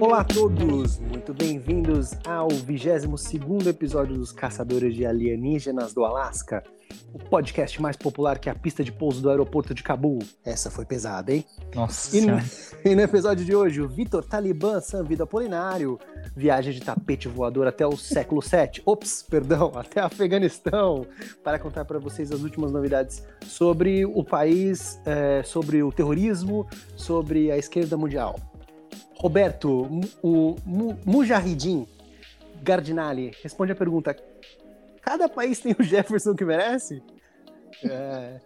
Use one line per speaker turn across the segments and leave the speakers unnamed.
Olá a todos, muito bem-vindos ao 22º episódio dos Caçadores de Alienígenas do Alasca, o podcast mais popular que a pista de pouso do aeroporto de Cabul. Essa foi pesada, hein?
Nossa
E no, e no episódio de hoje, o Vitor Talibã Sanvido Apolinário, viagem de tapete voador até o século VII, ops, perdão, até Afeganistão, para contar para vocês as últimas novidades sobre o país, eh, sobre o terrorismo, sobre a esquerda mundial. Roberto, o mu, Mujahidin Gardinali, responde a pergunta: cada país tem o Jefferson que merece? É.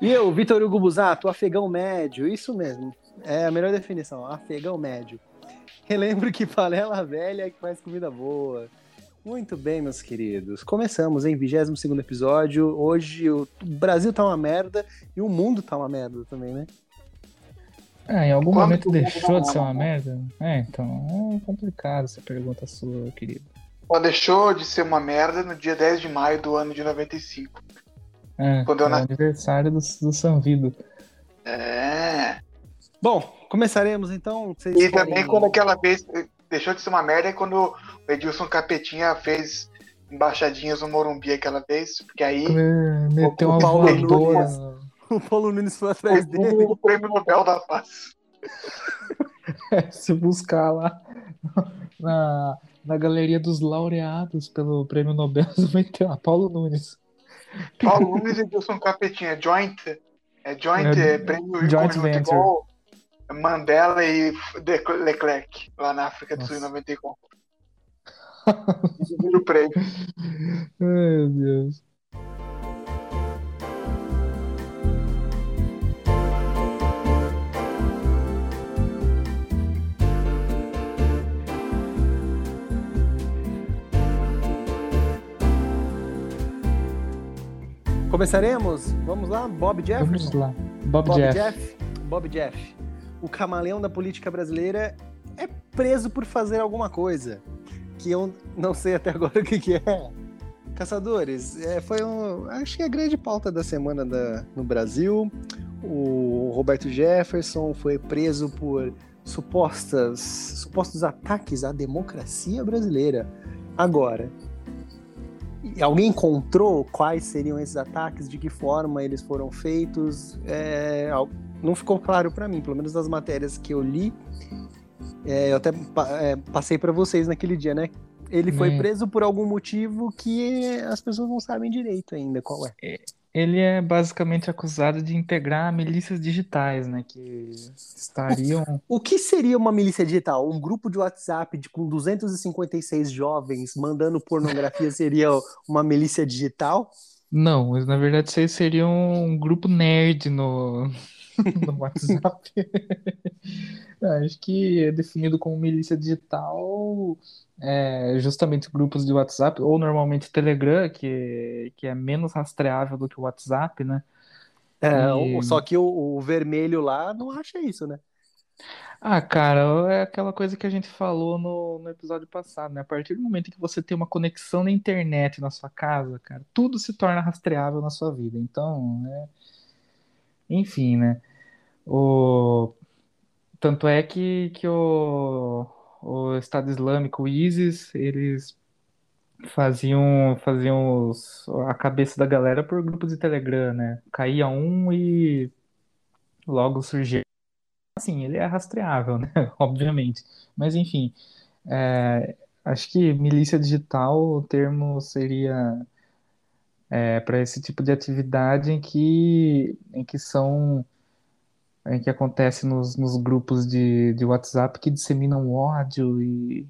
E eu, Vitor Hugo Busato, afegão médio, isso mesmo. É a melhor definição, afegão médio. Relembro que panela velha é que faz comida boa. Muito bem, meus queridos. Começamos, hein? 22 episódio. Hoje o Brasil tá uma merda e o mundo tá uma merda também, né?
Ah, em algum
Quando
momento
que o mundo
deixou de
não
ser uma merda? É, então, é complicado essa pergunta sua, querido.
Só deixou de ser uma merda no dia 10 de maio do ano de 95.
É,
Quando eu
é o
nasci.
aniversário do, do Sanvido.
É.
Bom, começaremos então. Vocês
E também quando aquela vez eh, deixou de ser uma merda é quando o Edilson Capetinha fez embaixadinhas no Morumbi aquela vez, porque aí
É, Meteu
o
uma
Paulo
voadora.
Nunes. o Paulo Nunes foi atrás dele.
o prêmio Nobel da Paz.
Se buscar lá na, na galeria dos laureados pelo prêmio Nobel, vai ter lá, Paulo Nunes.
Paulo Nunes e Edilson Capetinha, joint, é joint,
É,
é, prêmio
joint
conjunto
venture.
igual Mandela e De- Leclerc, lá na África do Sul em
Nossa.
94. Dividiram o prêmio.
Ai, meu Deus.
Começaremos? Vamos lá, Bob Jefferson.
Vamos lá. Bob,
Bob
Jeff.
Jeff. Bob Jeff. O camaleão da política brasileira é preso por fazer alguma coisa que eu não sei até agora o que, que é. Caçadores, é, foi um, acho que a grande pauta da semana da- no Brasil. O Roberto Jefferson foi preso por supostas, supostos ataques à democracia brasileira. Agora, alguém encontrou quais seriam esses ataques, de que forma eles foram feitos? É, não ficou claro para mim, pelo menos das matérias que eu li. É, eu até é, passei para vocês naquele dia, né? Ele foi
Hum.
preso por algum motivo que as pessoas não sabem direito ainda qual é.
Ele é basicamente acusado de integrar milícias digitais, né? Que estariam.
O que seria uma milícia digital? Um grupo de WhatsApp de, com 256 jovens mandando pornografia seria uma milícia digital?
Não, mas na verdade isso aí seria um grupo nerd no, no WhatsApp. Acho que é definido como milícia digital é, justamente grupos de WhatsApp, ou normalmente Telegram, que, que é menos rastreável do que o WhatsApp, né?
É,
E-
só que o, o vermelho lá não acha isso, né?
Ah, cara, é aquela coisa que a gente falou no, no episódio passado, né? A partir do momento que você tem uma conexão na internet na sua casa, cara, tudo se torna rastreável na sua vida. Então, né? Enfim, né? O... Tanto é que, que o, o Estado Islâmico, o ISIS, eles faziam, faziam os- a cabeça da galera por grupos de Telegram, né? Caía um e logo surgia. Assim, ele é rastreável, né? Obviamente. Mas enfim, é, acho que milícia digital, o termo seria para esse tipo de atividade em que, em que são em que acontece nos, nos grupos de, de WhatsApp que disseminam ódio e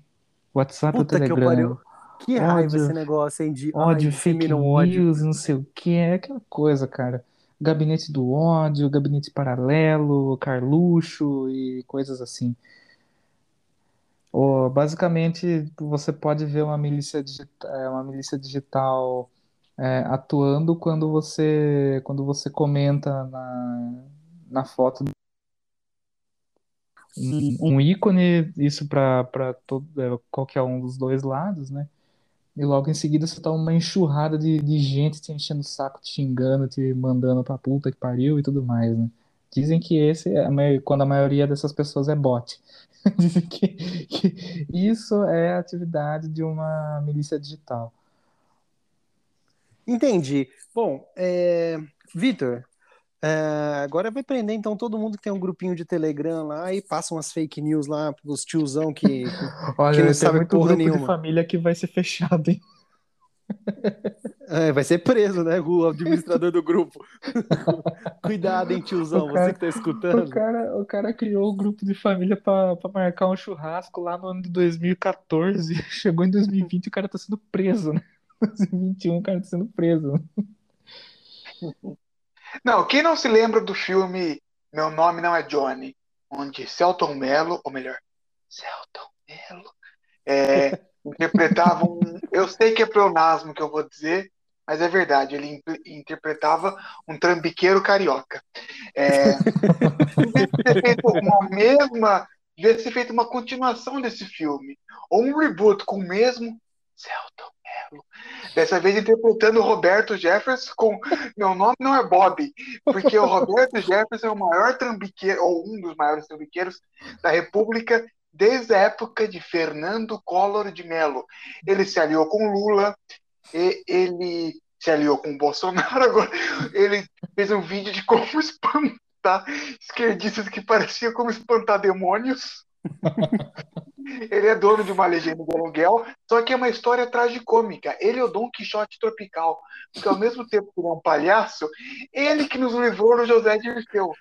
WhatsApp ou
Puta que eu
Telegram.
pariu. Que raiva
Ódio-
esse negócio, hein? De ai,
Ódio, fake
disseminam ódio.
news, não sei o que, é aquela coisa, cara. Gabinete do ódio, gabinete paralelo, Carluxo e coisas assim. Ou, basicamente, você pode ver uma milícia digital, uma milícia digital é, atuando quando você, quando você comenta na, na foto. um, um ícone, isso para é, qualquer um dos dois lados, né? E logo em seguida você tá uma enxurrada de, de gente te enchendo o saco, te xingando, te mandando pra puta que pariu e tudo mais, né? Dizem que esse é quando a maioria dessas pessoas é bot. Dizem que, que isso é a atividade de uma milícia digital.
Entendi. Bom, é... Vitor, é... agora vai prender então todo mundo que tem um grupinho de Telegram lá e passa umas fake news lá pros tiozão que,
Olha,
que não sabe
muito
porra
grupo de
nenhuma.
família que vai ser fechado, hein?
É, vai ser preso, né, o administrador do grupo. Cuidado, hein, tiozão,
O cara-
você que tá
O
escutando.
cara, o cara criou o grupo de família pra marcar um churrasco lá no ano de 2014. Chegou em 2020 e o cara tá sendo preso, né? 2021 o cara tá sendo preso.
Não, quem não se lembra do filme Meu Nome Não É Johnny, onde Celton Mello, ou melhor, Celton Mello, é, interpretava um. Eu sei que é pleonasmo que eu vou dizer, mas é verdade, ele interpretava um trambiqueiro carioca. É, devia ter feito uma mesma. Devia ser feito uma continuação desse filme, ou um reboot com o mesmo Celton Mello. Dessa vez interpretando Roberto Jefferson com meu nome não é Bob, porque o Roberto Jefferson é o maior trambiqueiro, ou um dos maiores trambiqueiros da República desde a época de Fernando Collor de Mello. Ele se aliou com Lula, e ele se aliou com Bolsonaro, agora ele fez um vídeo de como espantar esquerdistas que pareciam como espantar demônios. Ele é dono de uma legenda de aluguel, só que é uma história tragicômica. Ele é o Dom Quixote tropical, porque ao mesmo tempo que ele é um palhaço, ele que nos livrou do José Dirceu.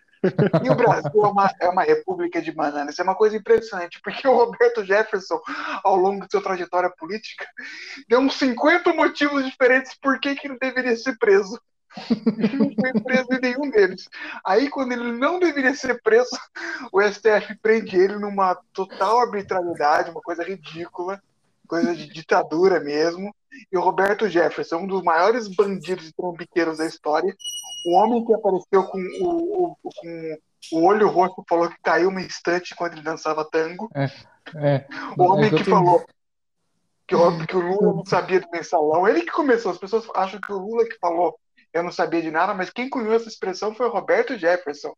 E o Brasil é uma, é uma república de bananas. Isso é uma coisa impressionante, porque o Roberto Jefferson, ao longo de sua trajetória política, deu uns 50 motivos diferentes por que ele deveria ser preso. Não foi preso em nenhum deles. Aí, quando ele não deveria ser preso, o STF prende ele numa total arbitrariedade, uma coisa ridícula, coisa de ditadura mesmo. E o Roberto Jefferson, um dos maiores bandidos e trambiqueiros da história, o homem que apareceu com o, o- com o olho roxo, falou que caiu uma instante quando ele dançava tango.
É,
O homem
é que
falou que o, que o Lula não sabia do mensalão, ele que começou. As pessoas acham que o Lula que falou eu não sabia de nada, mas quem cunhou essa expressão foi o Roberto Jefferson.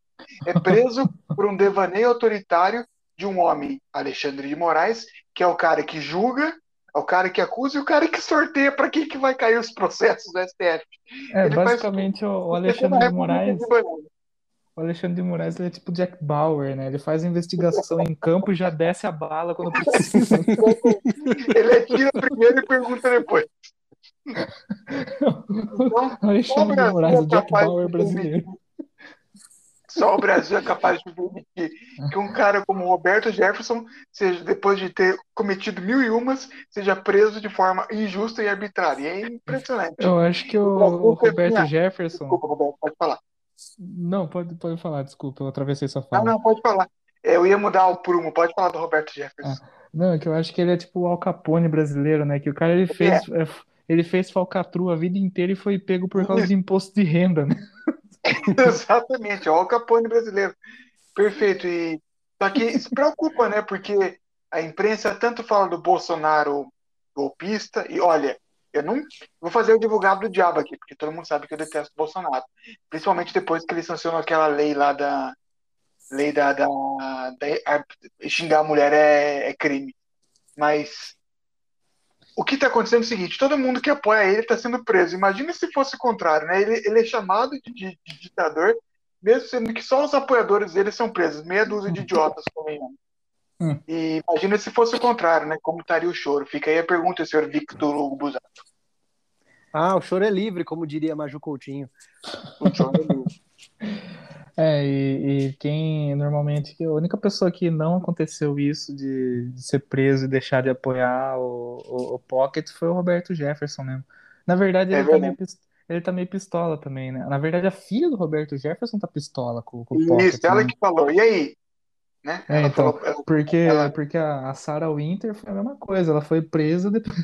É preso por um devaneio autoritário de um homem, Alexandre de Moraes, que é o cara que julga, é o cara que acusa e o cara que sorteia para quem que vai cair os processos do STF.
É,
Ele faz
basicamente o, o Alexandre de Moraes, o Alexandre de Moraes é tipo Jack Bauer, né? Ele faz a investigação em campo e já desce a bala quando precisa.
Ele atira primeiro e pergunta depois. Então,
Alexandre de Moraes, o Jack Bauer brasileiro.
Só o Brasil é capaz de permitir que um cara como o Roberto Jefferson, seja, depois de ter cometido mil e umas, seja preso de forma injusta e arbitrária. É impressionante.
Eu acho que o,
O
o Roberto
campeão.
Jefferson.
Desculpa, Roberto, pode falar.
Não, pode, pode falar, desculpa, eu atravessei sua
Não,
fala.
não, pode falar. É, Eu ia mudar o prumo, pode falar do Roberto Jefferson.
Não, é que eu acho que ele é tipo o Al Capone brasileiro, né? Que o cara ele fez, é, ele fez falcatrua a vida inteira e foi pego por causa de imposto de renda, né?
Exatamente, ó, o Capone brasileiro. Perfeito. E só que se preocupa, né? Porque a imprensa tanto fala do Bolsonaro golpista, e olha, eu não vou fazer o advogado do diabo aqui, porque todo mundo sabe que eu detesto o Bolsonaro. Principalmente depois que ele sancionou aquela lei lá da. Lei da. da, da- xingar a mulher é, é crime. Mas. O que está acontecendo é o seguinte: todo mundo que apoia ele está sendo preso. Imagina se fosse o contrário, né? Ele, ele é chamado de, de- de ditador, mesmo sendo que só os apoiadores dele são presos, meia dúzia de idiotas, convenhamos.
Hum.
E imagina se fosse o contrário, né? Como estaria o choro? Fica aí a pergunta, senhor Victor Hugo Busato.
Ah, o choro é livre, como diria Maju Coutinho.
O choro é livre.
É, e, e quem normalmente, a única pessoa que não aconteceu isso de, de ser preso e deixar de apoiar o, o, o Pocket foi o Roberto Jefferson mesmo. Na verdade,
É
ele tá
verdade.
meio, ele tá meio pistola também, né? Na verdade, a filha do Roberto Jefferson tá pistola com, com o Pocket,
Isso, ela
né?
que falou. E aí? Né?
É,
Ela
então,
falou-
Porque,
ela-
porque a, a Sarah Winter foi a mesma coisa, ela foi presa depois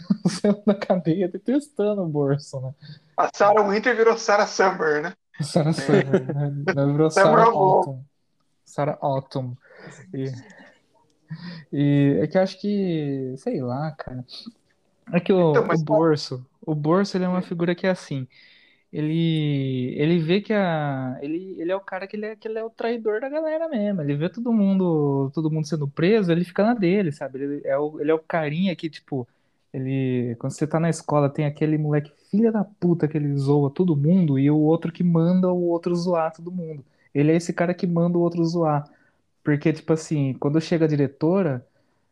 saiu da cadeia detestando o bolso, né?
a Sarah Winter virou Sarah Summer, né?
Sarah Summer, né? Ela virou
Summer
Sarah. Autumn. Sarah Autumn. E, E é que eu acho que, sei lá, cara. É que o,
Então,
o
mas
Borso, o Borso, ele é uma figura que é assim. Ele, ele vê que a, ele, ele é o cara que ele é, que ele é o traidor da galera mesmo. Ele vê todo mundo, todo mundo sendo preso, ele fica na dele, sabe? Ele é o, ele é o carinha que, tipo, ele, quando você tá na escola, tem aquele moleque filha da puta que ele zoa todo mundo e o outro que manda o outro zoar todo mundo. Ele é esse cara que manda o outro zoar. Porque, tipo assim, quando chega a diretora,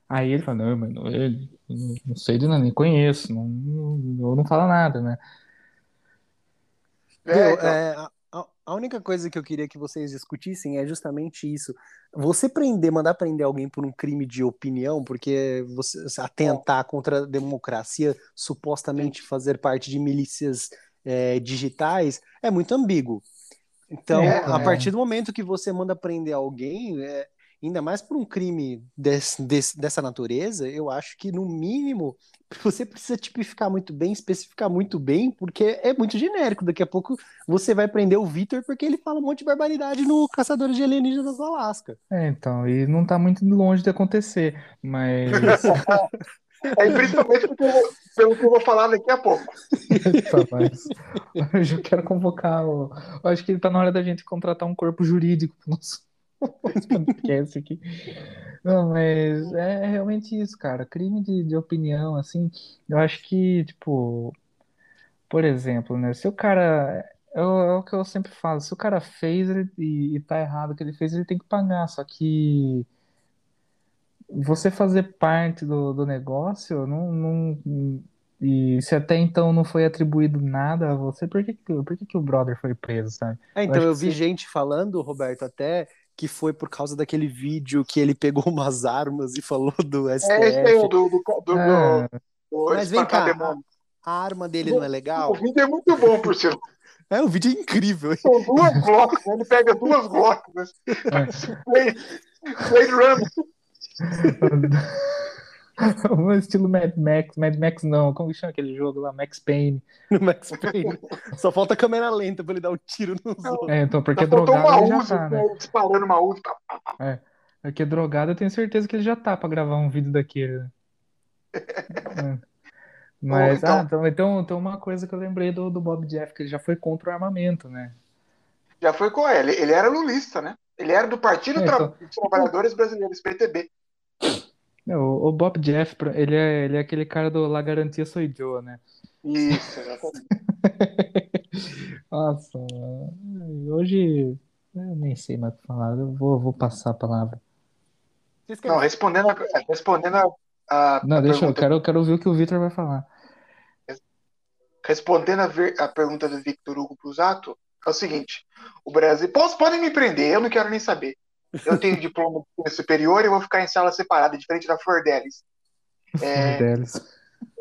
aí ele fala, não, mas não, ele, não sei de nada, nem conheço, não, não, não fala nada, né?
É, então,
é, a, única coisa que eu queria que vocês discutissem é justamente isso. Você prender, mandar prender alguém por um crime de opinião, porque você atentar contra a democracia, supostamente fazer parte de milícias é, digitais, é muito ambíguo. Então,
É,
a
é.
partir do momento que você manda prender alguém, é, ainda mais por um crime des- des- dessa natureza, eu acho que, no mínimo, você precisa tipificar muito bem, especificar muito bem, porque é muito genérico. Daqui a pouco você vai prender o Victor porque ele fala um monte de barbaridade no Caçadores de Alienígenas do Alasca.
É, então, e não tá muito longe de acontecer, mas
é principalmente porque eu vou- pelo que eu vou falar daqui a pouco.
Tá, mas eu quero convocar o... Eu acho que tá na hora da gente contratar um corpo jurídico pro nosso podcast aqui. Não, mas é realmente isso, cara. Crime de, de opinião, assim, eu acho que, tipo, por exemplo, né? Se o cara. É o, é o que eu sempre falo, se o cara fez ele- e, e tá errado o que ele fez, ele tem que pagar. Só que você fazer parte do, do negócio, não, não, e se até então não foi atribuído nada a você, por que, por que, que o brother foi preso, sabe?
É,
Eu
então eu
que
vi
se-
gente falando, Roberto, até que foi por causa daquele vídeo que ele pegou umas armas e falou do
É esse aí,
STF.
do, do, do, do,
É,
do
Mas vem cá,
Espantar-Demônio.
A arma dele não é
O
legal?
vídeo é muito bom, por sinal.
É, o vídeo é incrível.
São duas blocos, né? ele pega duas blocos. Né? Blade, Blade Runner.
o estilo Mad Max, Mad Max não, como que chama aquele jogo lá? Max Payne.
no Max Payne. Só falta câmera lenta pra ele dar o tiro nos outros.
É, então, porque
faltou
drogado
uma
ele já
Uzi,
tá, né?
né? disparando uma Uzi. Tá?
É, porque drogado eu tenho certeza que ele já tá pra gravar um vídeo daquele. né? É. Mas,
então-
ah, então, então tem uma coisa que eu lembrei do, do Bob Jeff, que ele já foi contra o armamento, né?
Já foi com ele. Ele era lulista, né? Ele era do Partido
É, então-
dos Trabalhadores Brasileiros, PTB.
Não, O, Bob Jeff, ele é, ele é aquele cara do La Garantia Sou Joe, né?
Isso.
Nossa, hoje eu nem sei mais o que falar, eu vou, vou passar a palavra.
Não, respondendo a, respondendo a, a-
Não,
a
deixa, eu
pergunta,
quero, eu quero ouvir o que o Victor vai falar.
respondendo a, ver- a pergunta do Victor Hugo Brusato, é o seguinte: o Brasil. Posso, podem me prender, eu não quero nem saber. Eu tenho diploma de superior e vou ficar em sala separada, diferente da Flor Delis. É,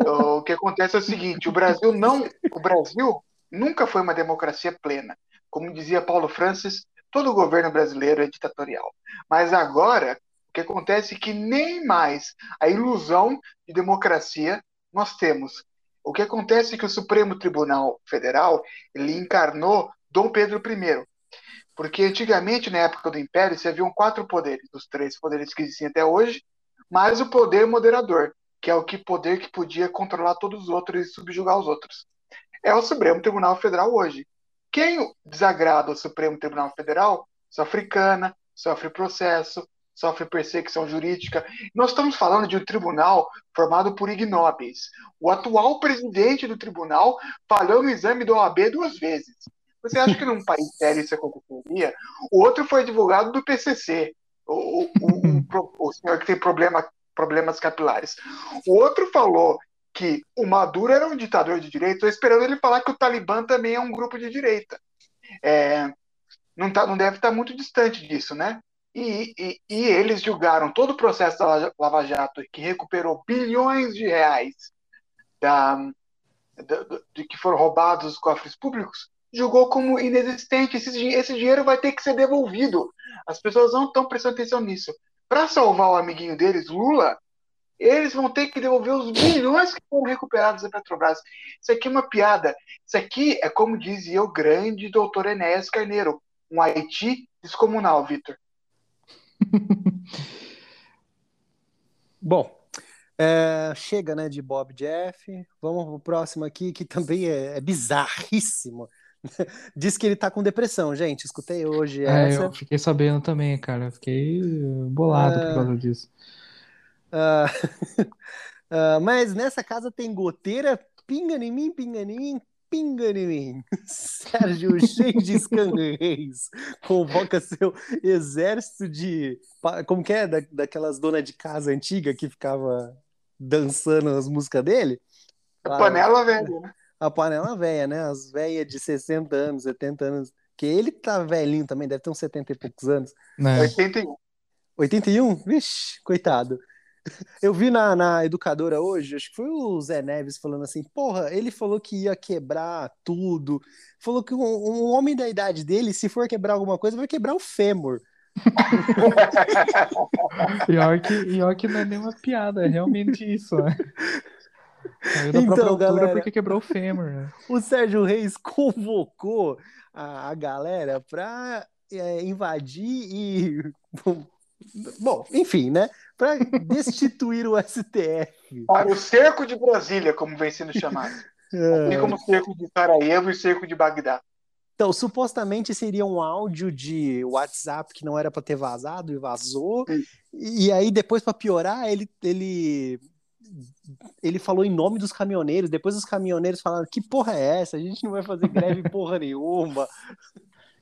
o que acontece é o seguinte: o Brasil não, o Brasil nunca foi uma democracia plena. Como dizia Paulo Francis, todo governo brasileiro é ditatorial. Mas agora, o que acontece é que nem mais a ilusão de democracia nós temos. O que acontece é que o Supremo Tribunal Federal ele encarnou Dom Pedro I. Porque antigamente, na época do Império, se haviam quatro poderes, dos três poderes que existem até hoje, mais o poder moderador que é o que poder que podia controlar todos os outros e subjugar os outros. É o Supremo Tribunal Federal hoje. Quem desagrada o Supremo Tribunal Federal sofre cana, sofre processo, sofre perseguição jurídica. Nós estamos falando de um tribunal formado por ignóbeis. O atual presidente do tribunal falhou no exame da OAB duas vezes. Você acha que num país sério isso aconteceria? O outro foi advogado do PCC, o, o, o, o senhor que tem problema problemas capilares. O outro falou que o Maduro era um ditador de direita, estou esperando ele falar que o Talibã também é um grupo de direita. É, não, tá, não deve estar muito distante disso, né? E, e, e, eles julgaram todo o processo da Lava Jato, que recuperou bilhões de reais da, da, de que foram roubados dos cofres públicos, julgou como inexistente. Esse, esse dinheiro vai ter que ser devolvido. As pessoas não estão prestando atenção nisso para salvar o amiguinho deles, Lula, eles vão ter que devolver os bilhões que foram recuperados da Petrobras. Isso aqui é uma piada. Isso aqui é como dizia o grande doutor Enéas Carneiro, um Haiti descomunal, Vitor.
Bom, é, chega, né, de Bob Jeff. Vamos pro próximo aqui, que também é, é bizarríssimo. Diz que ele tá com depressão, gente. Escutei hoje
É,
essa.
eu fiquei sabendo também, cara. Eu Fiquei bolado por causa disso.
Ah, ah, mas nessa casa tem goteira, pinga em mim, pinga em mim, pinga em mim. Sérgio Gengis Khan Reis convoca seu exército de. Como que é? Da, daquelas donas de casa antiga que ficava dançando as músicas dele?
A
Ah,
panela velha, né?
A panela velha, né? As velhas de 60 anos, 70 anos. Que ele tá velhinho também, deve ter uns 70 e poucos anos.
Né?
81.
81? Vixe, coitado. Eu vi na, na educadora hoje, acho que foi o Zé Neves falando assim: porra, ele falou que ia quebrar tudo. Falou que um, um homem da idade dele, se for quebrar alguma coisa, vai quebrar o fêmur.
Pior que, pior que não é nenhuma piada, é realmente isso, né? Caiu da
Então,
própria altura
galera.
porque quebrou o fêmur, né?
O Sérgio Reis convocou a, a galera pra é, invadir e. Bom, enfim, né? Pra destituir o STF.
Para o cerco de Brasília, como vem sendo chamado.
É.
Assim como o cerco de Sarajevo e o cerco de Bagdá.
Então, supostamente seria um áudio de WhatsApp que não era para ter vazado e vazou.
Sim.
E aí, depois, para piorar, ele, ele, ele falou em nome dos caminhoneiros. Depois, os caminhoneiros falaram: Que porra é essa? A gente não vai fazer greve porra nenhuma.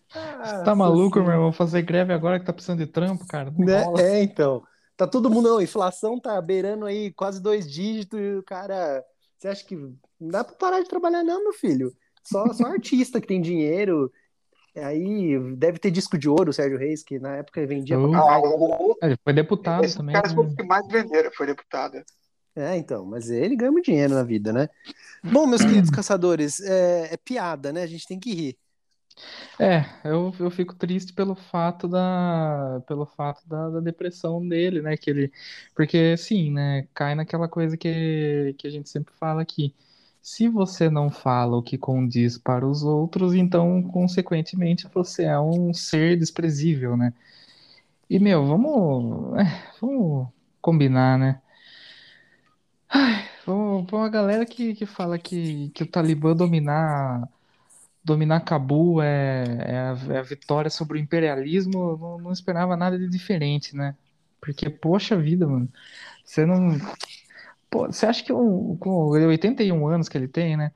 Você tá maluco, meu irmão? Fazer greve agora que tá precisando de trampo, cara?
Né? É, então. Tá todo mundo, não, a inflação tá beirando aí quase dois dígitos e o cara. Você acha que não dá pra parar de trabalhar, não, meu filho? Só, só artista que tem dinheiro. Aí deve ter disco de ouro, o Sérgio Reis, que na época vendia pra
Oh.
caralho.
Ah, o-
Ele foi deputado
Esses
também.
caras
né?
mais venderam, foi deputada.
É, então, mas ele ganha muito dinheiro na vida, né? Bom, meus queridos caçadores, é, é piada, né? A gente tem que rir.
É, eu, eu fico triste pelo fato da, pelo fato da, da depressão dele, né? Que ele, porque sim, né? Cai naquela coisa que, que a gente sempre fala aqui. Se você não fala o que condiz para os outros, então, consequentemente, você é um ser desprezível, né? E, meu, vamos, é, vamos combinar, né? Vamos, uma galera que, que fala que, que o Talibã dominar dominar Cabul é, é a, é a vitória sobre o imperialismo, não, não esperava nada de diferente, né? Porque, poxa vida, mano, você não. Pô, você acha que um, com 81 anos que ele tem, né?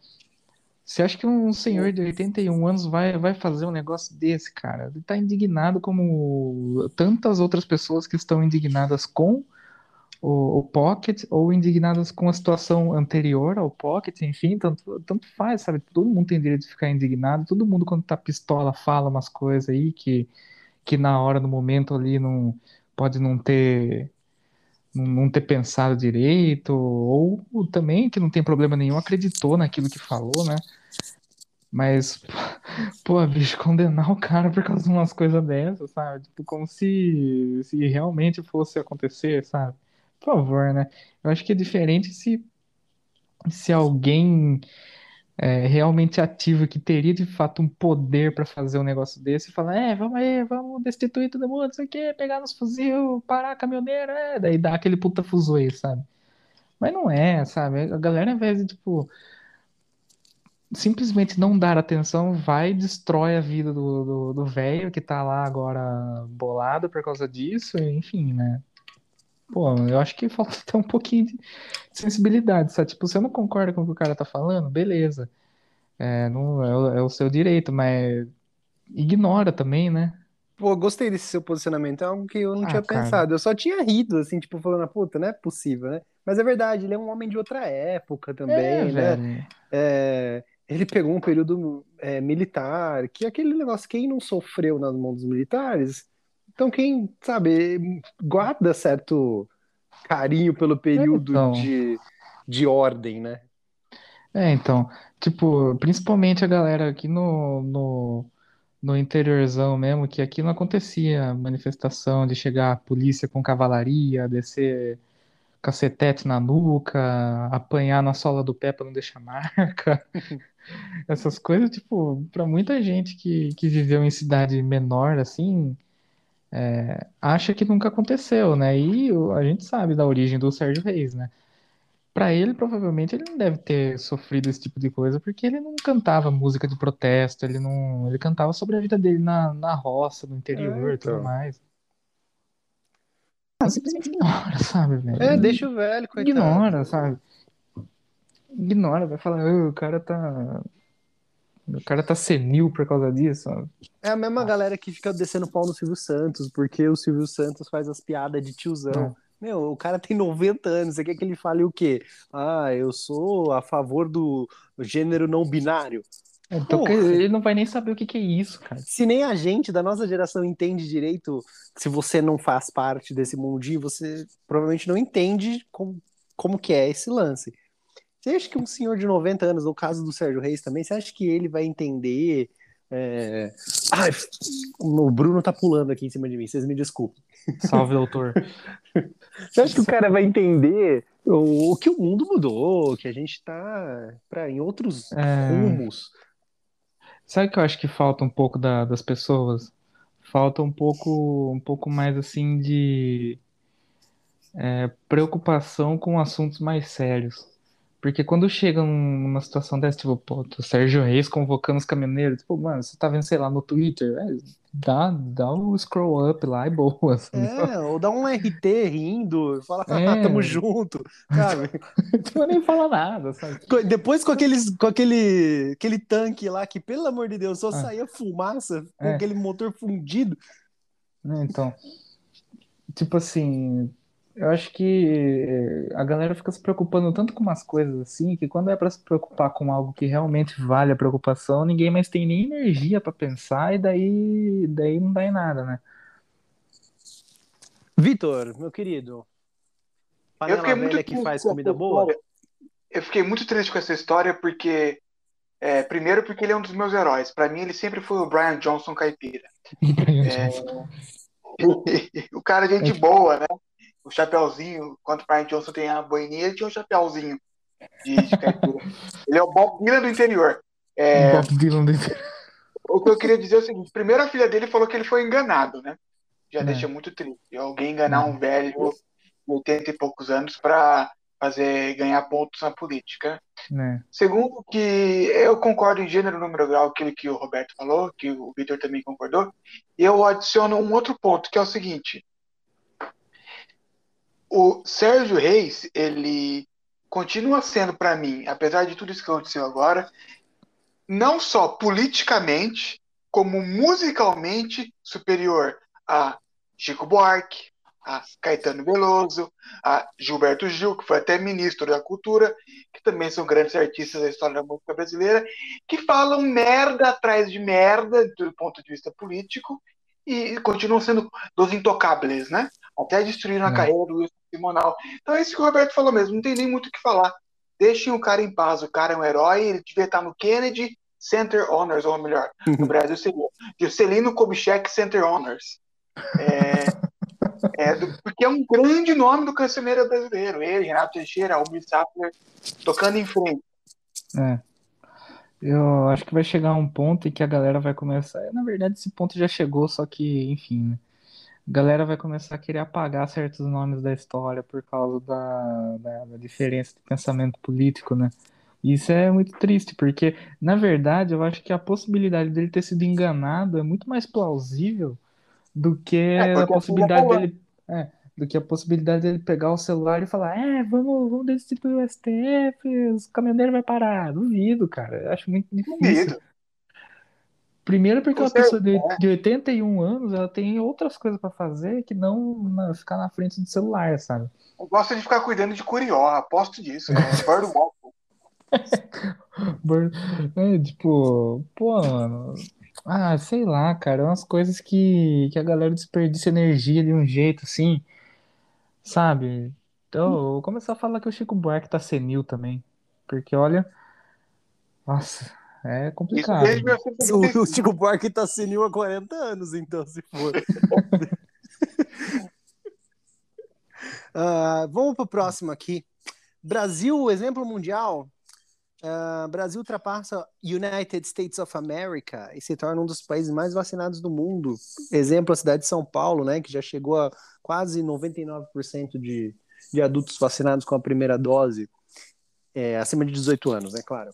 Você acha que um senhor de 81 anos vai, vai fazer um negócio desse, cara? Ele tá indignado como tantas outras pessoas que estão indignadas com o, o Pocket ou indignadas com a situação anterior ao Pocket, enfim, tanto, tanto faz, sabe? Todo mundo tem direito de ficar indignado, todo mundo quando tá pistola fala umas coisas aí que, que na hora, no momento ali, não pode não ter não, ter pensado direito, ou, ou também que não tem problema nenhum, acreditou naquilo que falou, né? Mas, pô, bicho, condenar o cara por causa de umas coisas dessas, sabe? Tipo, como se, se realmente fosse acontecer, sabe? Por favor, né? Eu acho que é diferente se, se alguém é, realmente ativo, que teria de fato um poder pra fazer um negócio desse, falar, é, vamos aí, vamos destituir todo mundo, isso aqui, pegar nos fuzil, parar caminhoneiro, é, daí dá aquele puta fuzuê, sabe? Mas não é, sabe? A galera, ao invés de, tipo, simplesmente não dar atenção, vai e destrói a vida do do do velho que tá lá agora bolado por causa disso, enfim, né? Pô, eu acho que falta ter um pouquinho de sensibilidade, sabe? Tipo, você não concorda com o que o cara tá falando? Beleza. É, não, é, o, é o seu direito, mas ignora também, né?
Pô, gostei desse seu posicionamento, é algo que eu não
Ah,
tinha
cara.
pensado. Eu só tinha rido, assim, tipo, falando, puta, não é possível, né? Mas é verdade, ele é um homem de outra época
É,
também, né?
velho.
É, ele pegou um período é, militar, que é aquele negócio, quem não sofreu nas mãos dos militares, então quem, sabe, guarda certo carinho pelo período
então.
de, de ordem, né?
É, então, tipo, principalmente a galera aqui no, no, no interiorzão mesmo, que aqui não acontecia manifestação de chegar a polícia com cavalaria, descer cacetete na nuca, apanhar na sola do pé pra não deixar marca. Essas coisas, tipo, pra muita gente que, que viveu em cidade menor, assim, é, acha que nunca aconteceu, né? E a gente sabe da origem do Sérgio Reis, né? Pra ele, provavelmente, ele não deve ter sofrido esse tipo de coisa, porque ele não cantava música de protesto, ele não, ele cantava sobre a vida dele na, na roça, no interior
É,
e tudo
então.
mais. Ah, simplesmente ignora, sabe, velho?
É, deixa o velho, coitado.
Ignora, sabe? Ignora, vai falar, "Ah, o cara tá. O cara tá senil por causa disso, sabe?
É a mesma galera que fica descendo pau no Silvio Santos, porque o Silvio Santos faz as piadas de tiozão. Meu, o cara tem 90 anos, você quer que ele fale o quê? Ah, eu sou a favor do gênero não binário.
Então
Porra.
ele não vai nem saber o que que é isso, cara.
Se nem a gente da nossa geração entende direito, se você não faz parte desse mundinho, você provavelmente não entende como, como que é esse lance. Você acha que um senhor de 90 anos, no caso do Sérgio Reis também, você acha que ele vai entender? é, Ai, o Bruno tá pulando aqui em cima de mim, vocês me desculpem.
Salve, autor.
Você acha que o cara vai entender o, o que o mundo mudou, que a gente tá pra, em outros
É.
rumos?
Sabe o que eu acho que falta um pouco da- das pessoas? Falta um pouco, um pouco mais assim de é, preocupação com assuntos mais sérios. Porque quando chega num- numa situação dessa, tipo, pô, o Sérgio Reis convocando os caminhoneiros, tipo, mano, você tá vendo, sei lá, no Twitter, é, dá, dá o scroll up lá e boa, sabe?
É, ou dá um RT rindo, fala, ah,
É.
tamo junto, sabe?
Não nem fala nada, sabe?
Depois com aqueles, com aquele, aquele tanque lá que, pelo amor de Deus, só
Ah.
saía fumaça com
É.
aquele motor fundido.
Né, Então, tipo assim, eu acho que eh, a galera fica se preocupando tanto com umas coisas assim, que quando é pra se preocupar com algo que realmente vale a preocupação, ninguém mais tem nem energia pra pensar e daí, daí não dá em nada, né?
Vitor, meu querido,
Eu
panela
fiquei muito
que
triste
faz
com
comida
essa
boa?
história. Eu fiquei muito triste com essa história porque, é, primeiro, porque ele é um dos meus heróis. Pra mim, ele sempre foi o Brian Johnson caipira. o cara, é gente boa, né? O chapéuzinho, enquanto o Brian Johnson tem a boininha, ele tinha um chapéuzinho de, de ele é o Bob Dylan do interior. É,
Bob Dylan do-
o que eu queria dizer é o seguinte: primeiro, a filha dele falou que ele foi enganado, né? Já
É.
deixa muito triste. Alguém enganar um velho de 80 e poucos anos para fazer ganhar pontos na política.
né?
Segundo, que eu concordo em gênero, número, grau, aquilo que o Roberto falou, que o Vitor também concordou. E eu adiciono um outro ponto, que é o seguinte: o Sérgio Reis, ele continua sendo para mim, apesar de tudo isso que aconteceu agora, não só politicamente, como musicalmente superior a Chico Buarque, a Caetano Veloso, a Gilberto Gil, que foi até ministro da Cultura, que também são grandes artistas da história da música brasileira, que falam merda atrás de merda do ponto de vista político e continuam sendo dos intocáveis, né? Até destruíram a
É.
carreira do Wilson Simonal. Então é isso que o Roberto falou mesmo, não tem nem muito o que falar. Deixem o cara em paz, o cara é um herói, ele devia estar no Kennedy Center Honors, ou melhor, no Brasil seria Juscelino Kubitschek Center Honors. É, é do- porque é um grande nome do cancioneiro brasileiro. Ele, Renato Teixeira, Almir Sattler, tocando em frente.
É. Eu acho que vai chegar um ponto em que a galera vai começar. Na verdade, esse ponto já chegou, só que, enfim, né? A galera vai começar a querer apagar certos nomes da história por causa da, da, da diferença de pensamento político, né? Isso é muito triste, porque, na verdade, eu acho que a possibilidade dele ter sido enganado é muito mais plausível do que
É,
a possibilidade dele. É, do que a possibilidade dele pegar o celular e falar, é, vamos, vamos destituir o STF, os caminhoneiros vai parar. Duvido, cara. Eu acho muito difícil.
Duvido.
Primeiro porque uma pessoa de, de 81 anos, ela tem outras coisas pra fazer que não ficar na frente do celular, sabe?
Eu gosto de ficar cuidando de Curió, aposto disso. É Birdwalk.
Bor- É, tipo, pô, mano. Ah, sei lá, cara, umas coisas que, que a galera desperdiça energia de um jeito assim, sabe? Então, eu vou começar a falar que o Chico Buarque tá senil também. Porque, olha, nossa, é complicado.
desde
O,
1985.
o Chico Buarque tá senil há 40 anos, então, se for. Ah, vamos pro próximo aqui. Brasil, exemplo mundial. Uh, Brasil ultrapassa United States of America e se torna um dos países mais vacinados do mundo. Exemplo, a cidade de São Paulo, né, que já chegou a quase 99% de, de adultos vacinados com a primeira dose, é, acima de 18 anos, é né, claro.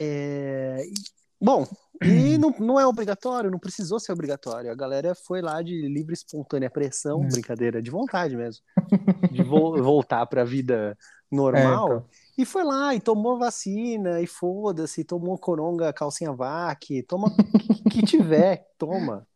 É, bom, e não, não é obrigatório, não precisou ser obrigatório. A galera foi lá de livre, espontânea pressão, é. brincadeira, de vontade mesmo, de vo voltar para a vida normal. É, então. E foi lá e tomou vacina, e foda-se, tomou coronga, calcinha vac, toma o que tiver, toma.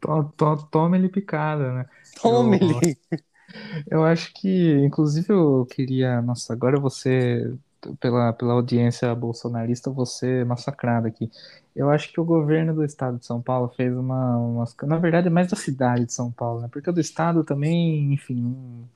To, to, tome ele picada, né?
Tome ele.
Eu, eu acho que, inclusive, eu queria. Nossa, agora você, pela, pela audiência bolsonarista, você massacrado aqui. Eu acho que o governo do estado de São Paulo fez uma. Na verdade, é mais da cidade de São Paulo, né? Porque do estado também, enfim. Não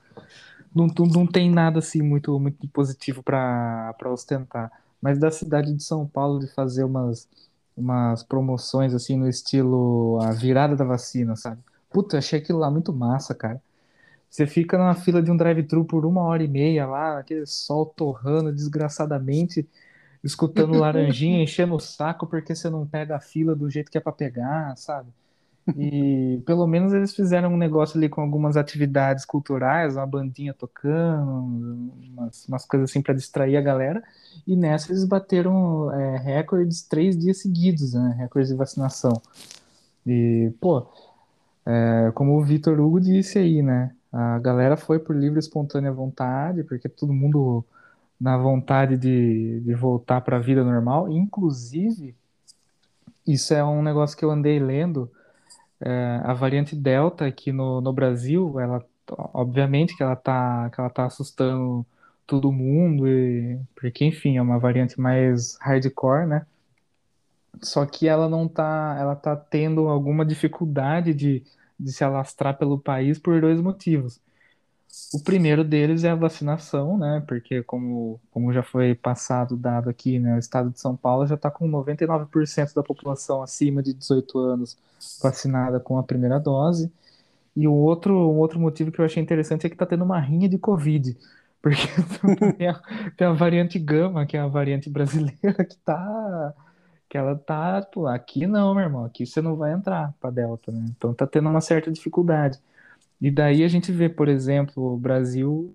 não, não, não tem nada assim muito, muito positivo para ostentar. Mas da cidade de São Paulo de fazer umas, umas promoções assim no estilo a virada da vacina, sabe? Puta, achei aquilo lá muito massa, cara. Você fica na fila de um drive-thru por uma hora e meia lá, aquele sol torrando desgraçadamente, escutando laranjinha, enchendo o saco porque você não pega a fila do jeito que é para pegar, sabe? E pelo menos eles fizeram um negócio ali com algumas atividades culturais, uma bandinha tocando, umas, umas coisas assim para distrair a galera. E nessa eles bateram é, recordes três dias seguidos, né? Recordes de vacinação. E, pô, é, como o Vitor Hugo disse aí, né? A galera foi por livre e espontânea vontade, porque todo mundo na vontade de, de voltar para a vida normal. Inclusive, isso é um negócio que eu andei lendo é, a variante Delta aqui no, no Brasil, ela obviamente que ela tá, que ela tá assustando todo mundo, e, porque enfim, é uma variante mais hardcore, né? Só que ela não tá, ela tá tendo alguma dificuldade de, de se alastrar pelo país por dois motivos. O primeiro deles é a vacinação, né? Porque, como, como já foi passado dado aqui, né? O estado de São Paulo já está com 99% da população acima de 18 anos vacinada com a primeira dose. E o outro, um outro motivo que eu achei interessante é que está tendo uma rinha de Covid. Porque tem a, tem a variante Gama, que é a variante brasileira, que tá. Que ela tá. Pô, aqui não, meu irmão. Aqui você não vai entrar para Delta, né? Então tá tendo uma certa dificuldade. E daí a gente vê, por exemplo, o Brasil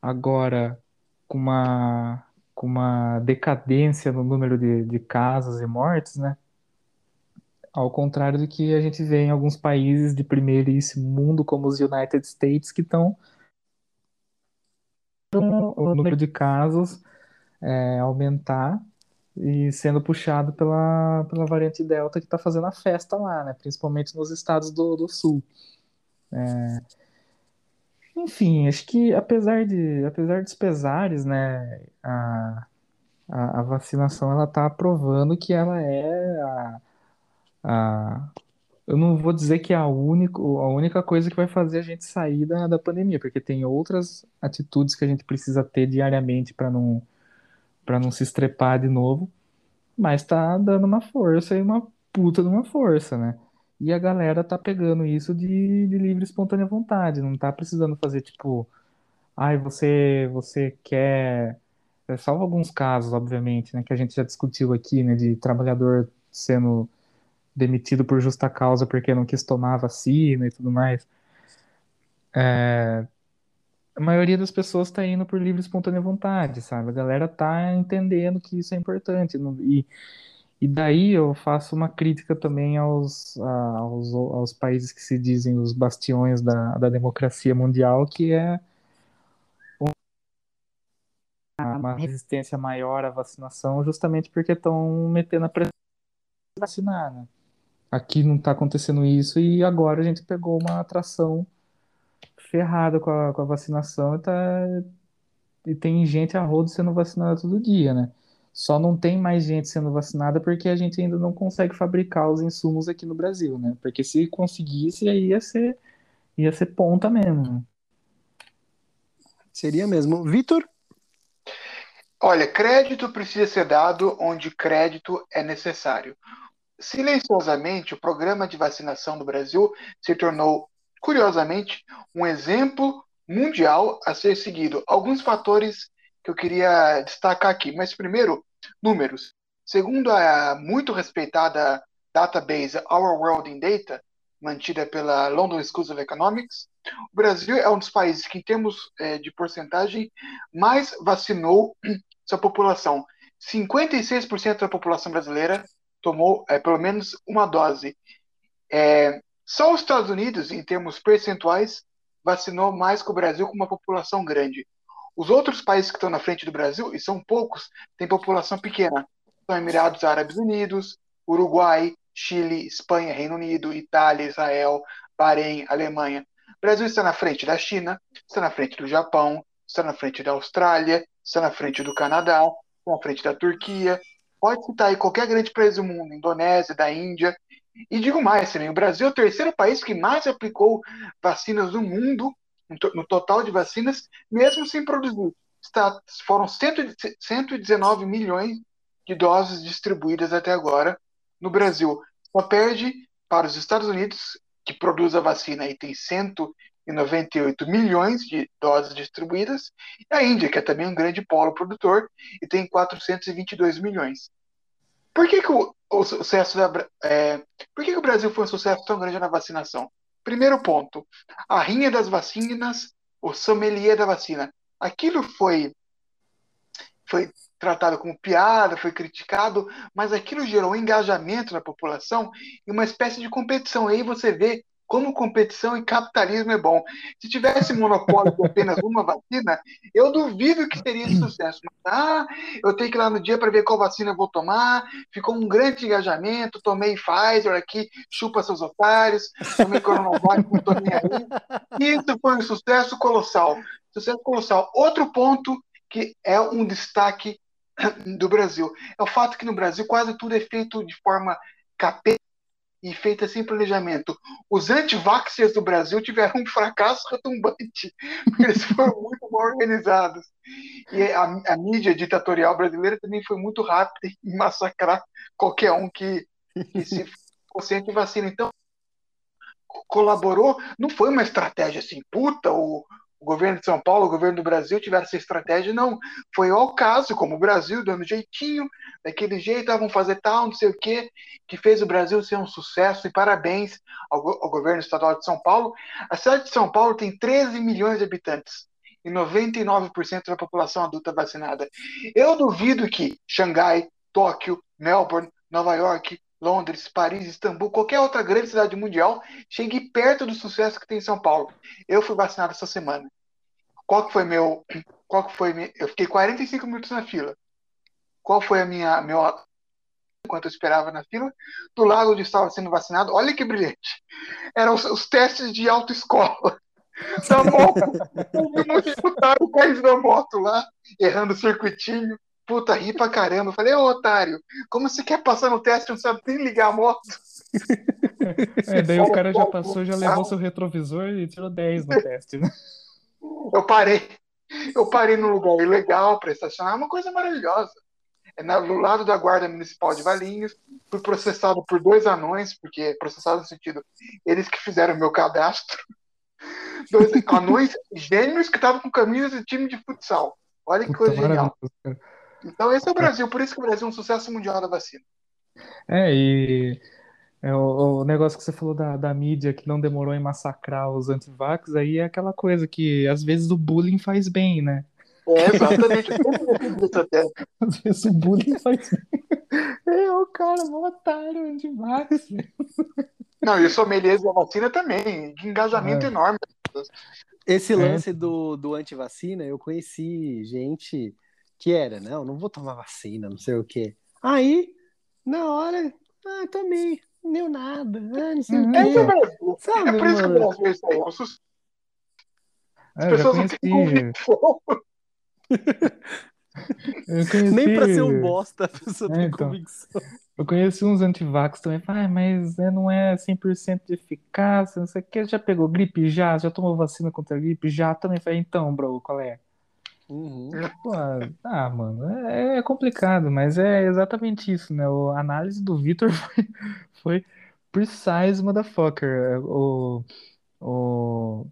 agora com uma, com uma decadência no número de, de casos e mortes, né? Ao contrário do que a gente vê em alguns países de primeiríssimo mundo, como os United States, que estão o número de casos é, aumentar e sendo puxado pela, pela variante Delta que está fazendo a festa lá, né? Principalmente nos estados do, do sul. É... Enfim, acho que apesar de apesar dos pesares, né, a, a, a vacinação ela está provando que ela é a, a eu não vou dizer que é a única, a única coisa que vai fazer a gente sair da, da pandemia, porque tem outras atitudes que a gente precisa ter diariamente para não para não se estrepar de novo, mas tá dando uma força e uma puta de uma força, né? E a galera tá pegando isso de, de livre espontânea vontade, não tá precisando fazer tipo, ai, você você quer, é, salvo alguns casos, obviamente, né, que a gente já discutiu aqui, né, de trabalhador sendo demitido por justa causa porque não quis tomar vacina e tudo mais. É, a maioria das pessoas está indo por livre e espontânea vontade, sabe? A galera tá entendendo que isso é importante. E, e daí eu faço uma crítica também aos, aos, aos países que se dizem os bastiões da, da democracia mundial, que é uma resistência maior à vacinação, justamente porque estão metendo a pressão de vacinar, né? Aqui não está acontecendo isso e agora a gente pegou uma atração ferrada com a, com a vacinação e, tá, e tem gente a rodo sendo vacinada todo dia, né? Só não tem mais gente sendo vacinada porque a gente ainda não consegue fabricar os insumos aqui no Brasil, né? Porque se conseguisse, aí ia ser, ia ser ponta mesmo. Né?
Seria mesmo. Vitor?
Olha, crédito precisa ser dado onde crédito é necessário. Silenciosamente, o programa de vacinação do Brasil se tornou curiosamente, um exemplo mundial a ser seguido. Alguns fatores que eu queria destacar aqui. Mas primeiro, números. Segundo a muito respeitada database Our World in Data, mantida pela London School of Economics, o Brasil é um dos países que, em termos é, de porcentagem, mais vacinou sua população. 56% da população brasileira tomou é, pelo menos uma dose. É, só os Estados Unidos, em termos percentuais, vacinou mais que o Brasil com uma população grande. Os outros países que estão na frente do Brasil, e são poucos, têm população pequena. São Emirados Árabes Unidos, Uruguai, Chile, Espanha, Reino Unido, Itália, Israel, Bahrein, Alemanha. O Brasil está na frente da China, está na frente do Japão, está na frente da Austrália, está na frente do Canadá, está na frente da Turquia. Pode citar aí qualquer grande país do mundo, Indonésia, da Índia. E digo mais também, o Brasil é o terceiro país que mais aplicou vacinas no mundo, no total de vacinas, mesmo sem produzir. Está, foram 119 milhões de doses distribuídas até agora no Brasil. Só perde para os Estados Unidos, que produz a vacina e tem 198 milhões de doses distribuídas, e a Índia, que é também um grande polo produtor, e tem 422 milhões. Por que, que o, o sucesso da, é, por que, que o Brasil foi um sucesso tão grande na vacinação? Primeiro ponto, a rinha das vacinas, o sommelier da vacina. Aquilo foi foi tratado como piada, foi criticado, mas aquilo gerou um engajamento na população e uma espécie de competição. Aí você vê como competição e capitalismo é bom. Se tivesse monopólio de apenas uma vacina, eu duvido que teria sucesso. Mas, ah, eu tenho que ir lá no dia para ver qual vacina eu vou tomar. Ficou um grande engajamento. Tomei Pfizer aqui, chupa seus otários. Tomei Coronavac, não tomei aí. Isso foi um sucesso colossal. Sucesso colossal. Outro ponto que é um destaque do Brasil é o fato que no Brasil quase tudo é feito de forma capeta e feita sem planejamento. Os anti-vaxxers do Brasil tiveram um fracasso retumbante, porque eles foram muito mal organizados. E a, a, mídia ditatorial brasileira também foi muito rápida em massacrar qualquer um que, que se fosse anti-vacina. Então, colaborou, não foi uma estratégia assim, puta, o, o governo de São Paulo, o governo do Brasil tiveram essa estratégia, não. Foi ao caso, como o Brasil, dando jeitinho, daquele jeito, ah, vamos fazer tal, não sei o quê, que fez o Brasil ser um sucesso, e parabéns ao, ao governo estadual de São Paulo. A cidade de São Paulo tem 13 milhões de habitantes e 99% da população adulta vacinada. Eu duvido que Xangai, Tóquio, Melbourne, Nova York, Londres, Paris, Istambul, qualquer outra grande cidade mundial chegue perto do sucesso que tem em São Paulo. Eu fui vacinado essa semana. Qual que foi meu. Qual que foi minha, Eu fiquei 45 minutos na fila. Qual foi a minha. Meu, enquanto eu esperava na fila? Do lado onde estava sendo vacinado, olha que brilhante. Eram os, os testes de autoescola. Da moto. um monte de caindo da moto lá, errando o circuitinho. Puta, ri pra caramba. Eu falei, ô otário, como você quer passar no teste não sabe nem ligar a moto?
É, daí o cara já passou, já levou seu retrovisor e tirou 10 no teste, né?
Eu parei. Eu parei num lugar ilegal para estacionar, é uma coisa maravilhosa. É no lado da Guarda Municipal de Valinhos, fui processado por dois anões, porque processado no sentido, eles que fizeram meu cadastro. Dois anões gêmeos que estavam com camisas de time de futsal. Olha que Puta, coisa genial. Cara. Então esse é o Brasil, por isso que o Brasil é um sucesso mundial da vacina.
É, e é, o, o negócio que você falou da, da mídia que não demorou em massacrar os antivax, aí é aquela coisa que às vezes o bullying faz bem, né?
É, exatamente.
às vezes o bullying faz bem. É, o cara, um otário, antivax.
Não, e o sommelier da vacina também, de engajamento é. enorme.
Esse é. lance do, do antivacina, eu conheci gente que era, não, não vou tomar vacina, não sei o quê. Aí, na hora, ah, tomei, não deu nada, ah, não sei o quê.
É, Sabe, é por isso que o Brasil aí.
As é, pessoas não têm convicção. Conheci...
Nem pra ser um bosta a pessoa é, tem então, convicção.
Eu conheci uns antivax também, ah, mas é, não é 100% de eficácia, não sei o que, já pegou gripe já, já tomou vacina contra a gripe já, também falei, então, bro, qual é?
Uhum.
Pô, ah, mano, é, é, complicado, mas é exatamente isso, né? a análise do Vitor foi, foi precise, motherfucker. O, o,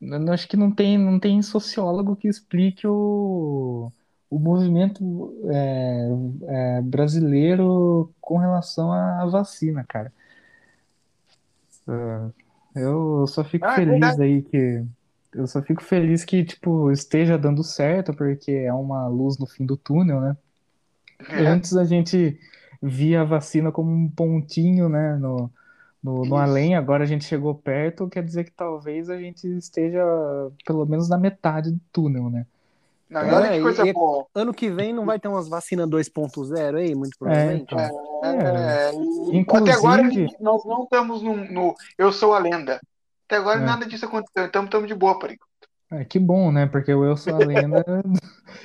eu acho que não tem, não tem sociólogo que explique o, o movimento é, é, brasileiro com relação à vacina, cara. Ah, Eu só fico
Ah, é
feliz
verdade.
aí que eu só fico feliz que tipo esteja dando certo, porque é uma luz no fim do túnel, né?
É,
Antes a gente via a vacina como um pontinho, né, no, no, no além, agora a gente chegou perto, quer dizer que talvez a gente esteja pelo menos na metade do túnel, né?
Não, e
Então,
olha
É,
que coisa
e-
boa.
Ano que vem não vai ter umas vacinas 2.0 aí, muito
é,
provavelmente.
então.
É,
Inclusive-
até agora nós não estamos no, no Eu Sou a Lenda. Até agora
É.
nada disso aconteceu, então estamos de boa por enquanto.
É, que bom, né? Porque o Eu Sou a Lenda.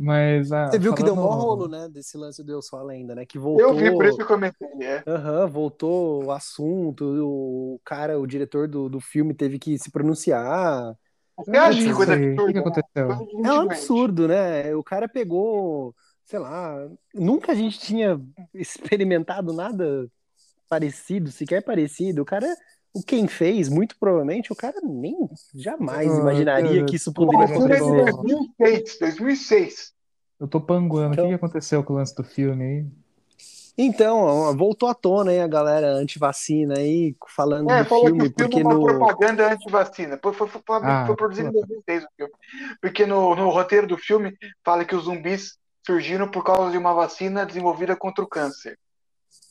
Mas ah,
Você viu que deu mó
falando-
rolo, né, desse lance do Eu Sou a Lenda, né? Que voltou.
Eu vi, por isso que eu comentei. É.
Aham, voltou o assunto, o cara, o diretor do, do filme teve que se pronunciar.
Você acha que coisa
aí, o que que
absurda? né?
aconteceu?
É um absurdo, né? O cara pegou, sei lá, nunca a gente tinha experimentado nada parecido, sequer parecido. O cara, o quem fez, muito provavelmente, o cara nem jamais
Ah,
imaginaria
cara,
que isso
pô,
poderia
é de
acontecer.
2006, 2006.
Eu tô panguando. O que
Então-
aconteceu com o lance do filme aí?
Então, voltou à tona aí a galera anti-vacina aí, falando
É,
do
falou
filme,
que o filme
porque
é uma
no.
propaganda anti-vacina. Foi, foi, foi, foi
Ah,
produzido em
pô.
2006 o filme. Porque no, no roteiro do filme fala que os zumbis surgiram por causa de uma vacina desenvolvida contra o câncer.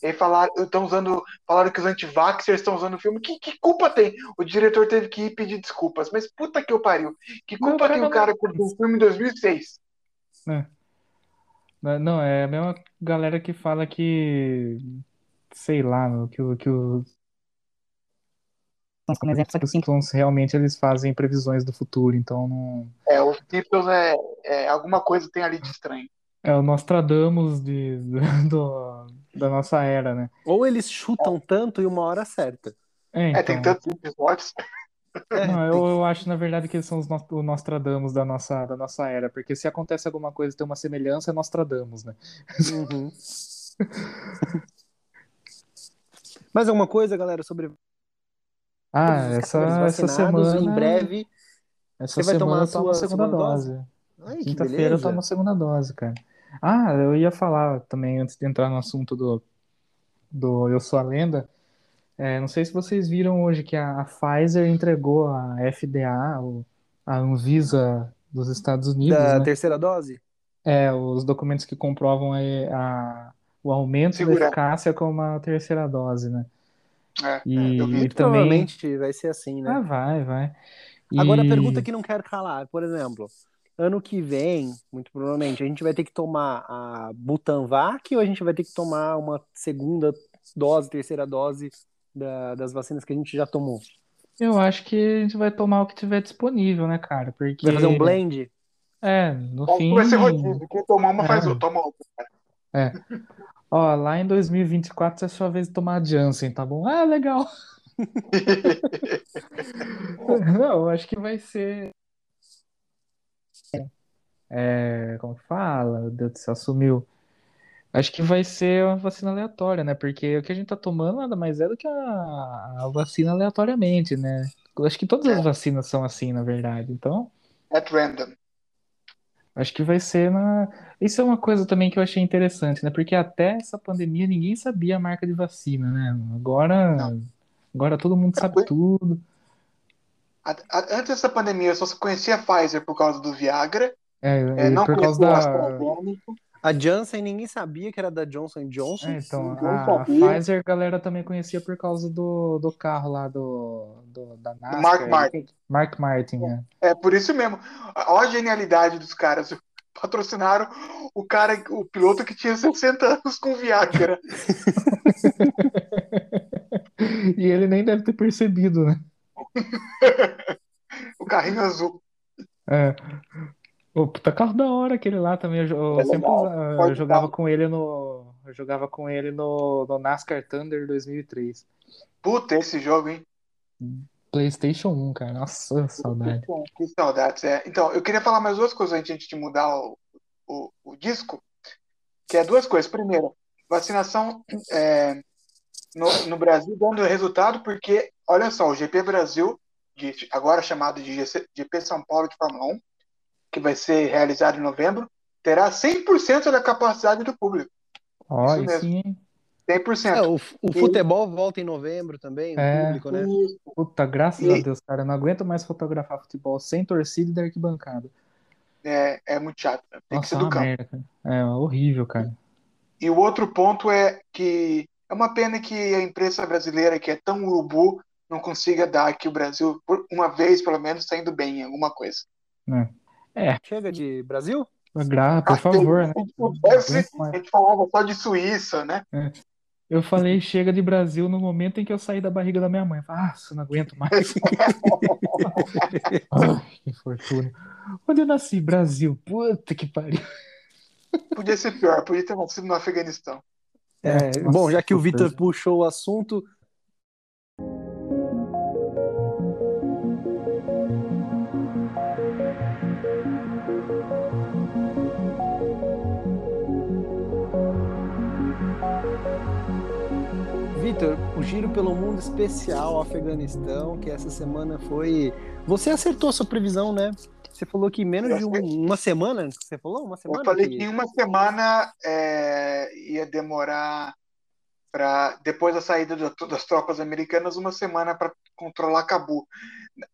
E falaram, estão usando, falaram que os anti-vaxxers estão usando o filme. Que, que culpa tem? O diretor teve que ir pedir desculpas. Mas puta que eu pariu. Que
Não,
culpa
cara,
tem o
não-
cara que produziu o filme em 2006?
Não, não, é a mesma galera que fala que. Sei lá, meu, que, o- que o. Como exemplo, só que os Simpsons realmente eles fazem previsões do futuro, então não.
É, os Simpsons é, é alguma coisa tem ali de estranho.
É o Nostradamus de, do, da nossa era, né?
Ou eles chutam tanto e uma hora certa.
É,
É, tem
então.
tantos episódios.
É,
Não, eu, eu acho, na verdade, que eles são os o Nostradamus da nossa, da nossa era, porque se acontece alguma coisa e tem uma semelhança, é Nostradamus, né?
Uhum. Mais alguma coisa, galera, sobre
Ah, essa, essa semana.
Em breve.
Essa
Você vai tomar a
a
sua
segunda
segunda dose?
dose. Quinta-feira eu tomo a segunda dose, cara. Ah, eu ia falar também, antes de entrar no assunto do, do Eu Sou a Lenda. é, não sei se vocês viram hoje que a, a Pfizer entregou a FDA, o- a Anvisa dos Estados Unidos,
Da
né?
terceira dose?
É, os documentos que comprovam a, a- o aumento da
Segurança.
eficácia com uma terceira dose, né?
É,
E,
eu vi.
e também.
Provavelmente vai ser assim, né?
Ah, vai, vai.
Agora a
E-
pergunta que não quero calar, por exemplo, ano que vem, muito provavelmente, a gente vai ter que tomar a Butanvac ou a gente vai ter que tomar uma segunda dose, terceira dose da- das vacinas que a gente já tomou?
Eu acho que a gente vai tomar o que tiver disponível, né, cara? Porque.
Vai fazer um blend?
É, no
Acho que
fim.
vai ser rodízio. Quem tomar uma faz
É.
outra, toma outra.
É. Ó, lá em 2024 é sua vez de tomar a Janssen, tá bom? Ah, legal. Não, eu acho que vai ser. É, como que fala? Meu Deus do céu, sumiu. Acho que vai ser uma vacina aleatória, né? Porque o que a gente tá tomando nada mais é do que a, a vacina aleatoriamente, né? Acho que todas as vacinas são assim, na verdade. Então,
At random.
acho que vai ser na. Isso é uma coisa também que eu achei interessante, né? Porque até essa pandemia ninguém sabia a marca de vacina, né? Agora, agora todo mundo sabe tudo.
Antes dessa pandemia, eu só conhecia a Pfizer por causa do Viagra.
É,
é, não
por causa da.
A Janssen ninguém sabia que era da Johnson Johnson.
É, então, a, a. Pfizer a galera também conhecia por causa do, do carro lá do, do da NASCAR.
Mark Martin.
Mark Martin, é.
É por isso mesmo. Olha a genialidade dos caras. Patrocinaram o cara, o piloto que tinha 60 anos com Viagra.
E ele nem deve ter percebido, né?
O carrinho azul.
É. O puta carro da hora aquele lá também. Eu, eu
É
sempre
legal.
eu jogava com ele no. Eu jogava com ele no, no NASCAR Thunder 2003.
Puta, esse jogo, hein?
PlayStation 1, cara. Nossa, saudade.
Que saudades, é. Então, eu queria falar mais duas coisas antes de mudar o, o, o disco, que é duas coisas. Primeiro, vacinação é, no, no Brasil dando resultado, porque, olha só, o GP Brasil de, agora chamado de GP São Paulo de Fórmula 1, que vai ser realizado em novembro, terá 100% da capacidade do público.
Olha, Isso sim.
100%.
É, o, o futebol volta em novembro também, o
É.
público, né?
Puta, graças
E-
a Deus, cara. Eu não aguento mais fotografar futebol sem torcida e da arquibancada.
É, é muito chato. Tem que
Nossa,
ser
é
do campo.
merda, cara. É horrível, cara.
E o outro ponto é que é uma pena que a imprensa brasileira, que é tão urubu, não consiga dar aqui o Brasil, por uma vez pelo menos, saindo bem em alguma coisa.
Chega de Brasil?
Gra, por favor, né?
A gente falava só de Suíça, né?
Eu falei chega de Brasil no momento em que eu saí da barriga da minha mãe. Ah, eu não aguento mais. Ai, que fortuna. Onde eu nasci? Brasil. Puta que pariu.
Podia ser pior, podia ter nascido no Afeganistão.
É,
Nossa,
bom, já que o. Vitor puxou o assunto, Vitor, o Giro pelo Mundo especial Afeganistão, que essa semana foi. Você acertou a sua previsão, né? Você falou que menos de um- uma semana. Você falou? Uma semana?
Eu falei
que-
que em uma semana é, ia demorar para depois da saída da- das tropas americanas, uma semana para controlar Cabu.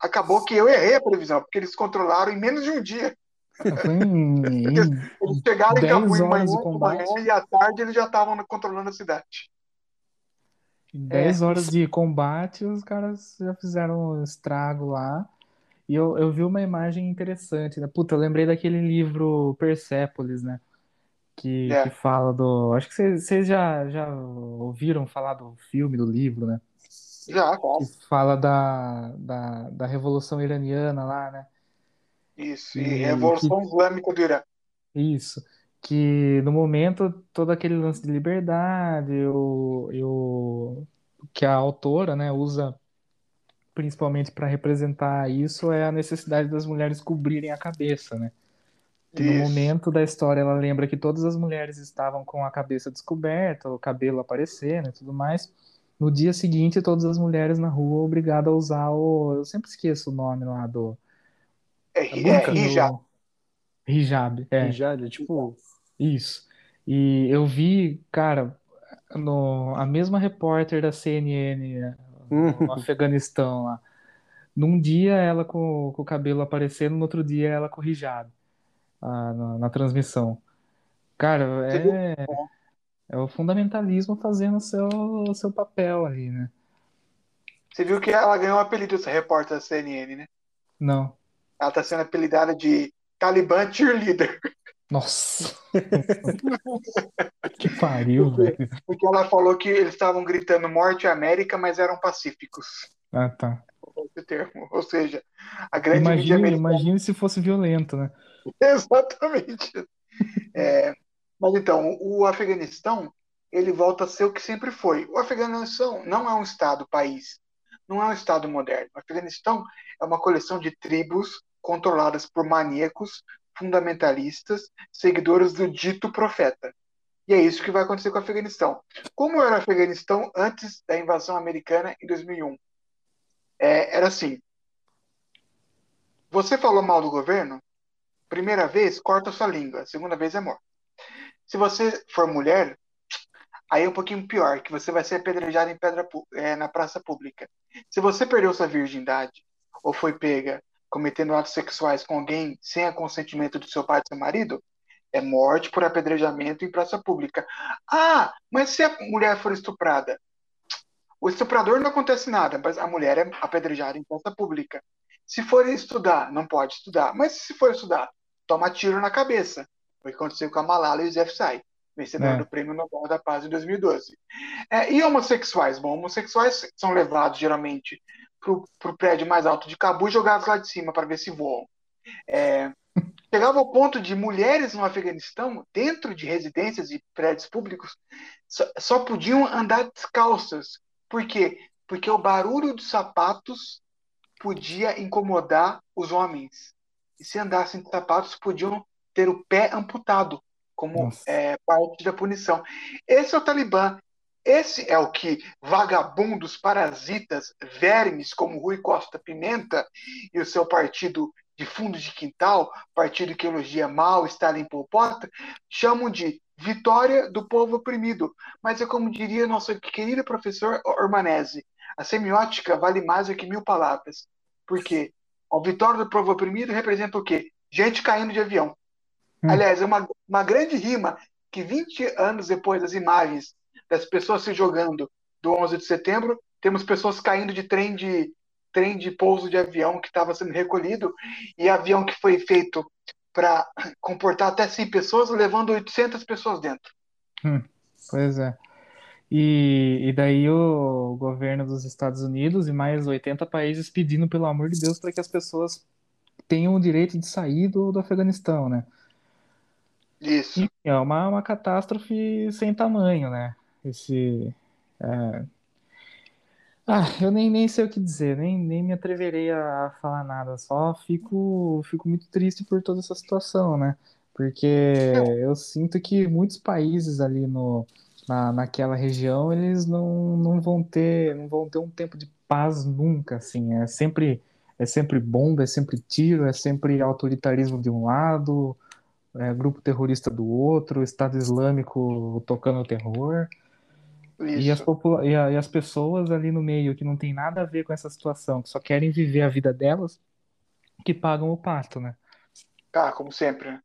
Acabou que eu errei a previsão, porque eles controlaram em menos de um dia.
Foi em, em
Eles chegaram em
10
Cabu em manhã e à tarde eles já estavam controlando a cidade.
Em 10
É,
horas de combate, os caras já fizeram um estrago lá. E eu, eu vi uma imagem interessante, né? Puta, eu lembrei daquele livro Persépolis, né? Que,
É.
que fala do. Acho que vocês já, já ouviram falar do filme, do livro, né?
Já, claro.
Que fala da, da, da Revolução Iraniana lá, né?
Isso.
E
E Revolução Islâmica do Irã.
Isso. Que no momento todo aquele lance de liberdade, o, e o que a autora, né, usa principalmente para representar isso é a necessidade das mulheres cobrirem a cabeça, né? No momento da história ela lembra que todas as mulheres estavam com a cabeça descoberta, o cabelo aparecendo e tudo mais. No dia seguinte, todas as mulheres na rua obrigadas a usar o. Eu sempre esqueço o nome lá do.
É,
a
é
burca
hijab.
do- Hijab, é.
Tipo,
Isso. E eu vi, cara, no, a mesma repórter da CNN
Uhum.
no Afeganistão lá. Num dia ela com, com o cabelo aparecendo, no outro dia ela com hijab ah, na, na transmissão. Cara, é, é o fundamentalismo fazendo o seu, o seu papel ali, né?
Você viu que ela ganhou um apelido, essa repórter da CNN, né?
Não.
Ela está sendo apelidada de Talibã Cheerleader.
Nossa. Que pariu, velho.
Porque ela falou que eles estavam gritando morte América, mas eram pacíficos.
Ah, tá.
Esse termo. Ou seja, a grande mídia americana.
imagine se fosse violento, né?
Exatamente. É, mas então, o Afeganistão, ele volta a ser o que sempre foi. O Afeganistão não é um estado país, não é um estado moderno. O Afeganistão é uma coleção de tribos controladas por maníacos, fundamentalistas, seguidores do dito profeta. E é isso que vai acontecer com o Afeganistão. Como era o Afeganistão antes da invasão americana em 2001? É, era assim: você falou mal do governo? Primeira vez, corta sua língua. Segunda vez é morto. Se você for mulher, aí é um pouquinho pior, que você vai ser apedrejado em pedra, é, na praça pública. Se você perdeu sua virgindade ou foi pega cometendo atos sexuais com alguém sem o consentimento do seu pai e do seu marido, é morte por apedrejamento em praça pública. Ah, mas se a mulher for estuprada? O estuprador não acontece nada, mas a mulher é apedrejada em praça pública. Se for estudar, não pode estudar. Mas se for estudar, toma tiro na cabeça. Foi o que aconteceu com a Malala Yousafzai, vencedora
É.
do Prêmio Nobel da Paz em 2012. É, e homossexuais? Bom, homossexuais são levados geralmente para o prédio mais alto de Cabu e jogados lá de cima para ver se voam. É, chegava ao ponto de mulheres no Afeganistão, dentro de residências e prédios públicos, só, só podiam andar descalças. Por quê? Porque o barulho dos sapatos podia incomodar os homens. E se andassem de sapatos, podiam ter o pé amputado, como é, parte da punição. Esse é o Talibã. Esse é o que vagabundos, parasitas, vermes como Rui Costa Pimenta e o seu partido de fundo de quintal, partido que elogia mal Stalin Pol Pot, chamam de vitória do povo oprimido. Mas é como diria nosso querido professor Ormanese, a semiótica vale mais do que mil palavras. Por quê? A vitória do povo oprimido representa o quê? Gente caindo de avião. Hum. Aliás, é uma, uma grande rima que 20 anos depois das imagens das pessoas se jogando do 11 de setembro, temos pessoas caindo de trem de trem de pouso de avião que estava sendo recolhido e avião que foi feito para comportar até 100 pessoas, levando 800 pessoas dentro.
Hum, pois é. E, e daí o governo dos Estados Unidos e mais 80 países pedindo, pelo amor de Deus, para que as pessoas tenham o direito de sair do, do Afeganistão, né?
Isso.
E é uma, uma catástrofe sem tamanho, né? Esse. É... Ah, eu nem, nem sei o que dizer, nem, nem me atreverei a falar nada, só fico, fico muito triste por toda essa situação, né? Porque eu sinto que muitos países ali no, na, naquela região, eles não, não vão ter, não vão ter um tempo de paz nunca, assim, é sempre, é sempre bomba, é sempre tiro, é sempre autoritarismo de um lado, é grupo terrorista do outro, Estado Islâmico tocando terror. E as, e, a, e as pessoas ali no meio que não tem nada a ver com essa situação, que só querem viver a vida delas, que pagam o pato, né?
Ah, como sempre.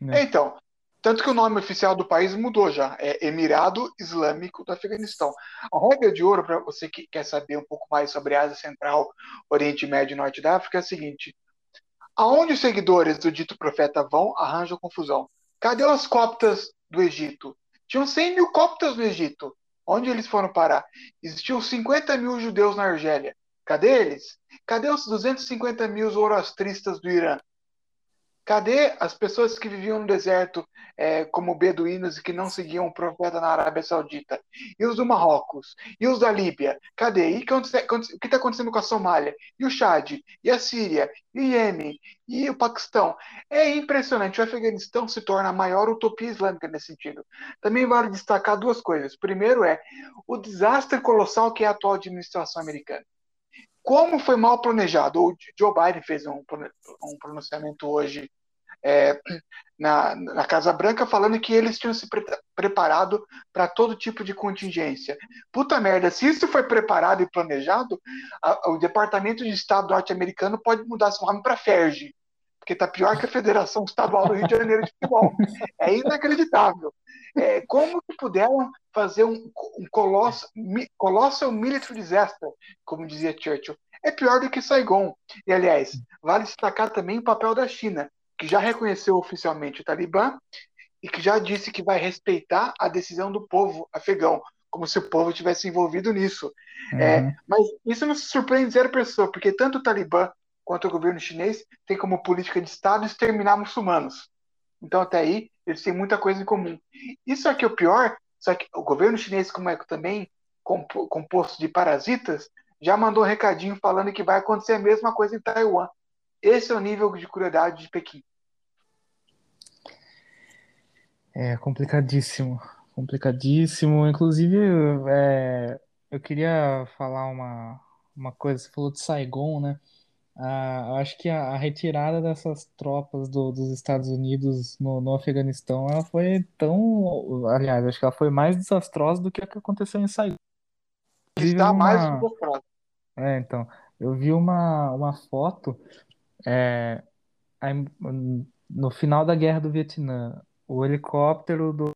Né? É. Então, tanto que o nome oficial do país mudou já, é Emirado Islâmico do Afeganistão. A regra de ouro, para você que quer saber um pouco mais sobre a Ásia Central, Oriente Médio e Norte da África, é a seguinte: aonde os seguidores do dito profeta vão, arranjam confusão. Cadê os coptas do Egito? Tinham 100 mil coptas no Egito. Onde eles foram parar? Existiam 50 mil judeus na Argélia. Cadê eles? Cadê os 250 mil zoroastristas do Irã? Cadê as pessoas que viviam no deserto é, como beduínos e que não seguiam o profeta na Arábia Saudita? E os do Marrocos? E os da Líbia? Cadê? E o que está acontecendo com a Somália? E o Chad? E a Síria? E o Iêmen? E o Paquistão? É impressionante. O Afeganistão se torna a maior utopia islâmica nesse sentido. Também vale destacar duas coisas. Primeiro é o desastre colossal que é a atual administração americana como foi mal planejado. O Joe Biden fez um, um pronunciamento hoje é, na, na, Casa Branca falando que eles tinham se pre preparado para todo tipo de contingência. Puta merda, se isso foi preparado e planejado, a, o Departamento de Estado norte-americano pode mudar seu nome para FERJ, porque tá pior que a Federação Estadual do Rio de Janeiro de Futebol. É inacreditável. É, como que puderam fazer um, um colossal, colossal military disaster, como dizia Churchill? É pior do que Saigon. E, aliás, vale destacar também o papel da China, que já reconheceu oficialmente o Talibã e que já disse que vai respeitar a decisão do povo afegão, como se o povo tivesse envolvido nisso. Uhum. É, mas isso não se surpreende zero pessoa, porque tanto o Talibã quanto o governo chinês tem como política de Estado exterminar muçulmanos. Então, até aí, eles têm muita coisa em comum. Isso aqui é o pior, só que o governo chinês, como é também composto de parasitas, já mandou um recadinho falando que vai acontecer a mesma coisa em Taiwan. Esse é o nível de crueldade de Pequim.
É complicadíssimo, complicadíssimo. Inclusive, é, eu queria falar uma, uma coisa. Você falou de Saigon, né? Acho que a, a, retirada dessas tropas do, dos Estados Unidos no, no Afeganistão, ela foi tão, aliás, acho que ela foi mais desastrosa do que a que aconteceu em Saigon.
Está uma... mais desastrosa.
É, então, eu vi uma, uma foto é, no final da Guerra do Vietnã, o helicóptero do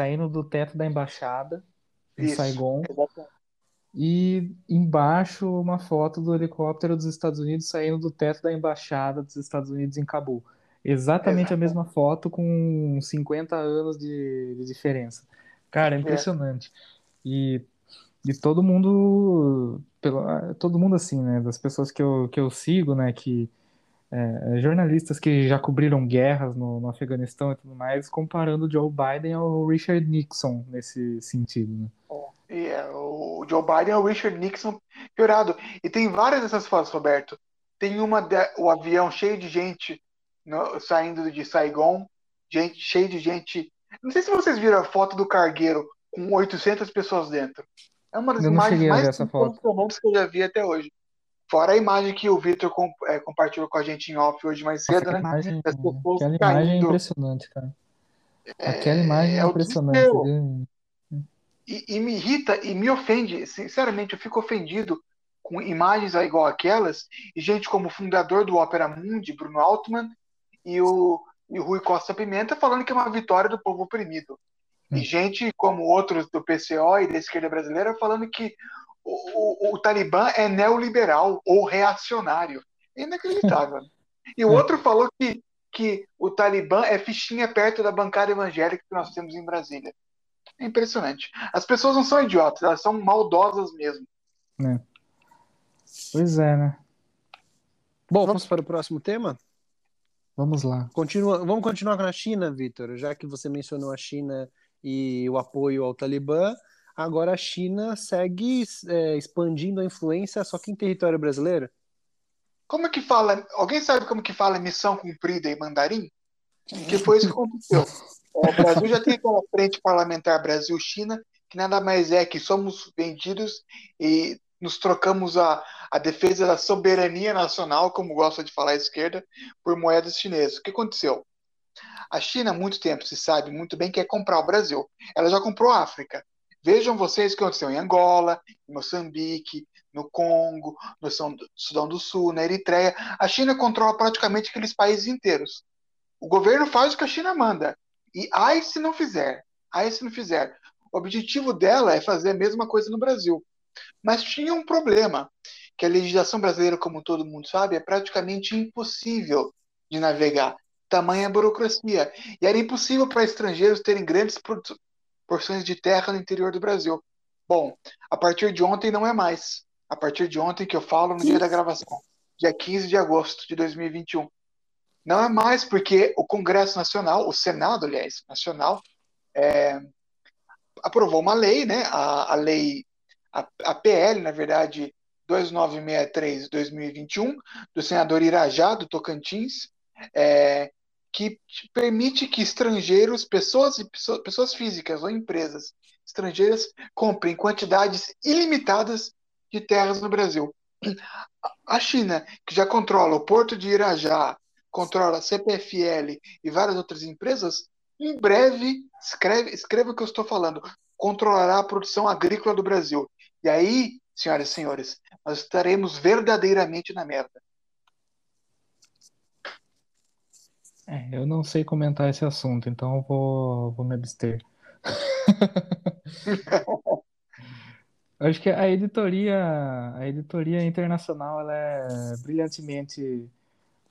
saindo do teto da embaixada em Isso, Saigon. Exatamente e embaixo uma foto do helicóptero dos Estados Unidos saindo do teto da embaixada dos Estados Unidos em Cabul. Exatamente a mesma foto com 50 anos de, de diferença. Cara, é, é. impressionante. E, e todo mundo, pelo, todo mundo assim, né, das pessoas que eu, que eu sigo, né, que é, jornalistas que já cobriram guerras no, no Afeganistão e tudo mais, comparando Joe Biden ao Richard Nixon nesse sentido, né?
É, o Joe Biden é o Richard Nixon piorado. E tem várias dessas fotos, Roberto. Tem uma de, o avião cheio de gente no, saindo de Saigon, gente cheio de gente. Não sei se vocês viram a foto do cargueiro com 800 pessoas dentro. É uma das imagens mais
essa foto.
impressionantes que eu já vi até hoje. Fora a imagem que o Victor com- é, compartilhou com a gente em off hoje mais cedo,
Aquela
né?
imagem,
pessoas
aquela imagem é
caindo.
impressionante, cara. Aquela imagem é
é
impressionante.
E, e me irrita e me ofende, sinceramente, eu fico ofendido com imagens igual aquelas, e gente como o fundador do Opera Mundi, Bruno Altman, e o, e o Rui Costa Pimenta falando que é uma vitória do povo oprimido. E
Hum.
gente como outros do PCO e da esquerda brasileira falando que o, o, o Talibã é neoliberal ou reacionário. É inacreditável. E o
É.
outro falou que, que o Talibã é fichinha perto da bancada evangélica que nós temos em Brasília. É impressionante. As pessoas não são idiotas, elas são maldosas mesmo.
Pois é, né?
Bom, vamos para o próximo tema?
Vamos lá.
Continua, vamos continuar com a China, Vitor, já que você mencionou a China e o apoio ao Talibã. Agora a China segue é, expandindo a influência só que em território brasileiro.
Como é que fala? Alguém sabe como que fala missão cumprida em mandarim? Que foi isso que aconteceu. O Brasil já tem aquela frente parlamentar Brasil-China, que nada mais é que somos vendidos e nos trocamos a, a defesa da soberania nacional, como gosta de falar a esquerda, por moedas chinesas. O que aconteceu? A China, há muito tempo, se sabe muito bem, quer comprar o Brasil. Ela já comprou a África. Vejam vocês o que aconteceu em Angola, em Moçambique, no Congo, no Sudão- do Sul, na Eritreia. A China controla praticamente aqueles países inteiros. O governo faz o que a China manda. E ai se não fizer. Ai se não fizer. O objetivo dela é fazer a mesma coisa no Brasil. Mas tinha um problema, que a legislação brasileira, como todo mundo sabe, é praticamente impossível de navegar. Tamanha burocracia. E era impossível para estrangeiros terem grandes porções de terra no interior do Brasil. Bom, a partir de ontem não é mais. A partir de ontem que eu falo no dia da gravação, dia 15 de agosto de 2021. Não é mais porque o Congresso Nacional, o Senado, aliás, Nacional, é, aprovou uma lei, né? A, a lei, a, a PL, na verdade, 2963-2021, do senador Irajá, do Tocantins, é, que permite que estrangeiros, pessoas, pessoas físicas ou empresas estrangeiras comprem quantidades ilimitadas de terras no Brasil. A China, que já controla o Porto de Irajá, controla a CPFL e várias outras empresas, em breve, escreve, escreva o que eu estou falando, controlará a produção agrícola do Brasil. E aí, senhoras e senhores, nós estaremos verdadeiramente na merda.
É, eu não sei comentar esse assunto, então eu vou, vou me abster. Acho que a editoria, a editoria internacional, ela é brilhantemente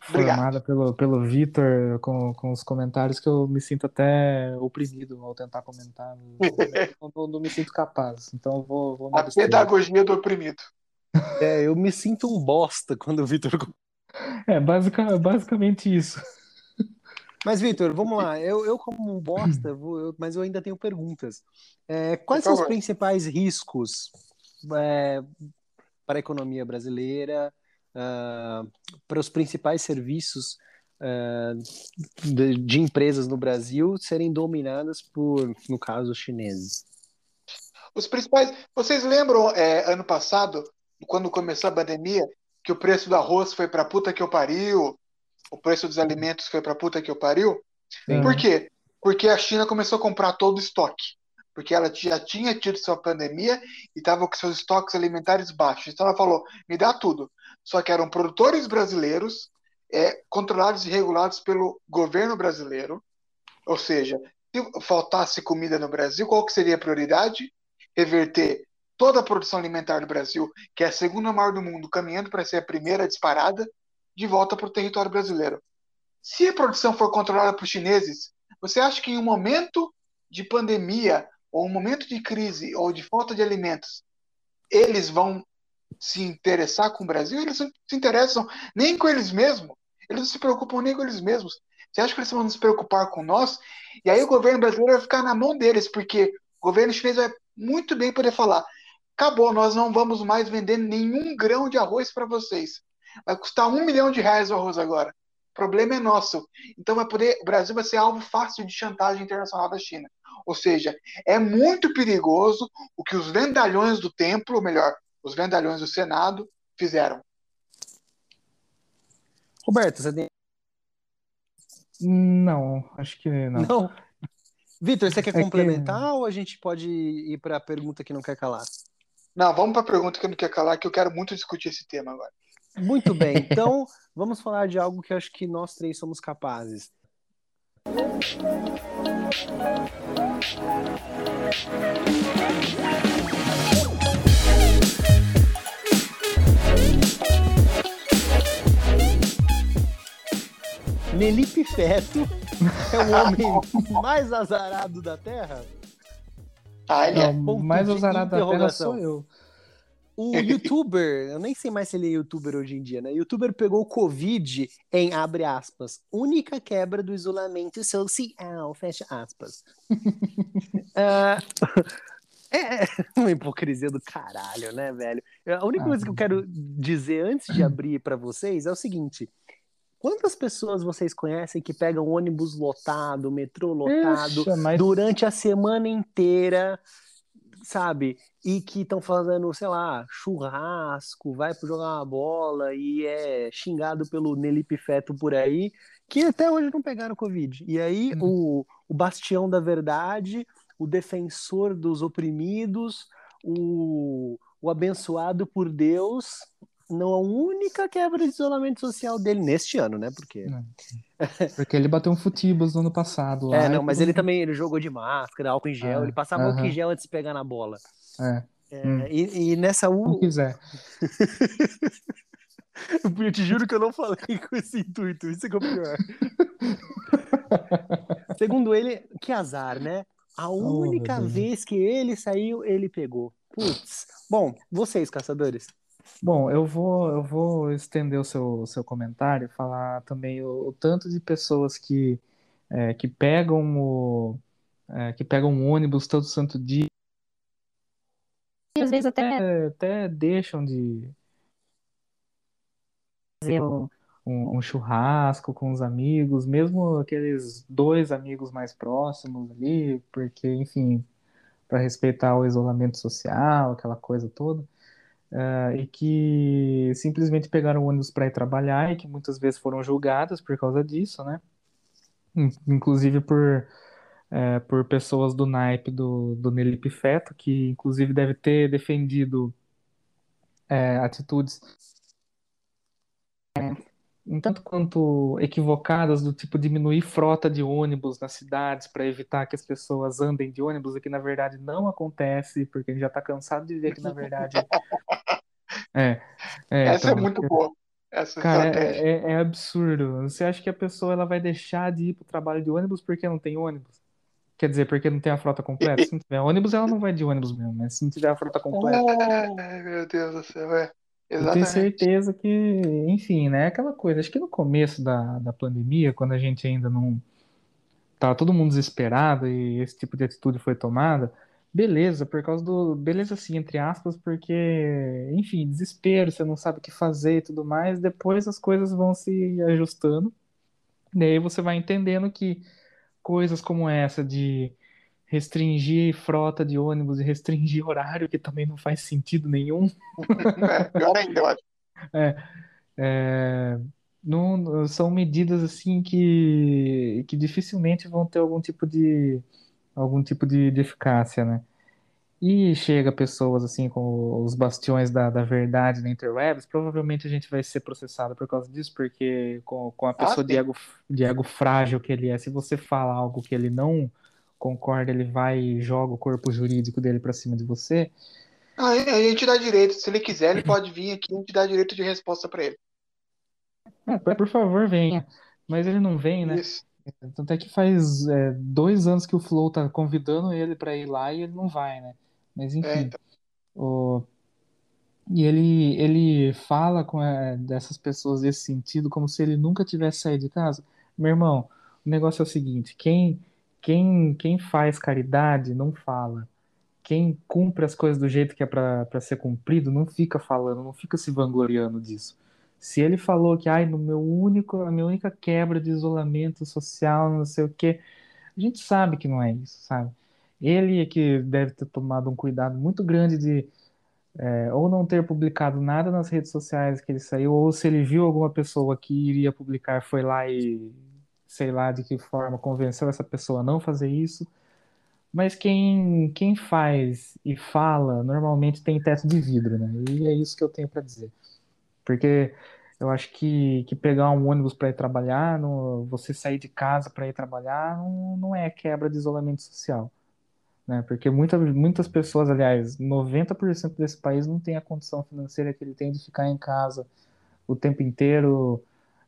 Obrigado.
formada pelo, pelo Vitor com, com os comentários que eu me sinto até oprimido ao tentar comentar. Eu não, não me sinto capaz, então eu vou, vou me
A
abster.
pedagogia do oprimido.
É, eu me sinto um bosta quando o Vitor.
É basica, basicamente isso.
Mas, Vitor, vamos lá. Eu, eu como um bosta, vou- eu- mas eu ainda tenho perguntas. É, quais são os principais riscos é, para a economia brasileira, ah, para os principais serviços ah, de, de empresas no Brasil serem dominadas por, no caso, chineses?
Os principais. Vocês lembram, é, ano passado, quando começou a pandemia, que o preço do arroz foi pra puta que eu pariu, o preço dos alimentos foi pra puta que eu pariu?
Sim.
Por quê? Porque a China começou a comprar todo o estoque. Porque ela já tinha tido sua pandemia e estava com seus estoques alimentares baixos. Então ela falou: me dá tudo. Só que eram produtores brasileiros, é, controlados e regulados pelo governo brasileiro. Ou seja, se faltasse comida no Brasil, qual que seria a prioridade? Reverter toda a produção alimentar do Brasil, que é a segunda maior do mundo, caminhando para ser a primeira disparada, de volta para o território brasileiro. Se a produção for controlada por chineses, você acha que em um momento de pandemia, ou um momento de crise, ou de falta de alimentos, eles vão se interessar com o Brasil? Eles não se interessam nem com eles mesmos. Eles não se preocupam nem com eles mesmos. Você acha que eles vão se preocupar com nós? E aí o governo brasileiro vai ficar na mão deles, porque o governo chinês vai muito bem poder falar: acabou, nós não vamos mais vender nenhum grão de arroz para vocês. Vai custar um milhão de reais o arroz agora. O problema é nosso. Então vai poder, o Brasil vai ser alvo fácil de chantagem internacional da China. Ou seja, é muito perigoso o que os vendalhões do templo, ou melhor, os vendalhões do Senado, fizeram.
Roberto, você tem.
Não, acho que não.
Não. Vitor, você quer
É
complementar
que-
ou a gente pode ir para a pergunta que não quer calar?
Não, vamos para a pergunta que não quero calar, que eu quero muito discutir esse tema agora.
Muito bem, então vamos falar de algo que eu acho que nós três somos capazes. Nelipe Feto é o homem mais azarado da Terra?
Ah, ele é.
Não, mais azarado da terra sou eu.
O youtuber, eu nem sei mais se ele é youtuber hoje em dia, né? Youtuber pegou Covid em, abre aspas, única quebra do isolamento social, fecha aspas. Ah, é uma hipocrisia do caralho, né, velho? A única
Ah.
coisa que eu quero dizer antes de abrir para vocês é o seguinte. Quantas pessoas vocês conhecem que pegam ônibus lotado, metrô lotado,
mas
durante a semana inteira, sabe? E que estão fazendo, sei lá, churrasco, vai jogar uma bola e é xingado pelo Nelipe Feto por aí, que até hoje não pegaram Covid. E aí o, o bastião da verdade, o defensor dos oprimidos, o, o abençoado por Deus, não a única quebra de isolamento social dele neste ano, né? Porque
porque ele bateu um futibas no ano passado lá.
é, não, mas ele também ele jogou de máscara, álcool em gel,
Ah,
ele passava álcool em
aham.
gel antes de pegar na bola.
É,
É,
Hum.
e, e nessa U,
quiser.
eu te juro que eu não falei com esse intuito, isso é que é o pior. Segundo ele, que azar, né? A única
meu Deus.
vez que ele saiu, ele pegou. Putz. Bom, vocês, caçadores.
Bom, eu vou, eu vou estender o seu, seu comentário, falar também o, o tanto de pessoas que, é, que pegam o, é, que pegam um ônibus todo santo dia, e às vezes até, até deixam de fazer um- um churrasco com os amigos, mesmo aqueles dois amigos mais próximos ali, porque, enfim, para respeitar o isolamento social, aquela coisa toda. Ah, e que simplesmente pegaram ônibus para ir trabalhar e que muitas vezes foram julgadas por causa disso, né? In- Inclusive por, eh, por pessoas do naipe do, do Nelipe Feto, que inclusive deve ter defendido eh, atitudes um tanto quanto equivocadas do tipo diminuir frota de ônibus nas cidades para evitar que as pessoas andem de ônibus, o que na verdade não acontece, porque a gente já está cansado de ver que na verdade é, é,
Essa é
então,
muito boa. Essa
Cara,
estratégia.
é, é- é absurdo. Você acha que a pessoa ela vai deixar de ir pro trabalho de ônibus porque não tem ônibus? Quer dizer, porque não tem a frota completa? Se não tiver ônibus, ela não vai de ônibus mesmo, mas se não tiver a frota completa.
Ai, meu Deus do céu, é.
Eu tenho
Exatamente.
certeza que, enfim, né? Aquela coisa. Acho que no começo da, da pandemia, quando a gente ainda não. Tava todo mundo desesperado e esse tipo de atitude foi tomada, beleza, por causa do. Beleza, assim, entre aspas, porque, enfim, desespero, você não sabe o que fazer e tudo mais. Depois as coisas vão se ajustando. Daí você vai entendendo que coisas como essa de restringir frota de ônibus e restringir horário, que também não faz sentido nenhum.
É, pior ainda, eu acho.
É, não, são medidas assim que, que dificilmente vão ter algum tipo de algum tipo de, de eficácia, né? E chega pessoas assim com os bastiões da, da verdade na interwebs, provavelmente a gente vai ser processado por causa disso, porque com, com a pessoa de
sim.
ego, de ego frágil que ele é, se você fala algo que ele não concorda, ele vai e joga o corpo jurídico dele pra cima de você.
Ah, a gente dá direito. Se ele quiser, ele pode vir aqui e a gente dá direito de resposta pra ele.
É, por favor, venha. Mas ele não vem, né?
Isso.
Tanto é que faz é, dois anos que o Flow tá convidando ele pra ir lá e ele não vai, né? Mas
É,
enfim,
então.
o... e ele, ele fala com é, dessas pessoas desse sentido como se ele nunca tivesse saído de casa. Meu irmão, o negócio é o seguinte: quem, quem, quem faz caridade não fala. Quem cumpre as coisas do jeito que é pra ser cumprido não fica falando, não fica se vangloriando disso. Se ele falou que, ai, no meu único, a minha única quebra de isolamento social, não sei o quê, a gente sabe que não é isso, sabe? Ele é que deve ter tomado um cuidado muito grande de é, ou não ter publicado nada nas redes sociais que ele saiu, ou se ele viu alguma pessoa que iria publicar, foi lá e sei lá de que forma convenceu essa pessoa a não fazer isso. Mas quem, quem faz e fala normalmente tem teto de vidro, né? E é isso que eu tenho para dizer. Porque eu acho que, que pegar um ônibus para ir trabalhar, você sair de casa para ir trabalhar, não, não é quebra de isolamento social né? Porque muita, muitas pessoas, aliás, 90% desse país não tem a condição financeira que ele tem de ficar em casa o tempo inteiro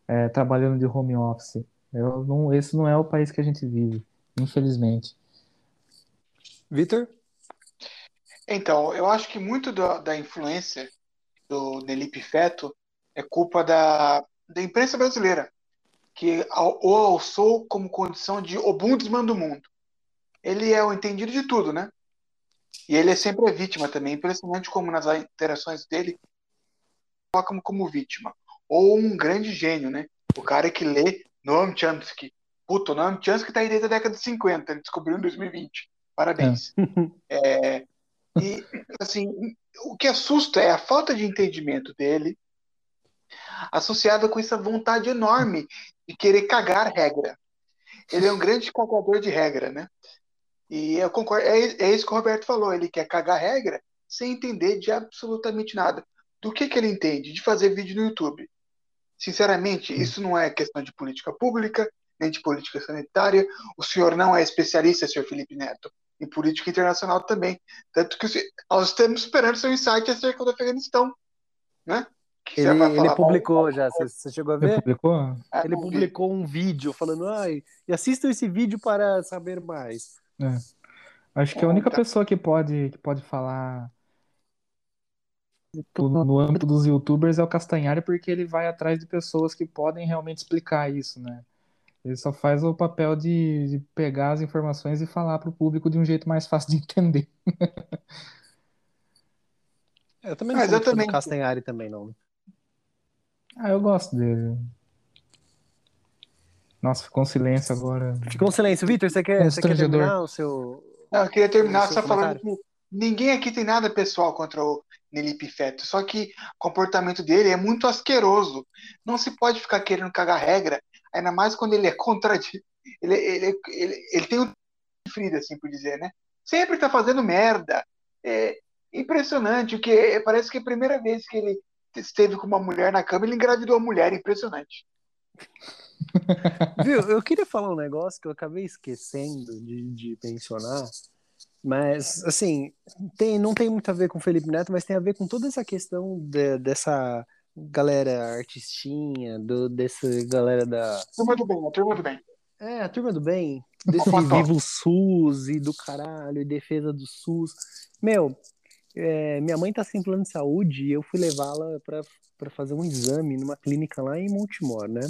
é, trabalhando de home office. Eu não, esse não é o país que a gente vive, infelizmente.
Vitor?
Então, eu acho que muito da, da influência do Nelipe Feto é culpa da, da imprensa brasileira, que o alçou como condição de obundesman do mundo ele é o entendido de tudo, né? E ele é sempre a vítima também. Impressionante como nas interações dele coloca como, como vítima. Ou um grande gênio, né? O cara que lê Noam Chomsky. Puta, o Noam Chomsky tá aí desde a década de 50, ele descobriu em 2020. Parabéns. É. É, e, assim, o que assusta é a falta de entendimento dele, associada com essa vontade enorme de querer cagar regra. Ele é um grande cagador de regra, né? E eu concordo, é, é isso que o Roberto falou, ele quer cagar regra sem entender de absolutamente nada. Do que, que ele entende? De fazer vídeo no YouTube. Sinceramente, isso não é questão de política pública, nem de política sanitária. O senhor não é especialista, senhor Felipe Neto, em política internacional também. Tanto que nós estamos esperando seu insight acerca do Afeganistão. Né?
Ele, ele, publicou já, você, você, chegou a ver?
Ele publicou?
Ele publicou um vídeo falando, ai, e assistam esse vídeo para saber mais.
É. Acho que a única pessoa que pode, que pode falar no, no âmbito dos youtubers é o Castanhari, porque ele vai atrás de pessoas que podem realmente explicar isso, né? Ele só faz o papel de, de pegar as informações e falar para o público de um jeito mais fácil de entender.
Eu também não Mas eu também. Castanhari também, não.
Ah, eu gosto dele. Nossa, ficou um silêncio agora.
Ficou um silêncio. Vitor, você quer, você quer terminar o seu.
Não, eu queria terminar só falando que ninguém aqui tem nada pessoal contra o Nelipe Feto, só que o comportamento dele é muito asqueroso. Não se pode ficar querendo cagar regra, ainda mais quando ele é contra. Ele, ele, ele, ele tem um Frida, assim por dizer, né? Sempre tá fazendo merda. É impressionante, que parece que é a primeira vez que ele esteve com uma mulher na cama, ele engravidou a mulher, impressionante.
Viu, eu queria falar um negócio que eu acabei esquecendo de, de mencionar, mas, assim, tem, não tem muito a ver com o Felipe Neto, mas tem a ver com toda essa questão de, dessa galera artistinha, do, dessa galera da.
Turma do bem, a turma do bem.
É, a turma do bem, desse vivo SUS e do caralho, e defesa do SUS. Meu, é, minha mãe tá sem plano de saúde e eu fui levá-la para fazer um exame numa clínica lá em Montemor, né?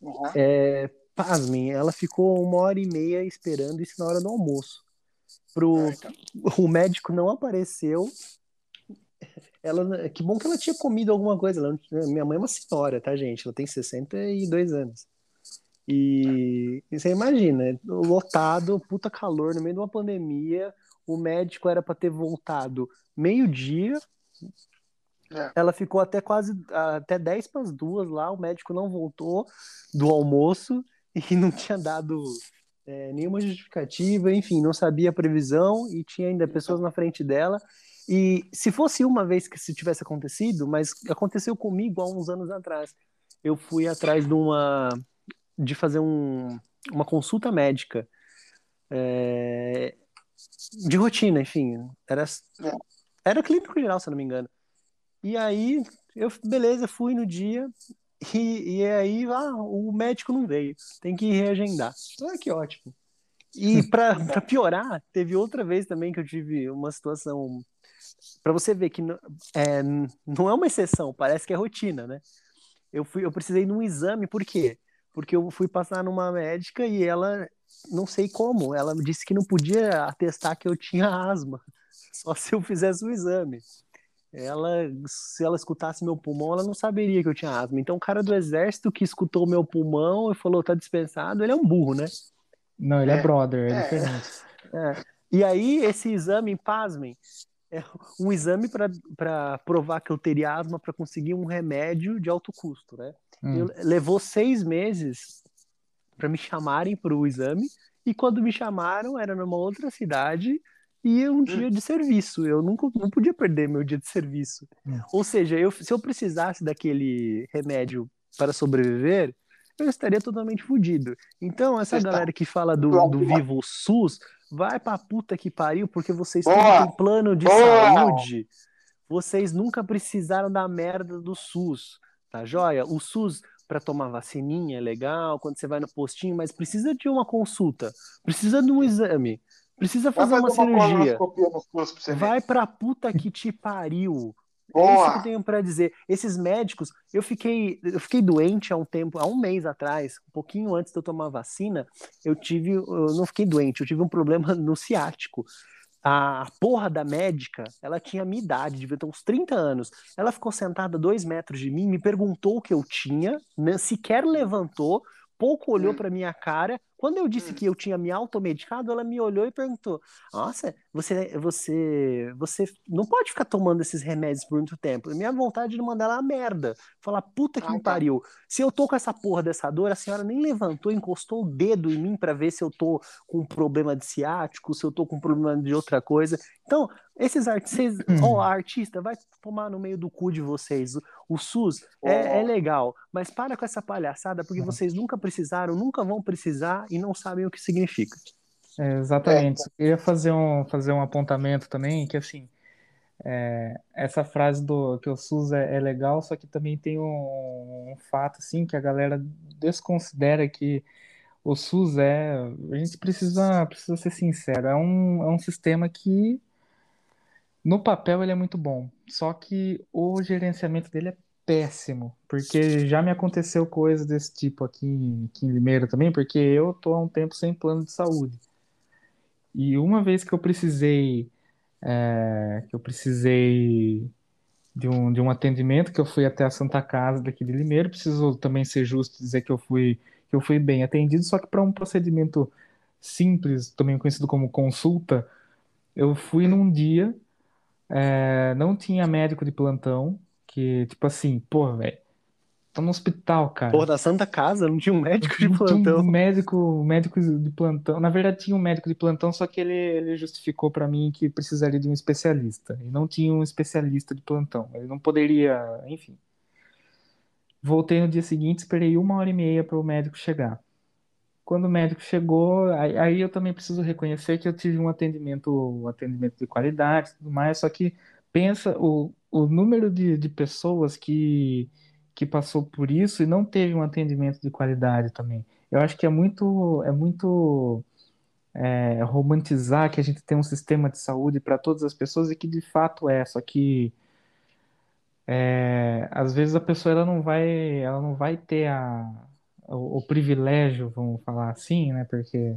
Uhum. É, pasmem, ela ficou uma hora e meia esperando isso na hora do almoço. Pro, então. O médico não apareceu. Ela, que bom que ela tinha comido alguma coisa. Ela, minha mãe é uma senhora, tá, gente? Ela tem 62 anos. E, e você imagina, lotado, puta calor, no meio de uma pandemia. O médico era para ter voltado meio-dia, é. Ela ficou até quase até 10 para as duas lá, o médico não voltou do almoço e não tinha dado é, nenhuma justificativa, enfim, não sabia a previsão e tinha ainda pessoas na frente dela. E se fosse uma vez que isso tivesse acontecido, mas aconteceu comigo há uns anos atrás, eu fui atrás de uma de fazer um, uma consulta médica é, de rotina, enfim, era é. era clínico geral, se não me engano. E aí, eu, beleza, fui no dia, e, e aí, ah, o médico não veio, tem que reagendar. Ah, que ótimo. E para piorar, teve outra vez também que eu tive uma situação. Para você ver que não é, não é uma exceção, parece que é rotina, né? Eu, fui, eu precisei de um exame, por quê? Porque eu fui passar numa médica e ela, não sei como, ela disse que não podia atestar que eu tinha asma, só se eu fizesse o exame. Ela, se ela escutasse meu pulmão, ela não saberia que eu tinha asma. Então, o cara do exército que escutou meu pulmão e falou, tá dispensado, ele é um burro, né?
Não, ele é,
É.
brother, é,
É.
diferente.
É. E aí, esse exame, pasmem, é um exame para provar que eu teria asma para conseguir um remédio de alto custo, né?
Hum.
Eu- levou seis meses para me chamarem para o exame, e quando me chamaram, era numa outra cidade e um dia de serviço. Eu nunca não podia perder meu dia de serviço.
Hum.
Ou seja, eu, se eu precisasse daquele remédio para sobreviver, eu estaria totalmente fodido. Então, essa
Você está-
galera que fala do, do Vivo SUS, vai pra puta que pariu, porque vocês têm plano de
Boa!
saúde. Vocês nunca precisaram da merda do SUS, tá joia? O SUS para tomar vacininha é legal, quando você vai no postinho, mas precisa de uma consulta, precisa de um exame, precisa fazer uma cirurgia. Vai pra puta que te pariu. É isso que eu
Boa!
tenho pra dizer. Esses médicos, eu fiquei, eu fiquei doente há um tempo, há um mês atrás, um pouquinho antes de eu tomar a vacina, eu tive, eu não fiquei doente, eu tive um problema no ciático. A porra da médica, ela tinha a minha idade, devia ter uns 30 anos. Ela ficou sentada a dois metros de mim, me perguntou o que eu tinha, né, sequer levantou, pouco olhou
Hum.
pra minha cara. Quando eu disse
Hum.
que eu tinha me automedicado, ela me olhou e perguntou: Nossa, você, você, você não pode ficar tomando esses remédios por muito tempo. Minha vontade de mandar ela a merda. Falar, puta que
Ah,
me
tá.
pariu. Se eu tô com essa porra dessa dor, a senhora nem levantou, encostou o dedo em mim pra ver se eu tô com problema de ciático, se eu tô com problema de outra coisa. Então, esses artistas, ó, artista, vai tomar no meio do cu de vocês. O, o SUS é, é legal, mas para com essa palhaçada, porque vocês nunca precisaram, nunca vão precisar e não sabem o que significa.
É, exatamente. Eu queria fazer um, fazer um apontamento também, que assim, é, essa frase do que o SUS é, é legal, só que também tem um, um fato assim que a galera desconsidera que o SUS é, a gente precisa, precisa ser sincero, é um, é um sistema que no papel ele é muito bom, só que o gerenciamento dele é péssimo, porque já me aconteceu coisas desse tipo aqui, em- aqui em Limeira também, porque eu tô há um tempo sem plano de saúde. E uma vez que eu precisei, é, que eu precisei de um, de um atendimento, que eu fui até a Santa Casa daqui de Limeira, preciso também ser justo dizer que eu fui, que eu fui bem atendido, só que para um procedimento simples, também conhecido como consulta, eu fui num dia, é, não tinha médico de plantão, que tipo assim, pô, velho, tô no hospital, cara.
Porra, da Santa Casa, não tinha um médico de
Tinha um
plantão.
médico, médico de plantão. Na verdade, tinha um médico de plantão, só que ele, ele justificou para mim que precisaria de um especialista. E não tinha um especialista de plantão. Ele não poderia, enfim. Voltei no dia seguinte, esperei uma hora e meia para o médico chegar. Quando o médico chegou, aí, aí eu também preciso reconhecer que eu tive um atendimento, um atendimento de qualidade e tudo mais, só que pensa o, o número de, de pessoas que, que passou por isso e não teve um atendimento de qualidade também. Eu acho que é muito, é muito é, romantizar que a gente tem um sistema de saúde para todas as pessoas e que de fato é, só que é, às vezes a pessoa ela não vai, ela não vai ter a, o, o privilégio, vamos falar assim, né? Porque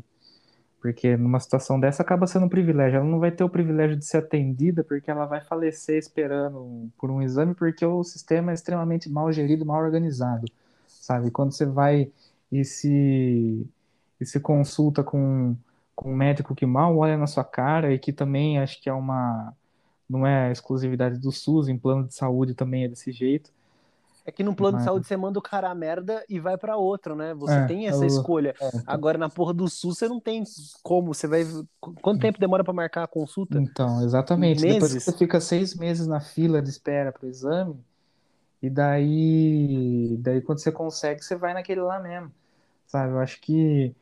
porque numa situação dessa acaba sendo um privilégio. Ela não vai ter o privilégio de ser atendida porque ela vai falecer esperando por um exame porque o sistema é extremamente mal gerido, mal organizado, sabe? Quando você vai e se, e se consulta com, com um médico que mal olha na sua cara e que também acho que é uma não é exclusividade do SUS, em plano de saúde também é desse jeito.
É que no plano de saúde você manda o cara a merda e vai pra outro, né? Você
É,
tem essa
eu-
escolha.
É,
Agora na porra do SUS você não tem como. Você vai. Quanto tempo demora pra marcar a consulta?
Então, exatamente. Depois
Meses.
você fica seis meses na fila de espera para o exame, e daí, daí quando você consegue, você vai naquele lá mesmo, sabe? Eu acho que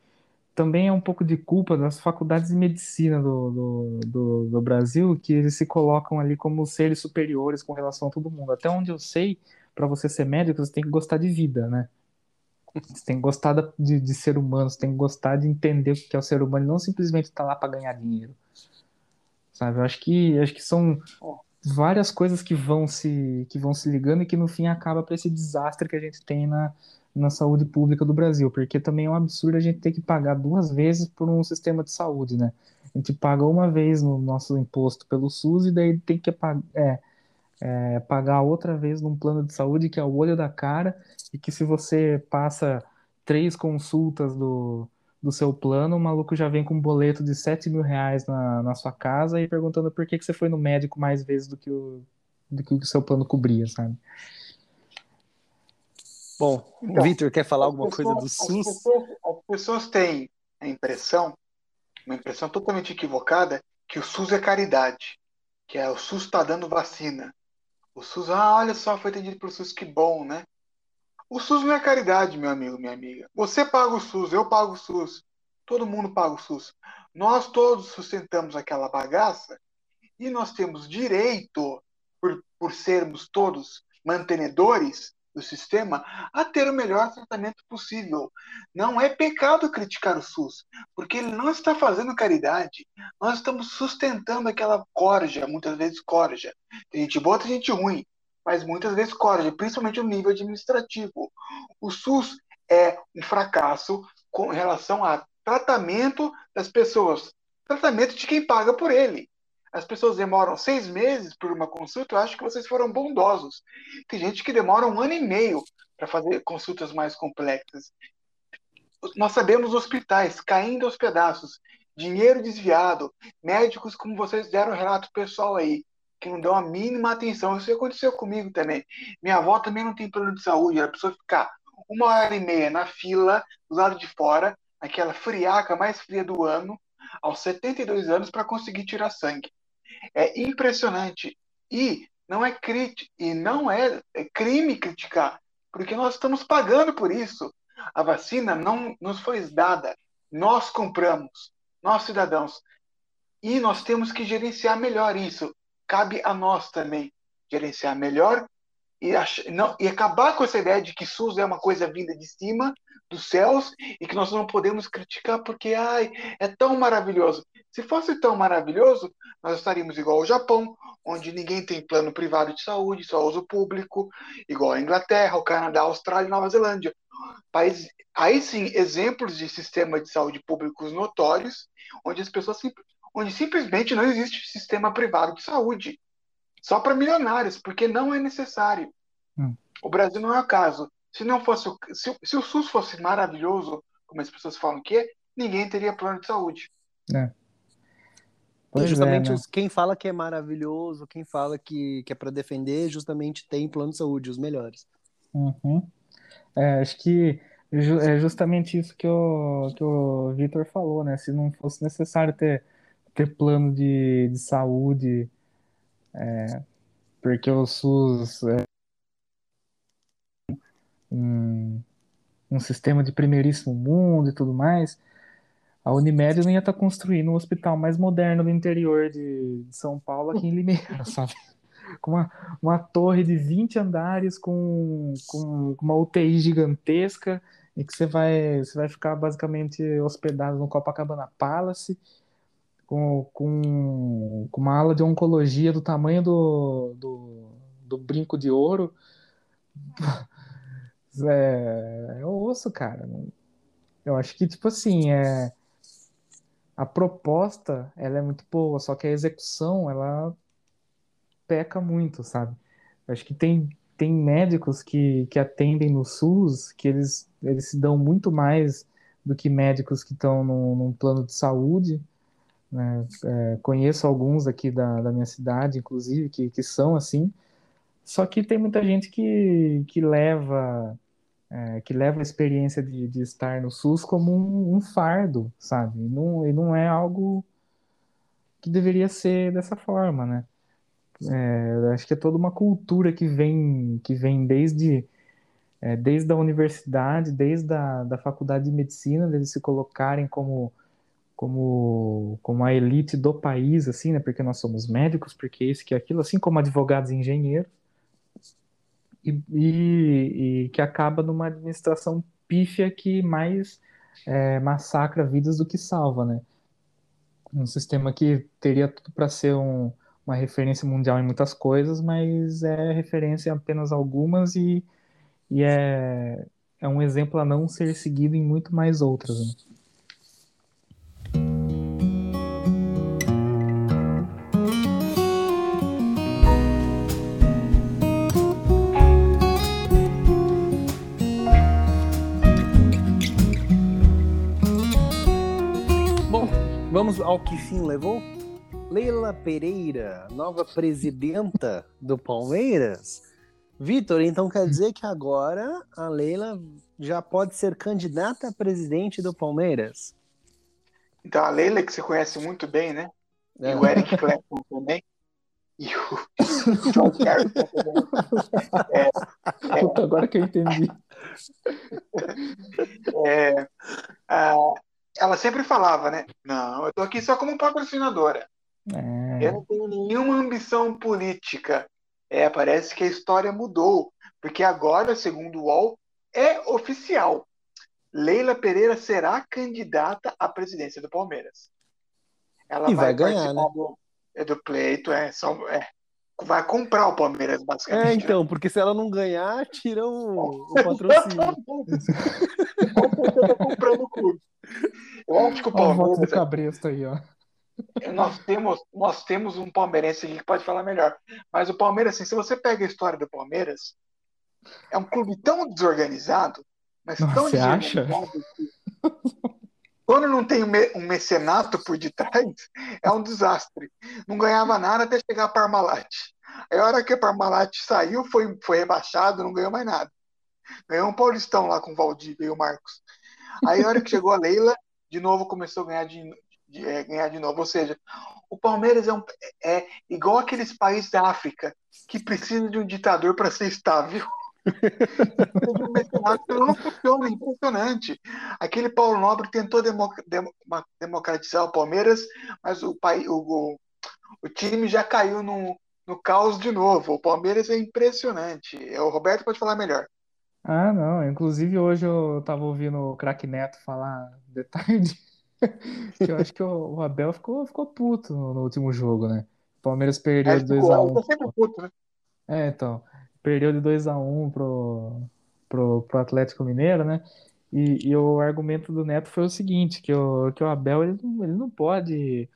também é um pouco de culpa das faculdades de medicina do, do, do, do Brasil, que eles se colocam ali como seres superiores com relação a todo mundo. Até onde eu sei, para você ser médico, você tem que gostar de vida, né? Você tem que gostar de, de ser humano, você tem que gostar de entender o que é o ser humano, não simplesmente estar lá para ganhar dinheiro. Sabe? Eu acho que acho que são várias coisas que vão se que vão se ligando e que no fim acaba para esse desastre que a gente tem na, na saúde pública do Brasil, porque também é um absurdo a gente ter que pagar duas vezes por um sistema de saúde, né? A gente paga uma vez no nosso imposto pelo SUS e daí tem que pagar, é, é, pagar outra vez num plano de saúde que é o olho da cara e que se você passa três consultas do, do seu plano, o maluco já vem com um boleto de 7 mil reais na, na sua casa e perguntando por que, que você foi no médico mais vezes do que o, do que o seu plano cobria, sabe?
Bom, então, Vitor, quer falar alguma pessoas, coisa do SUS?
As pessoas, as pessoas têm a impressão, uma impressão totalmente equivocada, que o SUS é caridade, que é o SUS está dando vacina. O SUS, ah, olha só, foi atendido pelo SUS, que bom, né? O SUS não é caridade, meu amigo, minha amiga. Você paga o SUS, eu pago o SUS, todo mundo paga o SUS. Nós todos sustentamos aquela bagaça e nós temos direito, por, por sermos todos mantenedores, do sistema a ter o melhor tratamento possível. Não é pecado criticar o SUS, porque ele não está fazendo caridade. Nós estamos sustentando aquela corja, muitas vezes corja. Tem gente boa, tem gente ruim, mas muitas vezes corja, principalmente no nível administrativo. O SUS é um fracasso com relação a tratamento das pessoas, tratamento de quem paga por ele as pessoas demoram seis meses por uma consulta, eu acho que vocês foram bondosos. Tem gente que demora um ano e meio para fazer consultas mais complexas. Nós sabemos hospitais caindo aos pedaços, dinheiro desviado, médicos, como vocês deram um relato pessoal aí, que não dão a mínima atenção. Isso aconteceu comigo também. Minha avó também não tem plano de saúde, a pessoa ficar uma hora e meia na fila, do lado de fora, aquela friaca mais fria do ano, aos 72 anos, para conseguir tirar sangue. É impressionante. E não é crítico, e não é, é crime criticar, porque nós estamos pagando por isso. A vacina não nos foi dada, nós compramos, nós cidadãos. E nós temos que gerenciar melhor isso. Cabe a nós também gerenciar melhor e, ach... não, e acabar com essa ideia de que SUS é uma coisa vinda de cima, dos céus, e que nós não podemos criticar porque ai, é tão maravilhoso. Se fosse tão maravilhoso, nós estaríamos igual ao Japão, onde ninguém tem plano privado de saúde, só uso público, igual a Inglaterra, o Canadá, a Austrália e Nova Zelândia. País, aí sim, exemplos de sistema de saúde públicos notórios, onde as pessoas onde simplesmente não existe sistema privado de saúde só para milionários, porque não é necessário. Hum. O Brasil não é o caso. Se não fosse o, se, se, o SUS fosse maravilhoso, como as pessoas falam que é, ninguém teria plano de saúde.
É. Pois justamente é, né? quem fala que é maravilhoso, quem fala que, que é para defender, justamente tem plano de saúde, os melhores.
Uhum. É, acho que é justamente isso que o, que o Vitor falou, né? Se não fosse necessário ter, ter plano de, de saúde é, porque o SUS é um, um sistema de primeiríssimo mundo e tudo mais, a Unimed não ia estar tá construindo um hospital mais moderno do interior de, de São Paulo, aqui em Limeira, sabe? Com uma, uma torre de 20 andares, com, com uma UTI gigantesca, e que você vai, você vai ficar basicamente hospedado no Copacabana Palace, com, com, com uma aula de oncologia do tamanho do, do, do brinco de ouro. É, é osso, cara. Eu acho que, tipo assim, é, a proposta ela é muito boa, só que a execução ela peca muito, sabe? Acho que tem, tem médicos que, que atendem no SUS que eles, eles se dão muito mais do que médicos que estão num plano de saúde né? É, conheço alguns aqui da, da minha cidade, inclusive, que, que são assim. Só que tem muita gente que, que leva é, que leva a experiência de, de estar no SUS como um, um fardo, sabe? E não, e não é algo que deveria ser dessa forma, né? É, acho que é toda uma cultura que vem que vem desde é, desde a universidade, desde a da faculdade de medicina, deles se colocarem como como, como a elite do país, assim, né? Porque nós somos médicos, porque isso que aquilo, assim como advogados e engenheiros, e, e, e que acaba numa administração pífia que mais é, massacra vidas do que salva, né? Um sistema que teria tudo para ser um, uma referência mundial em muitas coisas, mas é referência em apenas algumas e, e é, é um exemplo a não ser seguido em muito mais outras. Né?
Vamos ao que fim levou? Leila Pereira, nova presidenta do Palmeiras. Vitor, então quer dizer que agora a Leila já pode ser candidata a presidente do Palmeiras?
Então, a Leila, que você conhece muito bem, né?
É.
E o Eric Clapton também. E o John Carter também.
Puta, agora que eu entendi.
É, ah, ela sempre falava, né? Não, eu tô aqui só como patrocinadora. Eu
É,
não tenho nenhuma ambição política. É, parece que a história mudou, porque agora, segundo o UOL, é oficial. Leila Pereira será candidata à presidência do Palmeiras. Ela
E vai ganhar,
participar do, é, do pleito, é, só, é, vai comprar o Palmeiras,
É,
basicamente.
então, porque se ela não ganhar, tira o, o patrocínio.
Com certeza comprando o clube. Eu acho que o
Olha o voto do
Palmeiras,
Cabresto aí, ó.
nós temos, nós temos um palmeirense aqui que pode falar melhor. Mas o Palmeiras, assim, se você pega a história do Palmeiras, é um clube tão desorganizado, mas
Nossa,
tão
você acha?
que quando não tem um me- um mecenato por detrás, é um desastre. Não ganhava nada até chegar a Parmalat. Aí a hora que a Parmalat saiu, foi, foi rebaixado, não ganhou mais nada. Ganhou um Paulistão lá com o Valdívia e o Marcos. Aí a hora que chegou a Leila, de novo começou a ganhar de, de- é, ganhar de novo. Ou seja, o Palmeiras é, um- é igual aqueles países da África que precisam de um ditador para ser estável. Senão não funciona, é impressionante. Aquele Paulo Nobre tentou democratizar o Palmeiras, mas o, pai, o, o, o time já caiu no, no caos de novo. O Palmeiras é impressionante. É, O Roberto pode falar melhor.
Ah, não. Inclusive, hoje eu tava ouvindo o Craque Neto falar de tarde que eu acho que o o Abel ficou, ficou puto no, no último jogo, né? O Palmeiras perdeu de
ficou,
2x1.
eu tô sempre puto, né?
É, então. Perdeu de 2x1 pro, pro, pro Atlético Mineiro, né? E, e o argumento do Neto foi o seguinte, que o, que o Abel ele não, ele não pode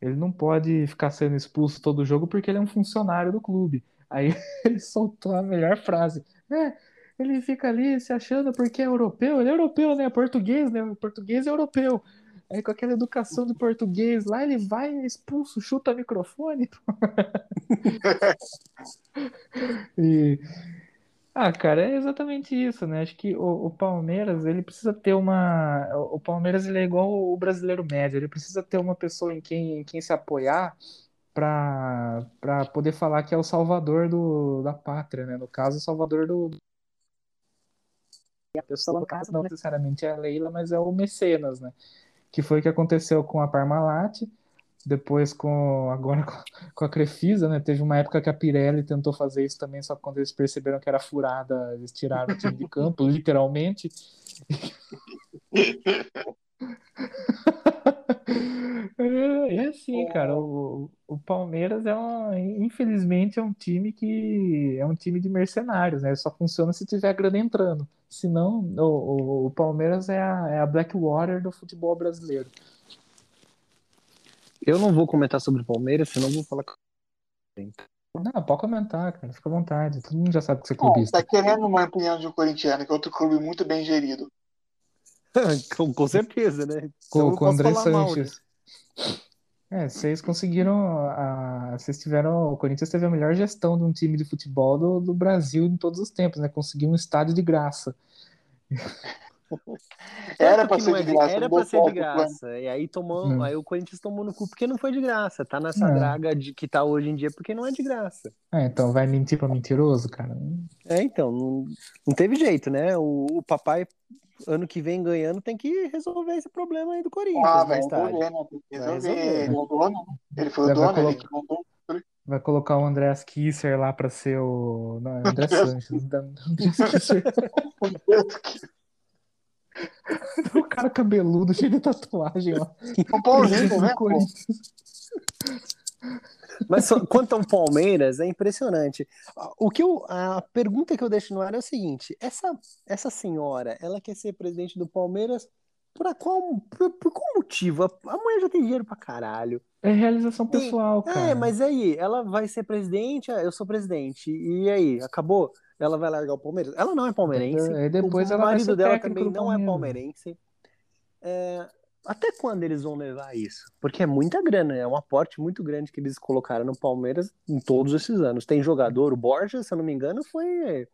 ele não pode ficar sendo expulso todo jogo porque ele é um funcionário do clube. Aí ele soltou a melhor frase. É, ele fica ali se achando porque é europeu, ele é europeu, né? Português, né? Português é europeu. Aí com aquela educação de português lá, ele vai expulso, chuta microfone. E ah, cara, é exatamente isso, né? Acho que o, o Palmeiras, ele precisa ter uma. O Palmeiras, ele é igual o brasileiro médio, ele precisa ter uma pessoa em quem, em quem se apoiar para para poder falar que é o salvador do, da pátria, né? No caso, o salvador do. E a pessoa, no caso, não necessariamente é a Leila, mas é o Mecenas, né? Que foi o que aconteceu com a Parmalat, depois com agora com, com a Crefisa, né? Teve uma época que a Pirelli tentou fazer isso também, só que quando eles perceberam que era furada, eles tiraram o time de campo, literalmente. É, assim, cara. O, o Palmeiras é um, infelizmente é um time que é um time de mercenários, né? Só funciona se tiver grana entrando. Senão, o, o, o Palmeiras é a, é a Blackwater do futebol brasileiro.
Eu não vou comentar sobre o Palmeiras, senão vou falar.
Não, pode comentar, cara. Fica à vontade. Todo mundo já sabe que você é
Ah,
clubista.
tá querendo uma opinião de um corintiano, que é outro clube muito bem gerido.
com, com certeza, né? Então
Com,
eu
com o André
mal, né?
Sanches. É, vocês conseguiram. A, vocês tiveram. O Corinthians teve a melhor gestão de um time de futebol do, do Brasil em todos os tempos, né? Conseguiu um estádio de graça.
Era
Tanto
pra ser
é
de graça,
Era pra ser de graça. E aí tomou,
Hum.
aí o Corinthians tomou no cu porque não foi de graça. Tá nessa
É.
draga de que tá hoje em dia porque não é de graça.
Ah, então vai mentir pra mentiroso, cara?
É, então, não, não teve jeito, né? O, o papai, ano que vem ganhando, tem que resolver esse problema aí do Corinthians
Ah, vai resolver, né? Tem que
Vai
resolver. Ele é o dono, né? Ele foi o dono, ele
colocar-
que mandou.
Vai colocar o Andreas Kisser lá pra ser o. Não, é André Sanches. Andreas Kisser. o cara cabeludo, cheio de tatuagem, ó.
O Paulinho, né?
Corinthians.
Mas quanto ao Palmeiras, é impressionante. O que eu, a pergunta que eu deixo no ar é o seguinte: essa, essa senhora, ela quer ser presidente do Palmeiras por, qual, por, por qual motivo? A, mulher já tem dinheiro pra caralho.
É realização pessoal, cara.
É, mas aí, ela vai ser presidente, ah, eu sou presidente. E aí, acabou? Ela vai largar o Palmeiras? Ela não é palmeirense.
Aí depois
o marido dela também não é palmeirense. É, até quando eles vão levar isso? Porque é muita grana, é um aporte muito grande que eles colocaram no Palmeiras em todos esses anos. Tem jogador, o Borja, se eu não me engano, foi,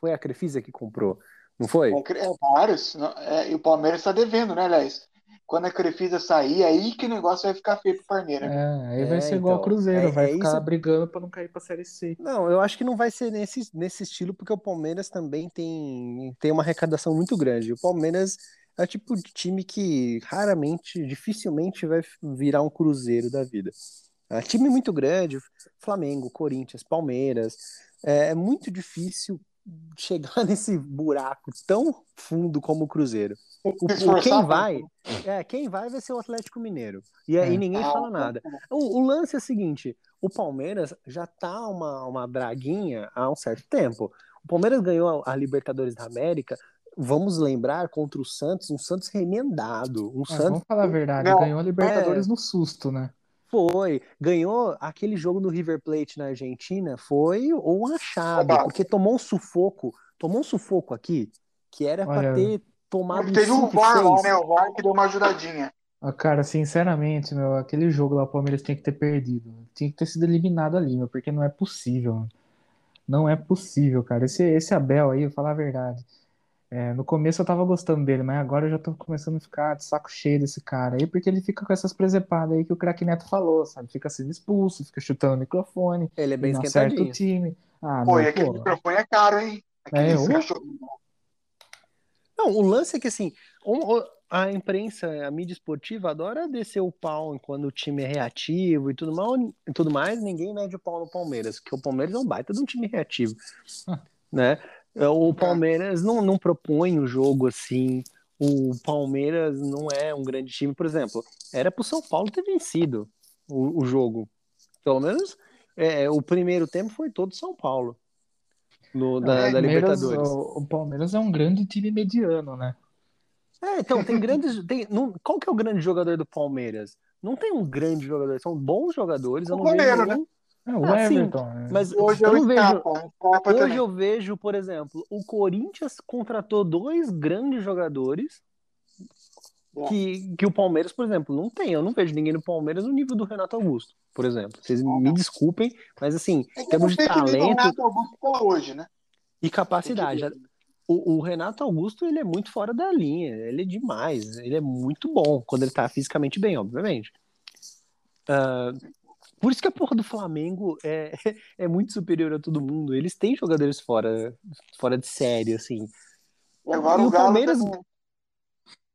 foi a Crefisa que comprou, não foi?
É, é vários. É, e o Palmeiras está devendo, né, aliás? Quando a Crefisa sair, aí que o negócio vai ficar feio pro Parmeira.
É, aí vai é, ser igual então, ao Cruzeiro, é, vai ficar isso... brigando para não cair pra Série C.
Não, eu acho que não vai ser nesse, nesse estilo, porque o Palmeiras também tem, tem uma arrecadação muito grande. O Palmeiras é tipo de time que raramente, dificilmente vai virar um Cruzeiro da vida. É time muito grande, Flamengo, Corinthians, Palmeiras. É, é muito difícil chegar nesse buraco tão fundo como o Cruzeiro. O, o quem vai, é, quem vai vai ser o Atlético Mineiro. E aí é. ninguém ah, fala nada. O, o, lance é o seguinte: o Palmeiras já tá uma, uma braguinha há um certo tempo. O Palmeiras ganhou a Libertadores da América vamos lembrar contra o Santos, um Santos remendado. Um
é,
Santos...
Vamos falar a verdade, Não, ganhou a Libertadores é... no susto, né?
Foi, ganhou aquele jogo no River Plate na Argentina, foi um achado, porque tomou um sufoco, tomou um sufoco aqui, que era para ter tomado
Teve um VAR lá, né? O VAR que deu uma ajudadinha.
Ah, cara, sinceramente, meu, aquele jogo lá, o Palmeiras tinha que ter perdido. Tinha que ter sido eliminado ali, meu, porque não é possível. Não é possível, cara. Esse, esse Abel aí, vou falar a verdade. É, no começo eu tava gostando dele, mas agora eu já tô começando a ficar de saco cheio desse cara aí, porque ele fica com essas presepadas aí que o craque Neto falou, sabe? Fica sendo expulso, fica chutando o microfone.
Ele é bem esquentadinho.
o time. Ah,
pô, e aquele pô. microfone é caro, hein?
Aquele é, cachorro...
Não, o lance é que assim, a imprensa, a mídia esportiva adora descer o pau quando o time é reativo e tudo, mal, e tudo mais, ninguém mede o pau no Palmeiras, porque o Palmeiras é um baita de um time reativo, né? É, o Palmeiras não, não propõe o jogo assim. O Palmeiras não é um grande time, por exemplo. Era para o São Paulo ter vencido o, o jogo. Pelo menos é, o primeiro tempo foi todo São Paulo. No, da, é, da Libertadores.
O, o, Palmeiras é um grande time mediano, né?
É, então, tem grandes. Tem, não, qual que é o grande jogador do Palmeiras? Não tem um grande jogador, são bons jogadores. Eu não vejo nenhum, né?
É, o ah, Everton.
Sim, mas hoje eu, eu vejo, hoje eu vejo, por exemplo, o Corinthians contratou dois grandes jogadores que, que o Palmeiras, por exemplo, não tem. Eu não vejo ninguém no Palmeiras no nível do Renato Augusto, por exemplo. Vocês me desculpem, mas assim, é temos de talento
Renato Augusto hoje, né?
e capacidade. O, o, Renato Augusto ele é muito fora da linha, ele é demais, ele é muito bom quando ele tá fisicamente bem, obviamente. Uh, por isso que a porra do Flamengo é, é muito superior a todo mundo. Eles têm jogadores fora, fora de série, assim.
Agora e o, o Palmeiras.
Agora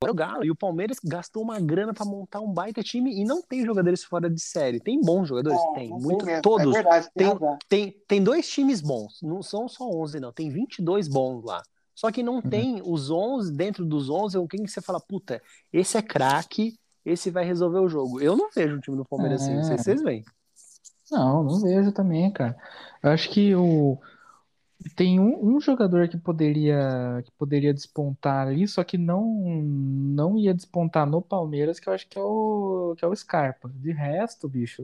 o Galo. E o Palmeiras gastou uma grana para montar um baita time e não tem jogadores fora de série. Tem bons jogadores? É, tem. Muito, tem todos. É verdade, tem, tem, tem, tem, dois times bons. Não são só 11, não. Tem 22 bons lá. Só que não uhum. tem os 11, dentro dos 11, quem que você fala, puta, esse é craque, esse vai resolver o jogo. Eu não vejo um time do Palmeiras é. assim, não sei se vocês veem.
Não, não vejo também, cara. Eu acho que o tem um, um jogador que poderia que poderia despontar ali, só que não não ia despontar no Palmeiras, que eu acho que é o que é o Scarpa. De resto, bicho,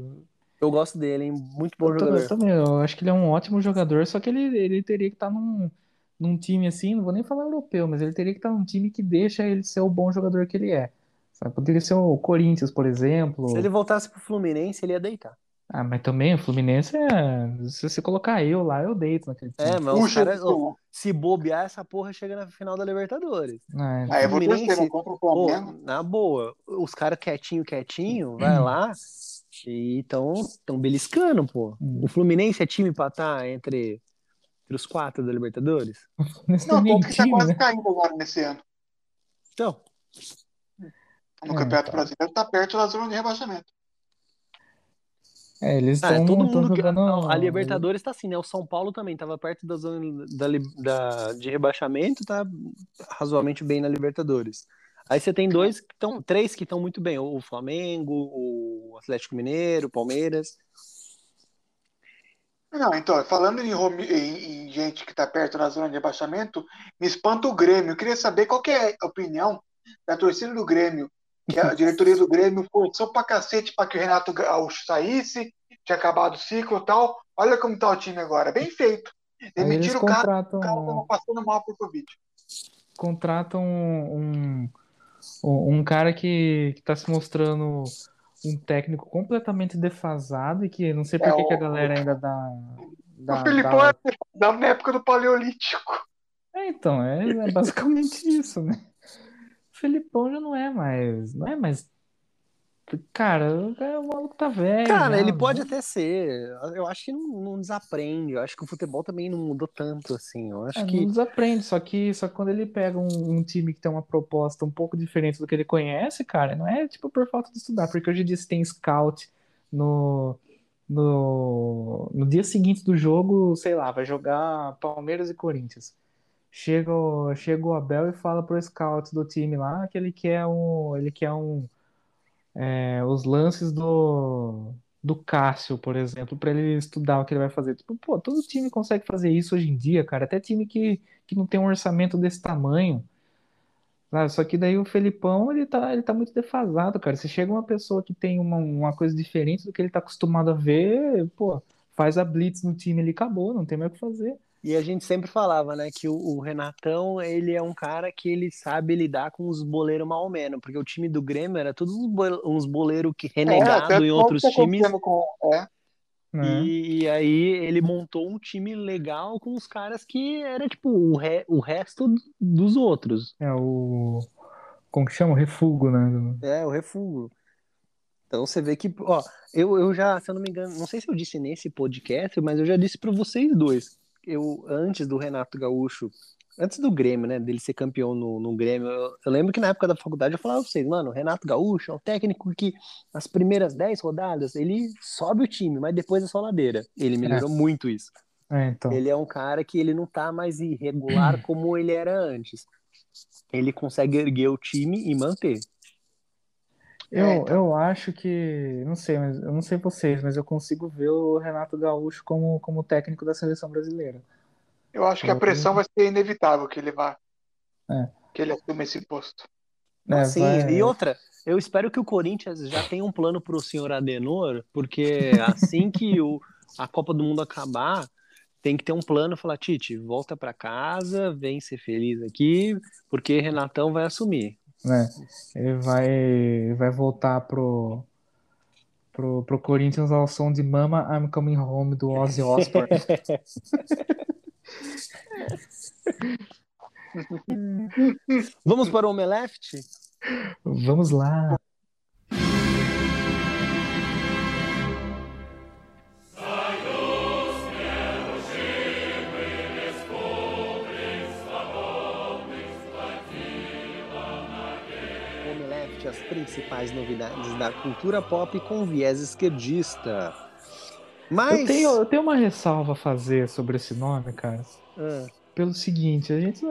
eu gosto dele, hein? Muito bom eu jogador.
Também, eu acho que ele é um ótimo jogador, só que ele, ele teria que estar tá num, num time assim, não vou nem falar europeu, mas ele teria que estar tá num time que deixa ele ser o bom jogador que ele é. Sabe? Poderia ser o Corinthians, por exemplo.
Se ele voltasse pro Fluminense, ele ia deitar.
Ah, mas também o Fluminense é. Se você colocar eu lá, eu deito naquele time.
É, mas Puxa, cara, se bobear, essa porra chega na final da Libertadores.
É, Aí eu vou torcer, não contra o Flamengo.
Pô, na boa, os caras quietinho, quietinho, vai lá e estão tão beliscando, pô. Hum. O Fluminense é time pra estar tá entre, entre os quatro da Libertadores?
Não, o que tá quase né? caindo agora nesse ano.
Então.
No é, Campeonato tá. Brasileiro tá perto da zona de rebaixamento.
É, eles estão ah,
todo mundo jogando. A Libertadores está assim, né? O São Paulo também estava perto da zona da, da, de rebaixamento, tá razoavelmente bem na Libertadores. Aí você tem dois que estão, três que estão muito bem: o Flamengo, o Atlético Mineiro, o Palmeiras.
Não, então, falando em, em, em gente que está perto da zona de rebaixamento, me espanta o Grêmio. Eu queria saber qual que é a opinião da torcida do Grêmio que a diretoria do Grêmio forçou pra cacete pra que o Renato Gaúcho saísse, tinha acabado o ciclo e tal. Olha como tá o time agora, bem feito. Demitiram o cara, o cara tava passando mal por Covid.
Contratam um, Um um cara que, que tá se mostrando um técnico completamente defasado e que não sei por
É,
que que a
o-
galera ainda dá,
O
dá,
Filipão
dá...
é da na época do Paleolítico.
É, então, é, é basicamente isso, né? Felipão já não é mais, não é mais. Cara, o maluco tá velho.
Cara,
já,
ele
né?
pode até ser. Eu acho que não, não desaprende. Eu acho que o futebol também não mudou tanto assim. Eu acho
É,
que.
não desaprende, só que, só que quando ele pega um, um time que tem uma proposta um pouco diferente do que ele conhece, cara, não é tipo por falta de estudar, porque hoje em dia você tem scout no, no, no dia seguinte do jogo, sei lá, vai jogar Palmeiras e Corinthians. Chega o, chega o Abel e fala pro scout do time lá que ele quer um, ele quer um, é, os lances do, do Cássio, por exemplo, para ele estudar o que ele vai fazer. Tipo, pô, todo time consegue fazer isso hoje em dia, cara. Até time que, que não tem um orçamento desse tamanho. Sabe? Só que daí o Felipão, ele tá, ele tá muito defasado, cara. Se chega uma pessoa que tem uma, uma coisa diferente do que ele tá acostumado a ver, pô, faz a blitz no time ali, acabou, não tem mais o que fazer.
E a gente sempre falava, né, que o, o Renatão, ele é um cara que ele sabe lidar com os boleiros mal menos, porque o time do Grêmio era todos uns bole- uns boleiros que renegado
até
em outros times.
Com, é,
né?
E, e aí ele montou um time legal com os caras que era tipo o, re- o resto dos outros.
É o. Como que chama? O refugo, né?
É, o refúgio. Então você vê que, ó, eu, eu já, se eu não me engano, não sei se eu disse nesse podcast, mas eu já disse para vocês dois. Eu, antes do Renato Gaúcho, antes do Grêmio, né, dele ser campeão no, no Grêmio, eu, eu lembro que na época da faculdade eu falava pra vocês, mano, o Renato Gaúcho é um técnico que nas primeiras 10 rodadas ele sobe o time, mas depois é só ladeira. Ele melhorou muito isso.
É, então.
Ele é um cara que ele não tá mais irregular como ele era antes. Ele consegue erguer o time e manter.
Eu,
É, então.
eu acho que, não sei, mas eu não sei vocês, mas eu consigo ver o Renato Gaúcho como, como técnico da seleção brasileira.
eu acho que a pressão vai ser inevitável que ele vá.
É.
Que ele assume esse posto.
É,
Sim,
vai-
e outra, eu espero que o Corinthians já tenha um plano pro senhor Adenor, porque assim que o, a Copa do Mundo acabar, tem que ter um plano, falar, Tite, volta pra casa, vem ser feliz aqui, porque Renatão vai assumir.
Né? Ele vai, vai voltar pro, pro, pro Corinthians ao som de Mama I'm Coming Home do Ozzy Osbourne.
Vamos para o Omeleft?
Vamos lá.
Principais novidades da cultura pop com viés esquerdista. Mas.
Eu tenho, eu tenho uma ressalva a fazer sobre esse nome, cara.
Ah,
Pelo seguinte, a gente,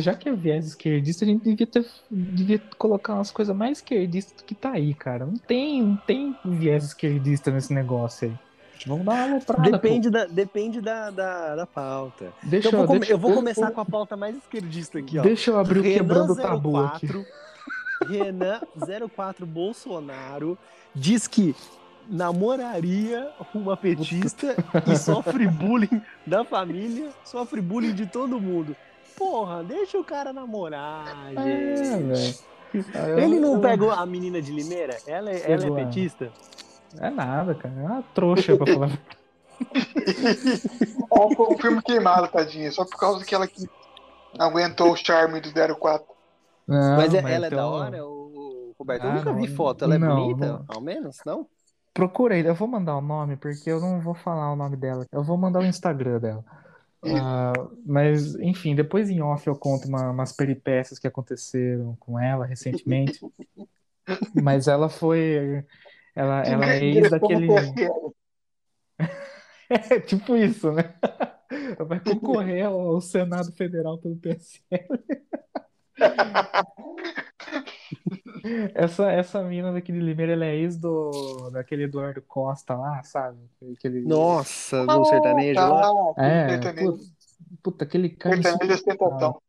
já que é viés esquerdista, a gente devia ter, devia colocar umas coisas mais esquerdistas do que tá aí, cara. Não tem, não tem viés esquerdista nesse negócio aí. Vamos dar uma aloprada,
depende da, depende da, da, da pauta.
Deixa
Então eu vou,
deixa-
eu vou
eu-
começar
eu-
com a pauta mais esquerdista aqui, ó.
Deixa eu abrir o
Renan
quebrando o tabu
04,
aqui.
Renan 04 Bolsonaro diz que namoraria uma petista e sofre bullying da família, sofre bullying de todo mundo. Porra, deixa o cara namorar,
É,
gente.
velho.
Ele não pegou a menina de Limeira? Ela, é- ela é
ela.
petista?
É nada, cara. É uma trouxa pra falar.
Um filme queimado, tadinha, só por causa que ela que aguentou o charme do 04.
Não,
mas é- ela é
então-
da hora, o Roberto? eu
Ah,
nunca
não.
vi foto. Ela é
Não,
bonita? Ao menos, não?
Procurei, eu vou mandar o nome, porque eu não vou falar o nome dela. Eu vou mandar o Instagram dela. Ah, mas, enfim, depois em off eu conto uma- umas peripécias que aconteceram com ela recentemente. Mas ela foi. Ela, ela é ex daquele. É tipo isso, né? Ela vai concorrer ao Senado Federal pelo PSL. Essa, essa mina daquele Limeira, ela é ex do, daquele Eduardo Costa lá, sabe? Aquele,
Nossa, do sertanejo
tá,
lá.
É,
sertanejo.
puta, puta, aquele cara
Sertanejo é ostentação.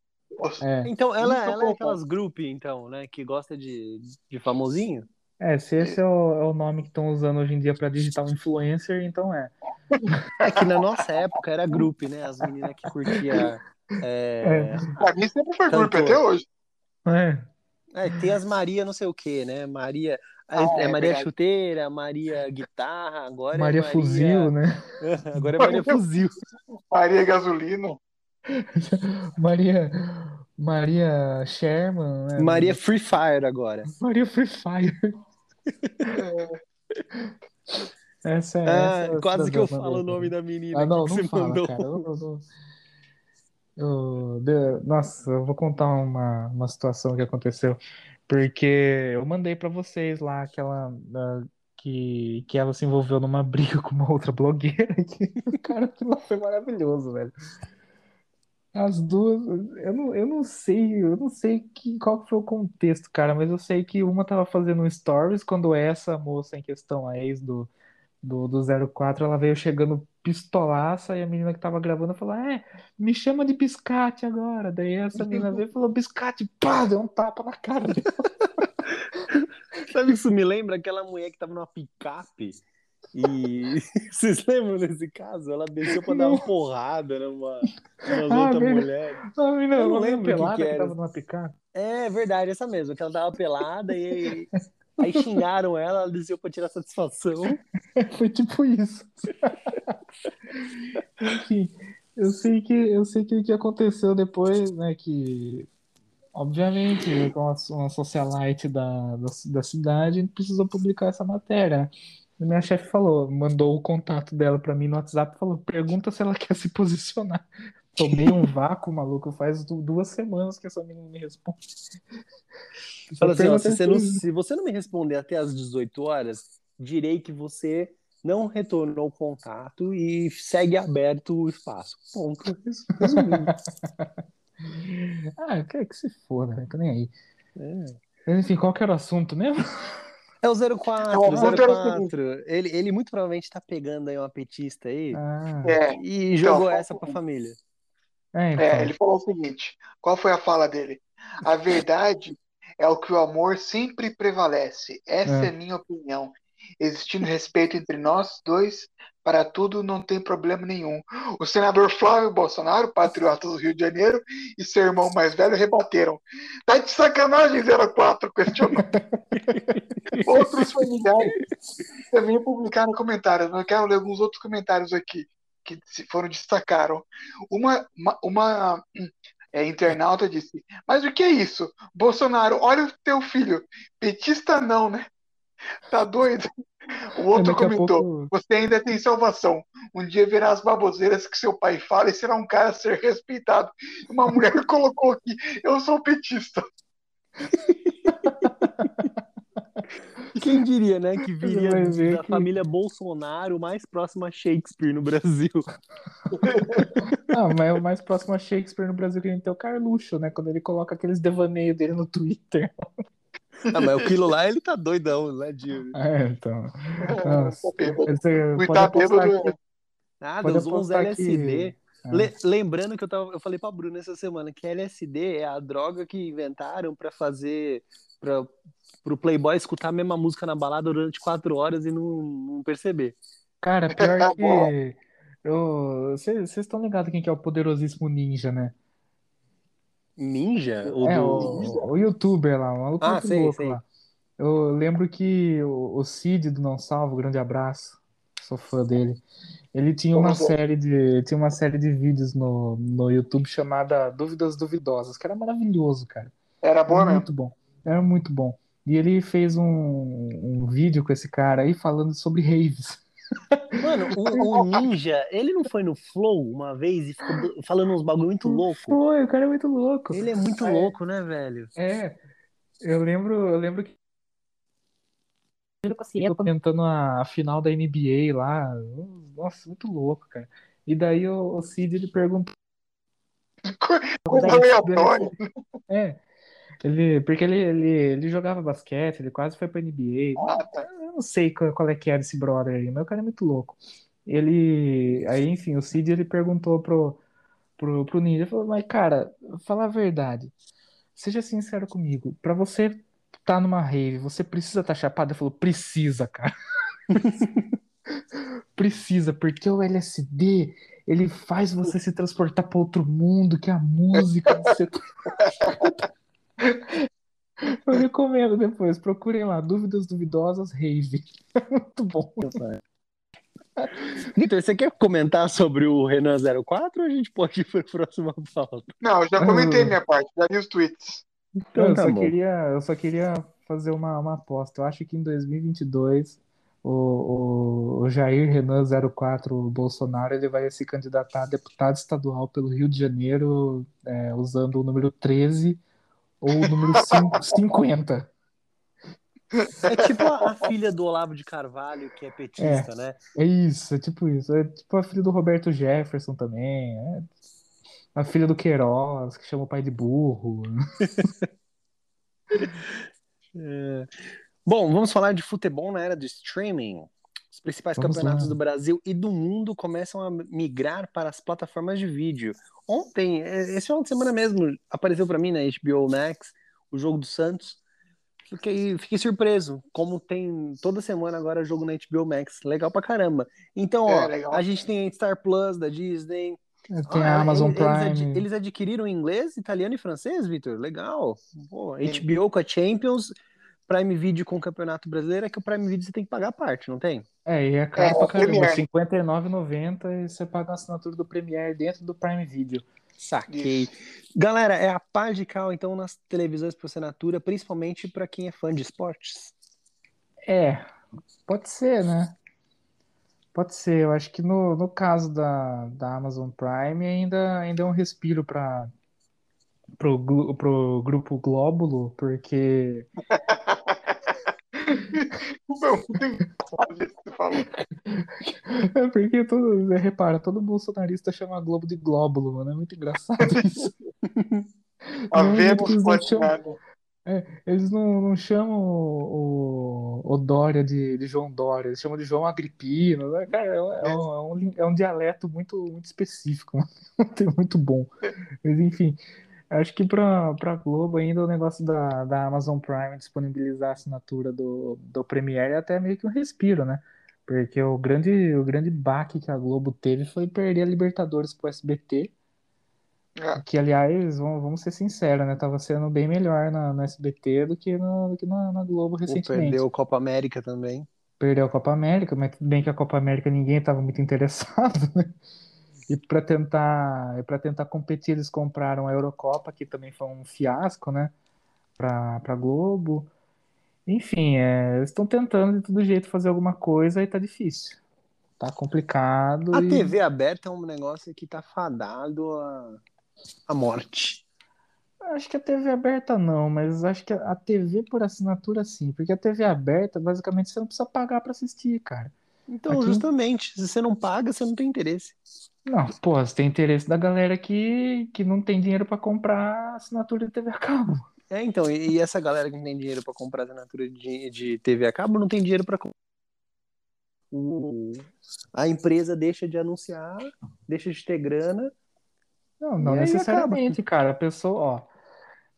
É,
Então, ela, ela é aquelas group, então, né? Que gosta de, de famosinho?
é, se esse é o, é o nome que estão usando hoje em dia pra digital influencer, então é.
É que na nossa época era group, né? As meninas que curtia. É,
Pra mim sempre foi grupo
Cantor.
até hoje.
É.
É, tem as Maria não sei o que, né? Maria.
Ah,
é
é
Maria
verdade.
Chuteira, Maria Guitarra, agora
Maria
é Maria.
Fuzil, né?
Agora é Maria Fuzil.
Maria Gasolina.
Maria. Maria Sherman, né?
Maria Free Fire agora.
Maria Free Fire. Essa é.
Ah,
essa é
quase que eu falo o nome da menina
Ah, não,
que
não
você
fala,
mandou.
cara. Eu, eu, eu- eu- nossa, eu vou contar uma, uma situação que aconteceu. Porque eu mandei pra vocês lá aquela. ah, que, que ela se envolveu numa briga com uma outra blogueira. Que, cara, aquilo foi maravilhoso, velho. As duas, eu não, eu não sei, eu não sei que, qual foi o contexto, cara, mas eu sei que uma tava fazendo stories quando essa moça em questão, a ex do, do, do 04, ela veio chegando pistolaça e a menina que tava gravando falou: É, me chama de biscate agora. Daí essa menina veio e falou: Biscate, pá, deu um tapa na cara.
Sabe isso me lembra aquela mulher que tava numa picape e vocês lembram desse caso? Ela desceu pra dar uma porrada numa, numa
Ah,
outra mulher.
A menina,
Eu não lembro que
pelada
que
que
era.
tava numa picape.
É verdade, essa mesmo, que ela tava pelada e aí xingaram ela, ela desceu pra tirar satisfação.
Foi tipo isso. Enfim, eu sei que eu sei que o que aconteceu depois, né, que obviamente uma, uma socialite da, da, da cidade precisou publicar essa matéria. E minha chefe falou, mandou o contato dela pra mim no WhatsApp, falou, pergunta se ela quer se posicionar. Tomei um vácuo, maluco, faz du- duas semanas que essa menina me responde.
Fala assim, ó, se, você não, se você não me responder até as 18 horas, direi que você não retornou o contato e segue aberto o espaço. Ponto. Resumindo.
Ah, quer que se foda, né? Tô nem aí.
É.
Enfim, qual que era o assunto mesmo?
É o 04,
É, o assunto era o
04. Ele, ele muito provavelmente tá pegando aí uma petista aí
Ah,
É,
e jogou
então,
essa pra família.
É, então.
é, ele falou o seguinte: qual foi a fala dele? A verdade é o que o amor sempre prevalece. Essa
É.
é minha opinião. Existindo respeito entre nós dois, para tudo não tem problema nenhum. O senador Flávio Bolsonaro, patriota do Rio de Janeiro, e seu irmão mais velho rebateram. Tá de sacanagem, 04, questionou. Outros familiares também publicaram comentários, eu quero ler alguns outros comentários aqui que se foram destacaram. Uma, uma, uma, é, internauta disse: Mas o que é isso? Bolsonaro, olha o teu filho. Petista não, né? Tá doido? O outro
Daqui a
comentou:
pouco-
Você ainda tem salvação. Um dia verá as baboseiras que seu pai fala e será um cara a ser respeitado. Uma mulher colocou aqui: Eu sou petista.
Quem diria, né, que viria da
que-
família Bolsonaro mais próxima a Shakespeare no Brasil.
Ah, mas o mais próximo a Shakespeare no Brasil que a gente tem é o Carluxo, né? Quando ele coloca aqueles devaneios dele no Twitter.
Ah, mas aquilo lá ele tá doidão, né, Dio?
É, então.
O é-
Nada,
Pode
usou uns LSD.
que- Ah.
Le- lembrando que eu, tava, eu falei pra Bruna essa semana que LSD é a droga que inventaram pra fazer. Pra, pro Playboy escutar a mesma música na balada durante quatro horas e não, não perceber.
Cara, pior que. eu- Vocês estão ligados quem que é o poderosíssimo ninja, né?
Ninja? Ou
É,
do...
o, o youtuber lá, o maluco
Ah, sei,
louco
sei.
lá. Eu lembro que o, o Cid do Não Salvo, grande abraço, sou fã dele. Ele tinha uma
Vamos lá.
série de, tinha uma série de vídeos no, no YouTube chamada Dúvidas Duvidosas, que era maravilhoso, cara.
Era
Era
mesmo.
muito bom. Era muito bom. E ele fez um, um vídeo com esse cara aí falando sobre raves.
Mano, o, o Ninja, ele não foi no Flow uma vez e ficou do- falando uns bagulho muito louco?
Foi, o cara é muito louco.
Ele é muito
É.
louco, né, velho?
É, eu lembro, eu lembro que ele comentando a, a final da NBA lá. Nossa, muito louco, cara. E daí o, o Cid ele perguntou.
Coisa aleatória.
É, ele, porque ele, ele, ele jogava basquete, ele quase foi pra NBA.
Ah, tá.
Eu não sei qual, qual é que era esse brother aí, mas o cara é muito louco. Ele, aí, enfim, o Cid ele perguntou pro, pro, pro Ninja, falou, mas cara, fala a verdade, seja sincero comigo, pra você tá numa rave, você precisa estar tá chapado? Ele falou, precisa, cara. Precisa, porque o LSD, ele faz você se transportar para outro mundo, que é a música, você Eu recomendo depois, procurem lá, Dúvidas Duvidosas Rave. Muito bom.
Vitor, você quer comentar sobre o Renan 04 ou a gente pode ir para a próxima pauta?
Não, eu já comentei minha parte, já vi os tweets.
Então, eu,
tá
só
bom.
queria, eu só queria fazer uma, uma aposta. Eu acho que em 2022 o, o, o Jair Renan 04 Bolsonaro ele vai se candidatar a deputado estadual pelo Rio de Janeiro é, usando o número 13 ou o número cin- 50.
É tipo a, a filha do Olavo de Carvalho, que é petista, né?
É isso, é tipo isso. É tipo a filha do Roberto Jefferson também. é a filha do Queiroz, que chama o pai de burro.
É. Bom, vamos falar de futebol na era do streaming. Os principais
Vamos
campeonatos
lá.
do Brasil e do mundo começam a migrar para as plataformas de vídeo. Ontem, é, esse final de semana mesmo, apareceu para mim na HBO Max o jogo do Santos. Fiquei, fiquei surpreso, como tem toda semana agora jogo na HBO Max. Legal pra caramba. Então,
É,
ó,
legal.
a gente tem a Star Plus da Disney.
Tem
Ah,
a Amazon
eles, eles ad-
Prime.
eles adquiriram inglês, italiano e francês, Vitor? Legal. Pô, HBO com a Champions, Prime Video com o Campeonato Brasileiro, é que o Prime Video você tem que pagar a parte, não tem?
É, e é caro
É,
pra
o
caramba. R$ 59,90 e você paga a assinatura do Premiere dentro do Prime Video.
Saquei. Galera, é a paz de cal, então, nas televisões por assinatura, principalmente para quem é fã de esportes.
É, pode ser, né? Pode ser. Eu acho que no, no caso da, da Amazon Prime ainda, ainda é um respiro para pro grupo Glóbulo, porque
Muito que você falou.
É porque todo, repara, todo bolsonarista chama a Globo de Glóbulo, mano. É muito engraçado isso.
A
eles não
pode
chamam-
nada.
Eles não, não chamam o, o, o Dória de, de João Dória, eles chamam de João Agripino. né? Cara, é, um- é um, é um, é dialeto muito, muito específico, mano. muito bom. Mas enfim, acho que pra, pra Globo ainda o negócio da, da Amazon Prime disponibilizar a assinatura do, do Premiere é até meio que um respiro, né? Porque o grande, o grande baque que a Globo teve foi perder a Libertadores pro SBT.
É.
Que, aliás, vamos, vamos ser sinceros, né? Tava sendo bem melhor na, no SBT do que, no, do que na, na Globo
Ou
recentemente.
perdeu o Copa América também.
Perdeu a Copa América, mas tudo bem que a Copa América ninguém estava muito interessado, né? E para tentar, para tentar competir, eles compraram a Eurocopa, que também foi um fiasco, né? Para para Globo. Enfim, é, eles estão tentando de todo jeito fazer alguma coisa e tá difícil. Tá complicado
A
e
TV aberta é um negócio que tá fadado à, à morte.
Acho que a TV aberta não, mas acho que a TV por assinatura sim, porque a TV aberta, basicamente, você não precisa pagar pra assistir, cara.
Então,
Aqui-
justamente, se você não paga, você não tem interesse.
Não, pô, você tem interesse da galera que, que não tem dinheiro pra comprar assinatura de TV a cabo.
É, então, e, e essa galera que não tem dinheiro pra comprar assinatura de, de TV a cabo não tem dinheiro pra comprar. O- A empresa deixa de anunciar, deixa de ter grana.
Não, não necessariamente, cara. A pessoa, ó,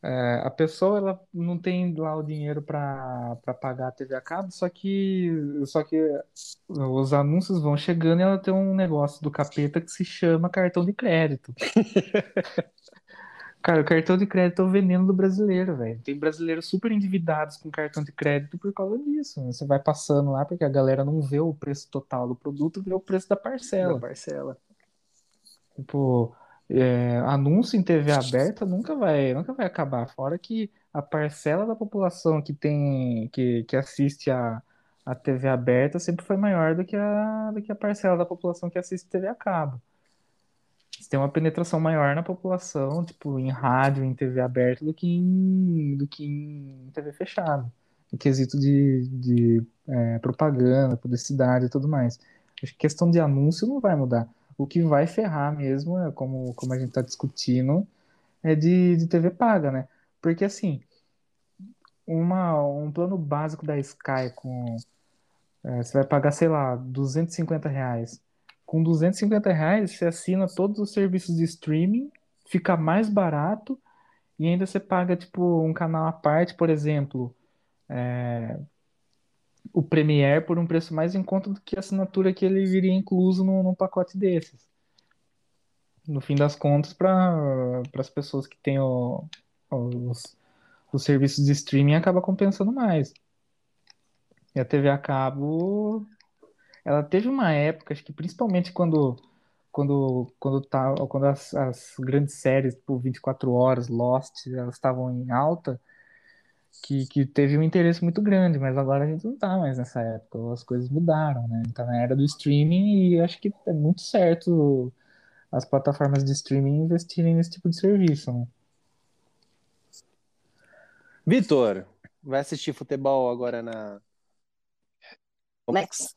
é, a pessoa ela não tem lá o dinheiro pra para pagar a TV a cabo, só que só que os anúncios vão chegando e ela tem um negócio do capeta que se chama cartão de crédito. Cara, o cartão de crédito é o veneno do brasileiro, velho. Tem brasileiros super endividados com cartão de crédito por causa disso. né? Você vai passando lá porque a galera não vê o preço total do produto, vê o preço da parcela.
Da parcela.
Tipo, é, anúncio em TV aberta nunca vai, nunca vai acabar. Fora que a parcela da população que tem, que, que assiste a, a TV aberta sempre foi maior do que a, do que a parcela da população que assiste TV a cabo. Você tem uma penetração maior na população, tipo, em rádio, em TV aberta, do que em, do que em TV fechada. Em quesito de, de é, propaganda, publicidade e tudo mais. Acho que questão de anúncio não vai mudar. O que vai ferrar mesmo, é como, como a gente está discutindo, é de, de TV paga, né? Porque assim, uma, um plano básico da Sky com. é, você vai pagar, sei lá, 250 reais. Com 250 reais, você assina todos os serviços de streaming, fica mais barato e ainda você paga, tipo, um canal à parte, por exemplo, é, o Premiere por um preço mais em conta do que a assinatura que ele viria incluso num, num pacote desses. No fim das contas, para as pessoas que têm o- os, os serviços de streaming acaba compensando mais. E a TV a cabo, ela teve uma época, acho que principalmente quando quando quando tá, quando as, as grandes séries, tipo 24 horas, Lost, elas estavam em alta, que, que teve um interesse muito grande, mas agora a gente não tá mais nessa época, as coisas mudaram, né? Tá na era do streaming e acho que é muito certo as plataformas de streaming investirem nesse tipo de serviço, né?
Vitor, vai assistir futebol agora na Max?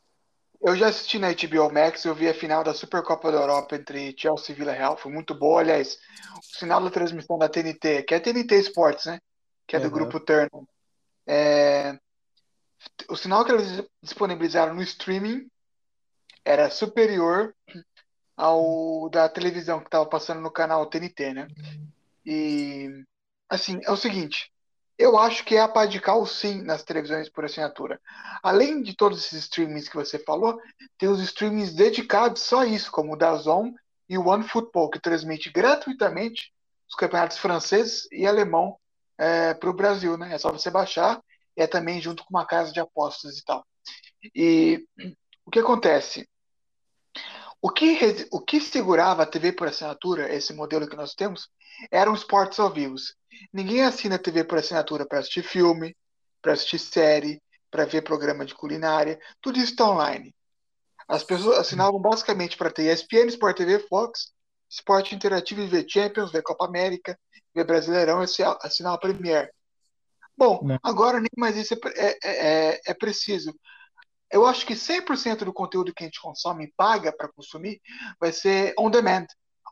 Eu já assisti na HBO Max, eu vi a final da Supercopa da Europa entre Chelsea e Vila Real, foi muito boa. Aliás, o sinal da transmissão da TNT, que é a TNT Sports, né? Que é do
Uhum.
grupo Turner. É, O sinal que eles disponibilizaram no streaming era superior ao da televisão que estava passando no canal TNT, né? E assim, é o seguinte, eu acho que é a pá de cal sim nas televisões por assinatura. Além de todos esses streamings que você falou, tem os streamings dedicados só a isso, como o DAZN e o OneFootball, que transmite gratuitamente os campeonatos franceses e alemão para o Brasil, né? É só você baixar, é também junto com uma casa de apostas e tal. E o que acontece? O que, o que segurava a TV por assinatura, esse modelo que nós temos, eram os esportes ao vivo. Ninguém assina TV por assinatura para assistir filme, para assistir série, para ver programa de culinária, tudo isso está online. As pessoas assinavam basicamente para ter ESPN, Sport TV, Fox, Esporte Interativo e ver Champions, ver Copa América, ver Brasileirão e assi- assinar a Premier. Bom,
Né.
agora nem mais isso é, pre- é- é- é preciso. Eu acho que 100% do conteúdo que a gente consome e paga para consumir vai ser on demand.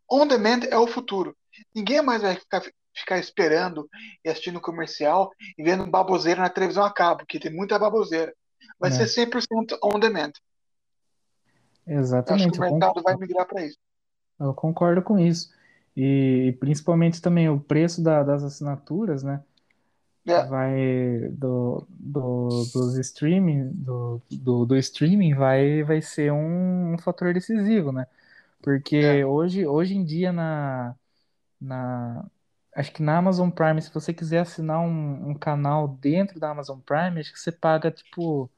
On demand é o futuro. Ninguém mais vai ficar, ficar esperando e assistindo comercial e vendo baboseira na televisão a cabo, que tem muita baboseira. Vai
Né.
ser 100% on demand. Eu acho
Exatamente,
que o mercado vai migrar para isso.
Eu concordo com isso. E principalmente também o preço da- das assinaturas, né?
É.
Vai do, do, dos streaming, do, do, do streaming vai, vai ser um, um fator decisivo, né? Porque
É.
hoje, hoje em dia na, na acho que na Amazon Prime, se você quiser assinar um, um canal dentro da Amazon Prime, acho que você paga tipo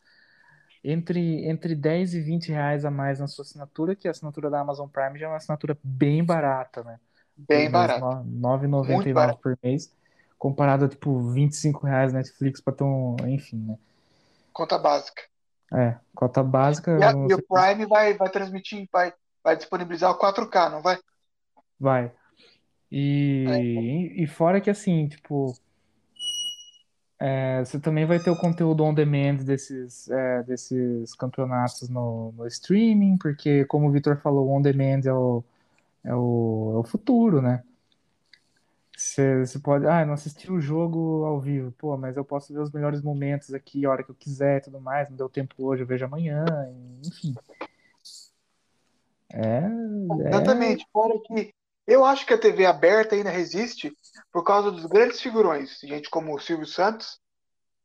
entre, entre 10 e 20 reais a mais na sua assinatura, que a assinatura da Amazon Prime já é uma assinatura bem barata, né?
Bem
no-
Muito
9,99
barato.
por mês, comparado a tipo 25 reais Netflix para ter um, enfim, né?
Conta básica.
É, cota básica,
E, a- e o Prime vai, vai transmitir, vai, vai disponibilizar o 4K, não vai?
vai. E, e fora que assim, tipo, é, você também vai ter o conteúdo on demand desses, é, desses campeonatos no, no streaming, porque como o Vitor falou, on demand é o, é o, é o futuro, né? Você, você pode, ah, não assisti o jogo ao vivo, pô, mas eu posso ver os melhores momentos aqui a hora que eu quiser e tudo mais, não deu tempo hoje, eu vejo amanhã, enfim. É, é,
Exatamente. Fora que eu acho que a TV aberta ainda resiste por causa dos grandes figurões, gente como o Silvio Santos,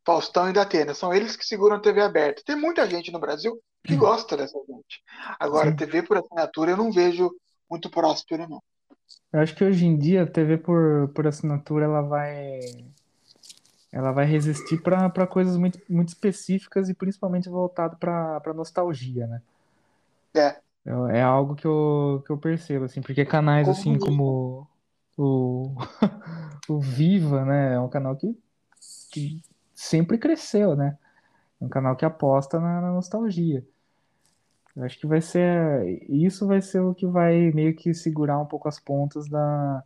Faustão e Datena. São eles que seguram a TV aberta. Tem muita gente no Brasil que gosta dessa gente. Agora,
Sim.
TV por assinatura eu não vejo muito próspero, não.
eu acho que hoje em dia a TV por, por assinatura ela vai ela vai resistir para coisas muito, muito específicas e principalmente voltado para para nostalgia, né?
É.
É, é algo que eu, que eu percebo, assim, porque canais
Como
assim como o, o Viva, né? É um canal que, que sempre cresceu, né? É um canal que aposta na, na nostalgia. Eu acho que vai ser. Isso vai ser o que vai meio que segurar um pouco as pontas da,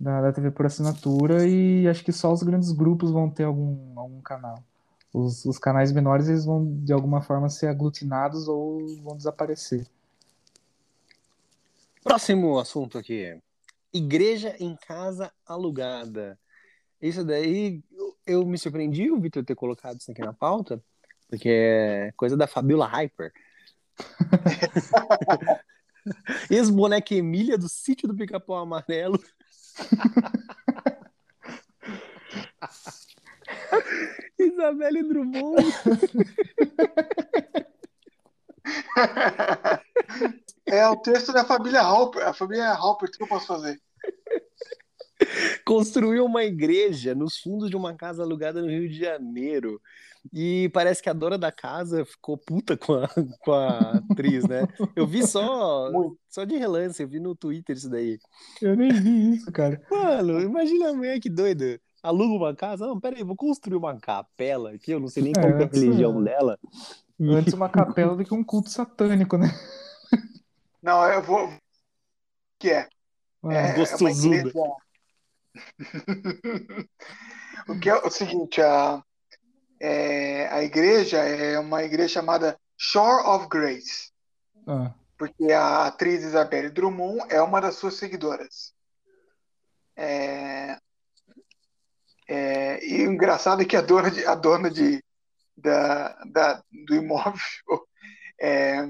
da, da TV por assinatura e acho que só os grandes grupos vão ter algum, algum canal. Os, os canais menores eles vão de alguma forma ser aglutinados ou vão desaparecer.
Próximo assunto aqui. Igreja em casa alugada. Isso daí, eu- me surpreendi o Vitor ter colocado isso aqui na pauta, porque é coisa da Fabiola Hyper. Ex-boneca Emília do sítio do Pica-Pau Amarelo. Isabelle Drummond.
É o texto da família Halper. A família Halper, o que eu posso fazer?
Construiu uma igreja nos fundos de uma casa alugada no Rio de Janeiro. E parece que a dona da casa ficou puta com a, com a atriz, né? Eu vi só,
Muito.
só de relance, eu vi no Twitter isso daí.
Eu nem vi isso, cara.
Mano, imagina a mulher que doida. Aluga uma casa. Não, peraí, vou construir uma capela aqui. Eu não sei nem
É,
qual é a religião dela. E-
Antes uma capela do que um culto satânico, né?
Não, eu vou. Que é?
Ah,
É, é uma igreja. o que é o seguinte, a, é, a igreja é uma igreja chamada Shore of Grace,
ah,
porque a atriz Isabelle Drummond é uma das suas seguidoras. É, é, e o engraçado é que a dona de, a dona de, da, da- do imóvel é,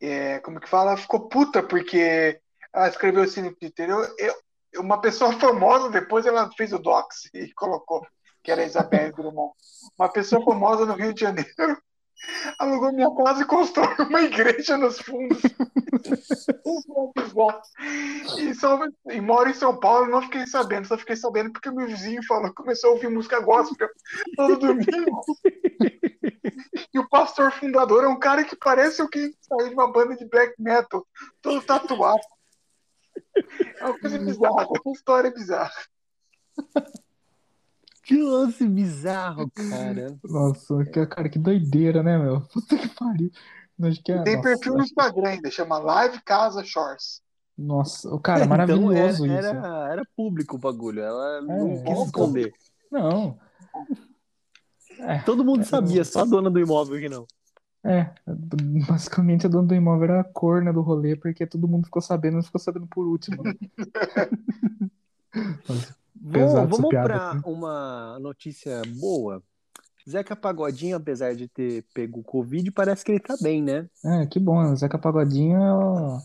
é, como que fala? Ficou puta porque ela escreveu assim no Twitter. Eu, eu- uma pessoa famosa, depois ela fez o docs e colocou que era a Isabelle Drummond. Uma pessoa famosa no Rio de Janeiro alugou minha casa e construiu uma igreja nos fundos. e, só, e moro em São Paulo, não fiquei sabendo, só fiquei sabendo porque meu vizinho falou, começou a ouvir música gospel todo domingo. E o pastor fundador é um cara que parece o que saiu de uma banda de black metal, todo tatuado. É uma coisa bizarra, é uma história bizarra.
Que lance bizarro, cara.
nossa, que- cara, que doideira, né, meu? Puta que pariu. Acho que é,
Tem
nossa,
perfil no Instagram ainda, chama Live Casa Shores.
nossa, o cara,
Então,
maravilhoso
era,
isso.
era, era público o bagulho. Ela não
É,
quis
é,
esconder.
Não. É,
Todo mundo sabia, só a dona do imóvel que não.
É, basicamente a dona do imóvel era a corna do rolê, porque todo mundo ficou sabendo, não ficou sabendo por último. né? Mas, Pesado
Vamos, para uma notícia boa. Zeca Pagodinho, apesar de ter pego o Covid, parece que ele tá bem, né?
É, que bom, o Zeca Pagodinho é o,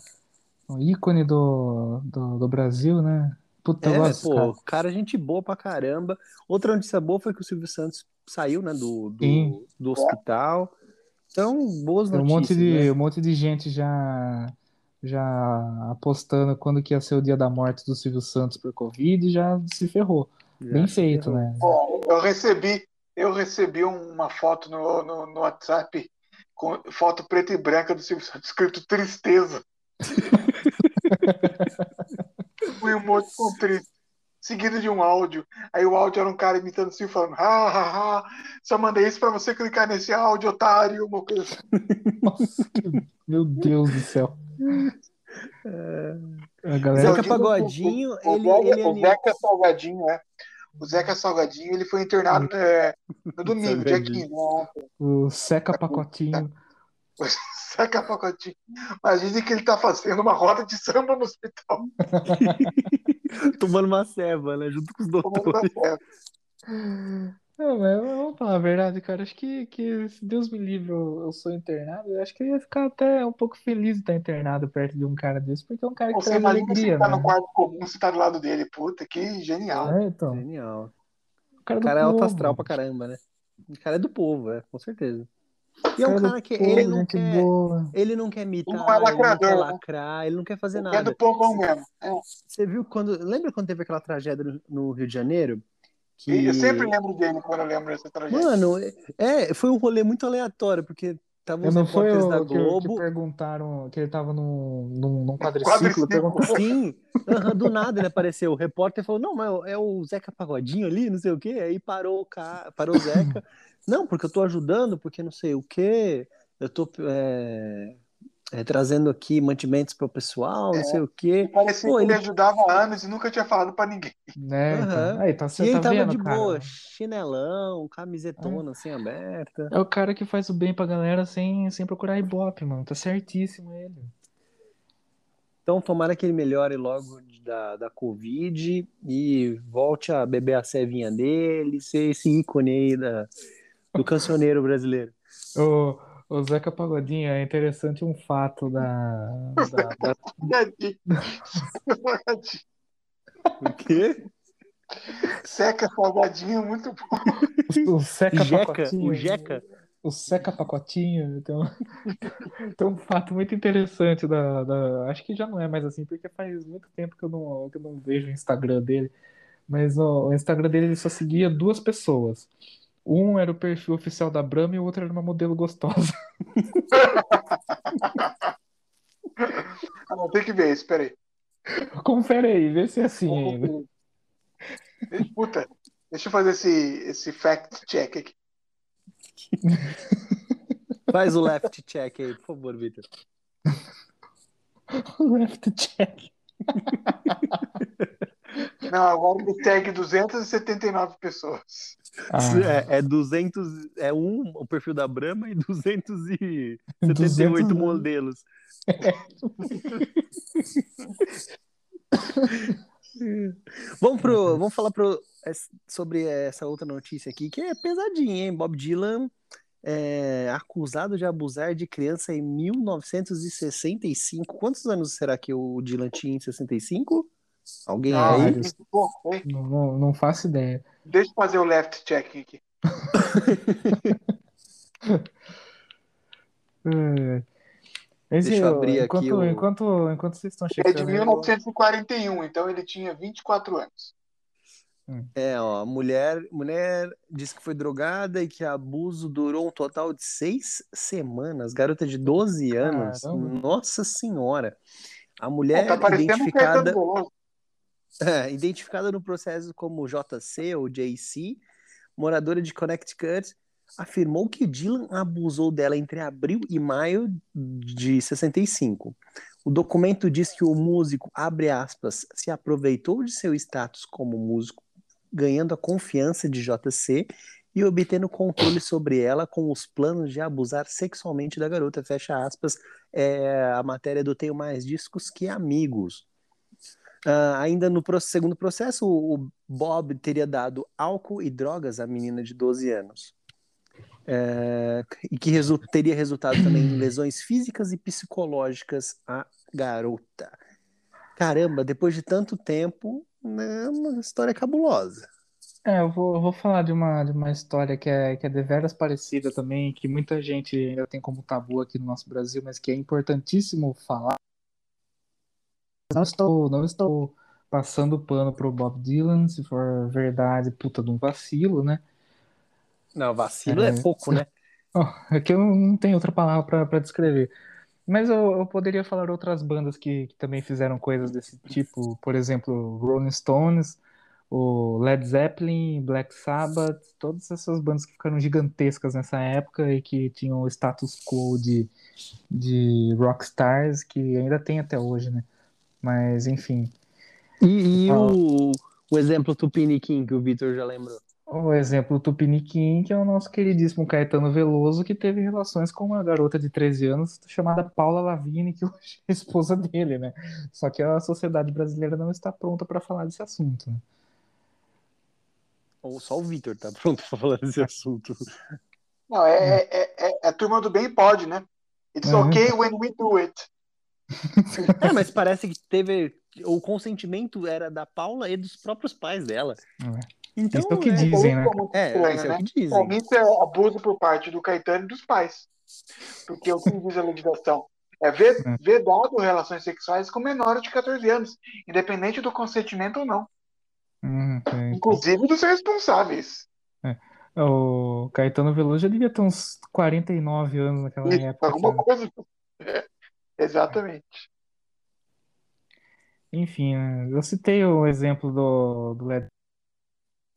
o ícone do, do, do Brasil, né? Puta,
É,
gosto
pô,
cara.
cara, gente boa pra caramba. Outra notícia boa foi que o Silvio Santos saiu, né, do,
Sim.
do, do hospital. Então, boas
Tem um
notícias,
monte de,
né?
um monte de gente já, já apostando quando que ia ser o dia da morte do Silvio Santos por Covid e já se ferrou.
Já
Bem
se
feito,
ferrou.
né?
Bom, eu recebi, eu recebi uma foto no, no, no WhatsApp com foto preta e branca do Silvio Santos escrito tristeza. um emoji com triste, seguido de um áudio. Aí o áudio era um cara imitando o Silvio falando, ha, ha, ha, só mandei isso pra você clicar nesse áudio, otário, uma coisa assim.
Nossa, meu Deus do céu. A galera
Zeca
Zeca
Pagodinho,
o,
ele,
Zeca,
ele
o
anima-
Zeca Salgadinho, é. O Zeca Salgadinho, ele foi internado é, no domingo, dia
Salgadinho.
15, né.
O Seca Pacotinho.
Zeca Pagodinho. Mas dizem que ele tá fazendo uma roda de samba no hospital.
tomando uma ceva, né, junto com os doutores.
Não, mas vamos falar a verdade, cara. Acho que, que se Deus me livre eu, eu sou internado, eu acho que eu ia ficar até um pouco feliz de estar internado perto de um cara desse, porque é um cara que
Você
traz alegria,
você tá
né?
no quarto comum, você tá do lado dele. Puta, que genial.
É, então.
Genial.
O cara
O cara é alto astral pra caramba, né? O cara é do povo, é, com certeza. E é
Cara
um cara que
povo,
ele não quer,
boa.
ele não quer mitar,
Não é
ele não quer
lacrador, né?
lacrar, ele não quer fazer
É
nada.
do povão mesmo. É.
Você viu quando, lembra quando teve aquela tragédia no- Rio de Janeiro? Que
Eu sempre lembro dele quando eu lembro dessa tragédia.
Mano, é, foi um rolê muito aleatório, porque estavam os
não foi o
da
que, que
Globo.
perguntaram que ele tava num, num, num
Quadriciclo.
quadriciclo, perguntaram
Sim, aham, do nada ele apareceu. O repórter falou: Não, mas é o Zeca Pagodinho ali, não sei o quê. Aí parou o cara, parou o Zeca. Não, porque eu tô ajudando, porque não sei o quê. Eu tô é, é, trazendo aqui mantimentos pro pessoal, não
É.
sei o quê.
Parecia
Pô,
que ele
ele-
ajudava há anos e nunca tinha falado pra ninguém.
né? Então. Aí, tá,
E
você
ele
tá
tava
vendo,
de
cara?
boa, chinelão, camisetona assim aberta.
É o cara que faz o bem pra galera sem, sem procurar ibope, mano. Tá certíssimo ele.
Então, tomara que ele melhore logo da, da Covid e volte a beber a cevinha dele, ser esse ícone aí da, do cancioneiro brasileiro.
O, o Zeca Pagodinho é interessante um fato da, da, da-.
O quê?
Seca salgadinho, muito bom.
o Zeca
Jeca?
Pacotinho.
O Jeca?
o Seca Pacotinho. Tem um, tem um fato muito interessante da, da- Acho que já não é mais assim, porque faz muito tempo que eu não, que eu não vejo o Instagram dele. Mas o, o Instagram dele ele só seguia duas pessoas. Um era o perfil oficial da Brahma e o outro era uma modelo gostosa.
Ah, não, tem que ver isso, peraí.
Confere aí, vê se é assim ainda.
Puta, deixa eu fazer esse, esse fact check aqui.
Faz o left check aí, por favor, Vitor.
Left check.
Não, agora ele segue 279 pessoas.
Ah,
É, é 200, é um o perfil da Brahma e 278
200
modelos. vamos, pro, vamos falar pro, es- sobre essa outra notícia aqui, que é pesadinha, hein? Bob Dylan é acusado de abusar de criança em 1965. Quantos anos será que o Dylan tinha em 65? Alguém
Ah,
aí?
Não, não, não faço ideia.
Deixa eu fazer o left check aqui.
É. Esse,
Deixa eu abrir
enquanto,
aqui o-
enquanto, enquanto vocês estão
É de
checando aí, eu-
1941, então ele tinha 24 anos.
É, ó, a mulher, mulher disse que foi drogada e que abuso durou um total de seis semanas. Garota de 12 anos.
Caramba.
Nossa Senhora. A
Pô,
mulher
tá parecendo um
identificada. identificada no processo como JC ou JC, moradora de Connecticut, afirmou que Dylan abusou dela entre abril e maio de 65. O documento diz que o músico, abre aspas, se aproveitou de seu status como músico, ganhando a confiança de JC e obtendo controle sobre ela com os planos de abusar sexualmente da garota, fecha aspas, é a matéria do Tenho Mais Discos que Amigos. Ah, ainda no segundo processo, o Bob teria dado álcool e drogas à menina de 12 anos. É, e que resu- teria resultado também em lesões físicas e psicológicas à garota. Caramba, depois de tanto tempo, é uma história cabulosa.
É, eu vou, eu vou falar de uma, de uma história que é, que é deveras parecida também, que muita gente ainda tem como tabu aqui no nosso Brasil, mas que é importantíssimo falar. Não estou, não estou passando pano pro Bob Dylan, se for verdade, puta de um vacilo, né?
Não, vacilo é,
É.
pouco, né?
Oh, é que eu não tenho outra palavra para descrever. Mas eu, eu poderia falar outras bandas que, que também fizeram coisas desse tipo, por exemplo, Rolling Stones, o Led Zeppelin, Black Sabbath, todas essas bandas que ficaram gigantescas nessa época e que tinham o status quo de, de rockstars, que ainda tem até hoje, né? Mas, enfim,
E, e
Ah.
o, o exemplo Tupiniquim, que o Vitor já lembrou.
o exemplo Tupiniquim, que é o nosso queridíssimo Caetano Veloso, que teve relações com uma garota de 13 anos chamada Paula Lavigne, que hoje é a esposa dele, né? Só que a sociedade brasileira não está pronta para falar desse assunto. né?
Ou só o Vitor tá pronto pra falar desse assunto.
Não, é, é, é, é a turma do bem pode, né? It's
Uhum.
okay when we do it.
É, mas parece que teve. O consentimento era da Paula e dos próprios pais dela.
É.
Então,
Isso é o que
é,
dizem, né?
Isso é
É,
estranho,
isso é
né?
o que dizem.
Isso é abuso por parte do Caetano e dos pais. Porque o que diz a legislação é ved-
É.
vedado relações sexuais com menores de 14 anos, independente do consentimento ou não,
Hum, é.
inclusive dos responsáveis.
O Caetano Veloso já devia ter uns 49 anos naquela
Isso,
época.
alguma
cara.
coisa. É, exatamente.
Enfim, né? eu citei o exemplo do, do Led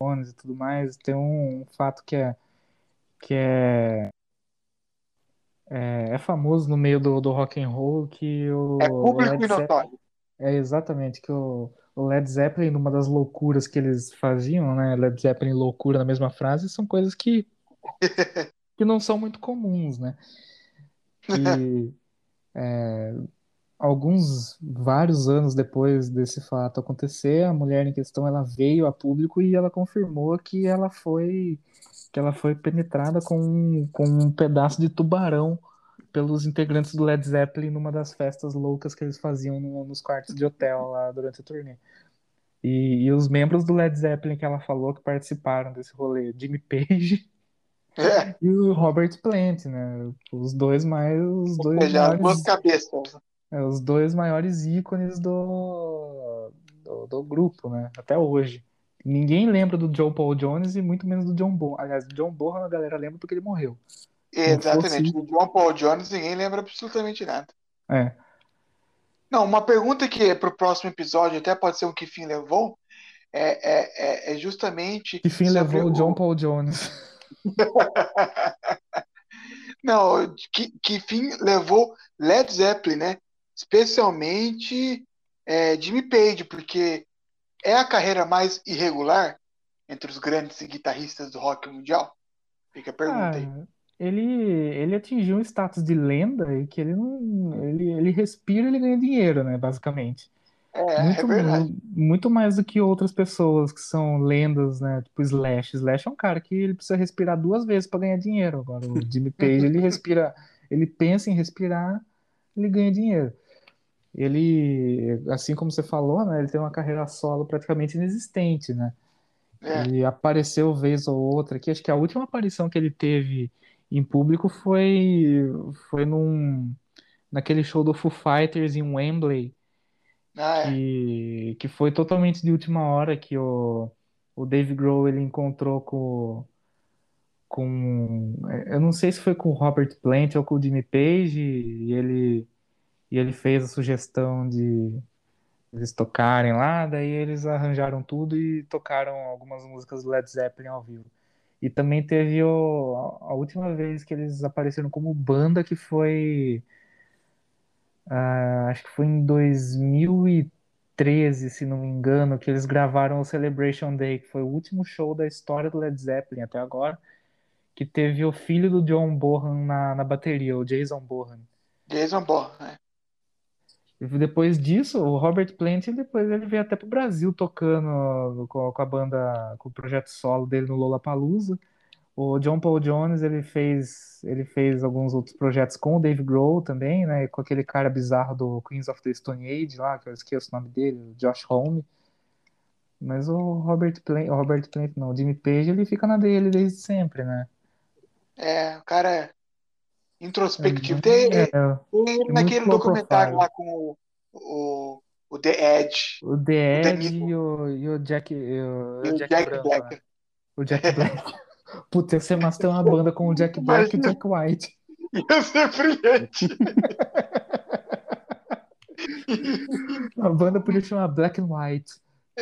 Zeppelin e tudo mais. Tem um fato que é que é, é, é famoso no meio do, do rock and roll que o
É público e notório.
é exatamente que o, o Led Zeppelin, numa das loucuras que eles faziam, né? Led Zeppelin loucura na mesma frase, são coisas que que não são muito comuns, né? Que é, alguns, vários anos depois desse fato acontecer, a mulher em questão ela veio a público e ela confirmou que ela foi que ela foi penetrada com, com um pedaço de tubarão pelos integrantes do Led Zeppelin numa das festas loucas que eles faziam no- nos quartos de hotel lá durante a turnê. E, e os membros do Led Zeppelin que ela falou que participaram desse rolê, Jimmy Page,
É,
e o Robert Plant, né? Os dois mais, os
ou
dois
seja,
maiores,
cabeças.
é, os dois maiores ícones do, do, do grupo, né? Até hoje. Ninguém lembra do John Paul Jones e muito menos do John Bonham. Aliás, John Bonham a galera lembra porque ele morreu.
Exatamente. Do John Paul Jones ninguém lembra absolutamente nada.
é,
Não, uma pergunta que para o próximo episódio até pode ser um que fim levou é, é, é, é justamente
que fim levou o John
o.
Paul Jones?
Não, que, que fim levou Led Zeppelin, né? Especialmente é, Jimmy Page, porque é a carreira mais irregular entre os grandes guitarristas do rock mundial? Fica a pergunta aí.
Ah, ele, ele atingiu um status de lenda e que ele não, ele, ele respira e ele ganha dinheiro, né, basicamente.
É, é
Muito,
verdade.
mu- muito mais do que outras pessoas que são lendas, né, tipo Slash. Slash é um cara que ele precisa respirar duas vezes para ganhar dinheiro. Agora, o Jimmy Page, ele respira, ele pensa em respirar, ele ganha dinheiro. Ele, assim como você falou, né, ele tem uma carreira solo praticamente inexistente, né?
É,
Ele apareceu vez ou outra aqui. Acho que a última aparição que ele teve em público foi foi num naquele show do Foo Fighters em Wembley,
ah, é.
que que foi totalmente de última hora que o o Dave Grohl ele encontrou com com eu não sei se foi com o Robert Plant ou com o Jimmy Page e ele e ele fez a sugestão de eles tocarem lá, daí eles arranjaram tudo e tocaram algumas músicas do Led Zeppelin ao vivo. E também teve o, a última vez que eles apareceram como banda, que foi, ah, acho que foi em 2013, se não me engano, que eles gravaram o Celebration Day, que foi o último show da história do Led Zeppelin até agora, que teve o filho do John Bonham na, na bateria, o Jason Bonham.
Jason Bourne, né?
Depois disso, o Robert Plant, depois ele veio até pro Brasil tocando com, com a banda, com o projeto solo dele no Lollapalooza. O John Paul Jones, ele fez, ele fez alguns outros projetos com o Dave Grohl também, né? Com aquele cara bizarro do Queens of the Stone Age lá, que eu esqueço o nome dele, o Josh Homme. Mas o Robert Plant, o Robert Plant não, o Jimmy Page, ele fica na dele desde sempre, né?
É, o cara é introspectivo. Tem,
É,
tem
é muito
naquele documentário lá com o, o, o The Edge,
O
o
The Edge
Demi
e o, e o Jack, e o,
e
o
o
Jack
Jack
Branco, né?
Black.
O Jack Black. Puta, você massa ter uma banda com o Jack Black e o Jack White.
ia ser brilhante.
A banda podia chamar Black and White.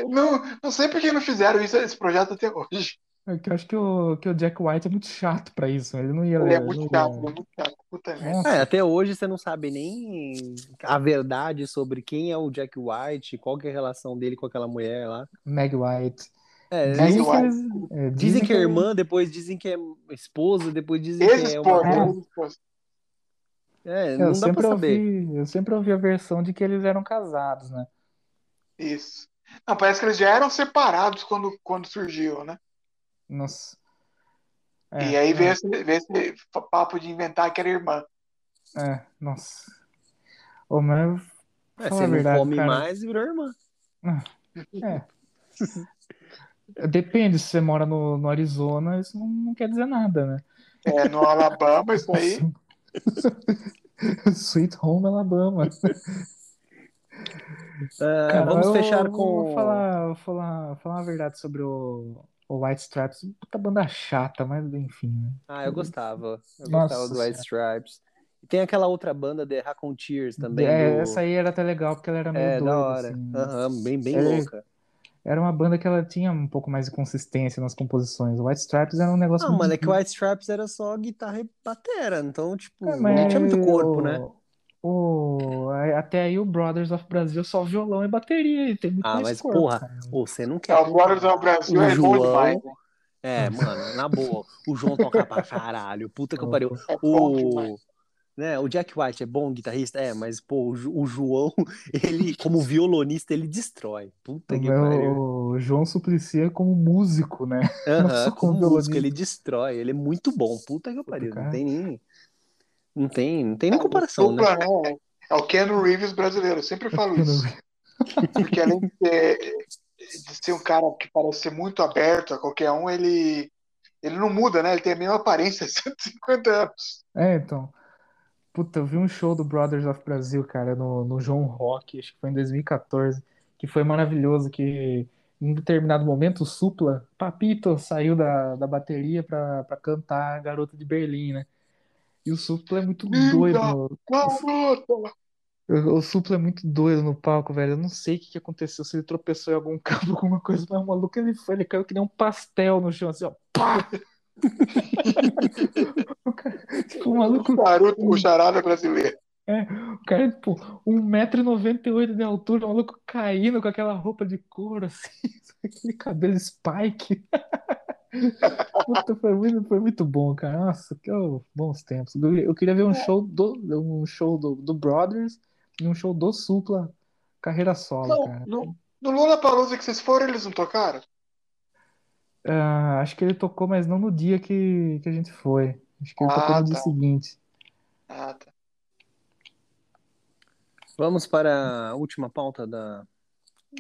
Não, não sei por que não fizeram isso esse projeto até hoje.
É que eu acho que o, que o Jack White é muito chato pra isso. Ele não ia.
Ele é muito chato, é muito chato. Puta merda.
É, até hoje você não sabe nem a verdade sobre quem é o Jack White, qual que é a relação dele com aquela mulher lá.
Meg White.
É,
Dizem que
White.
eles. é,
dizem que é
que-
irmã, depois dizem que é esposa, depois dizem que é uma.
ex-esposa.
É,
Eu
não dá
sempre
pra saber.
ouvi, eu sempre ouvi a versão de que eles eram casados, né?
Isso. Não, parece que eles já eram separados quando, quando surgiu, né?
Nossa.
E
É,
aí veio
é,
esse, veio esse papo de inventar que era irmã.
é, nossa. Ô, mas
É, você
a
não
verdade,
come
cara.
mais, virou irmã.
É. Depende, se você mora no, no Arizona, isso não, não quer dizer nada, né?
É, no Alabama, isso aí.
Sweet Home Alabama.
Ah,
Cara,
vamos
eu
fechar
vou
com.
falar, vou falar, falar uma verdade sobre o, o White Stripes. Puta banda chata, mas enfim, né?
Ah, eu gostava. Eu
Nossa
gostava do White. Stripes. E tem aquela outra banda, The Raconteurs, também,
É,
do.
essa aí era até legal, porque ela era meio
É, da
doida,
hora.
assim. né?
Aham, bem, bem
É,
louca.
Era uma banda que ela tinha um pouco mais de consistência nas composições. O White Stripes era um negócio
Não,
muito
mano, é que o White Stripes era só guitarra e batera, então, tipo,
É,
não tinha muito corpo,
o-
né?
o- até aí o Brothers of Brasil é só violão e bateria, e tem muito
Ah,
mais
mas
corpo,
porra, você não
É,
quer
o Brothers ao Brasil
o
é bom demais.
João. É, mano, na boa, o João toca pra caralho, puta que pariu.
É.
O, né, o Jack White é bom guitarrista? É, mas, pô, o, João, ele, como violonista, ele destrói. Puta
O
que pariu.
o João Suplicy é como músico, né?
Aham,
Nossa,
como
como
músico, ele destrói, ele é muito bom. Puta que pariu, não tem nem. Não tem, não tem nem comparação, né?
Né? É o Keanu Reeves brasileiro, eu sempre falo isso. Porque além de ser, de ser um cara que parece ser muito aberto a qualquer um, ele, Ele não muda, né? Ele tem a mesma aparência há 150 anos.
É, então. Puta, eu vi um show do Brothers of Brasil, cara, no, no João Rock, acho que foi em 2014, que foi maravilhoso, que em um determinado momento o Supla, Papito, saiu da, da bateria pra, pra cantar Garota de Berlim, né? E o Supla é muito doido.
Linda
no-
garota!
O, o Supla é muito doido no palco, velho. Eu não sei o que, que aconteceu, se ele tropeçou em algum cabo, alguma coisa, mas o maluco ele foi, ele caiu que nem um pastel no chão, assim, ó. Pá! O cara, tipo, o maluco
O charuto, o charada brasileiro.
O cara, tipo, 1,98m de altura, o maluco caindo com aquela roupa de couro, assim, aquele cabelo spike. Puta, foi muito, foi muito bom, cara. Nossa, que ó, bons tempos. Eu, eu queria ver um show do, um show do, do Brothers e um show do Supla, carreira solo,
Não,
cara.
no, no Lollapalooza que vocês foram, eles não tocaram?
Ah, acho que ele tocou, mas não no dia que, que a gente foi. Acho que ele tocou
Ah,
no dia
tá.
seguinte.
Ah, tá.
Vamos para a última pauta da,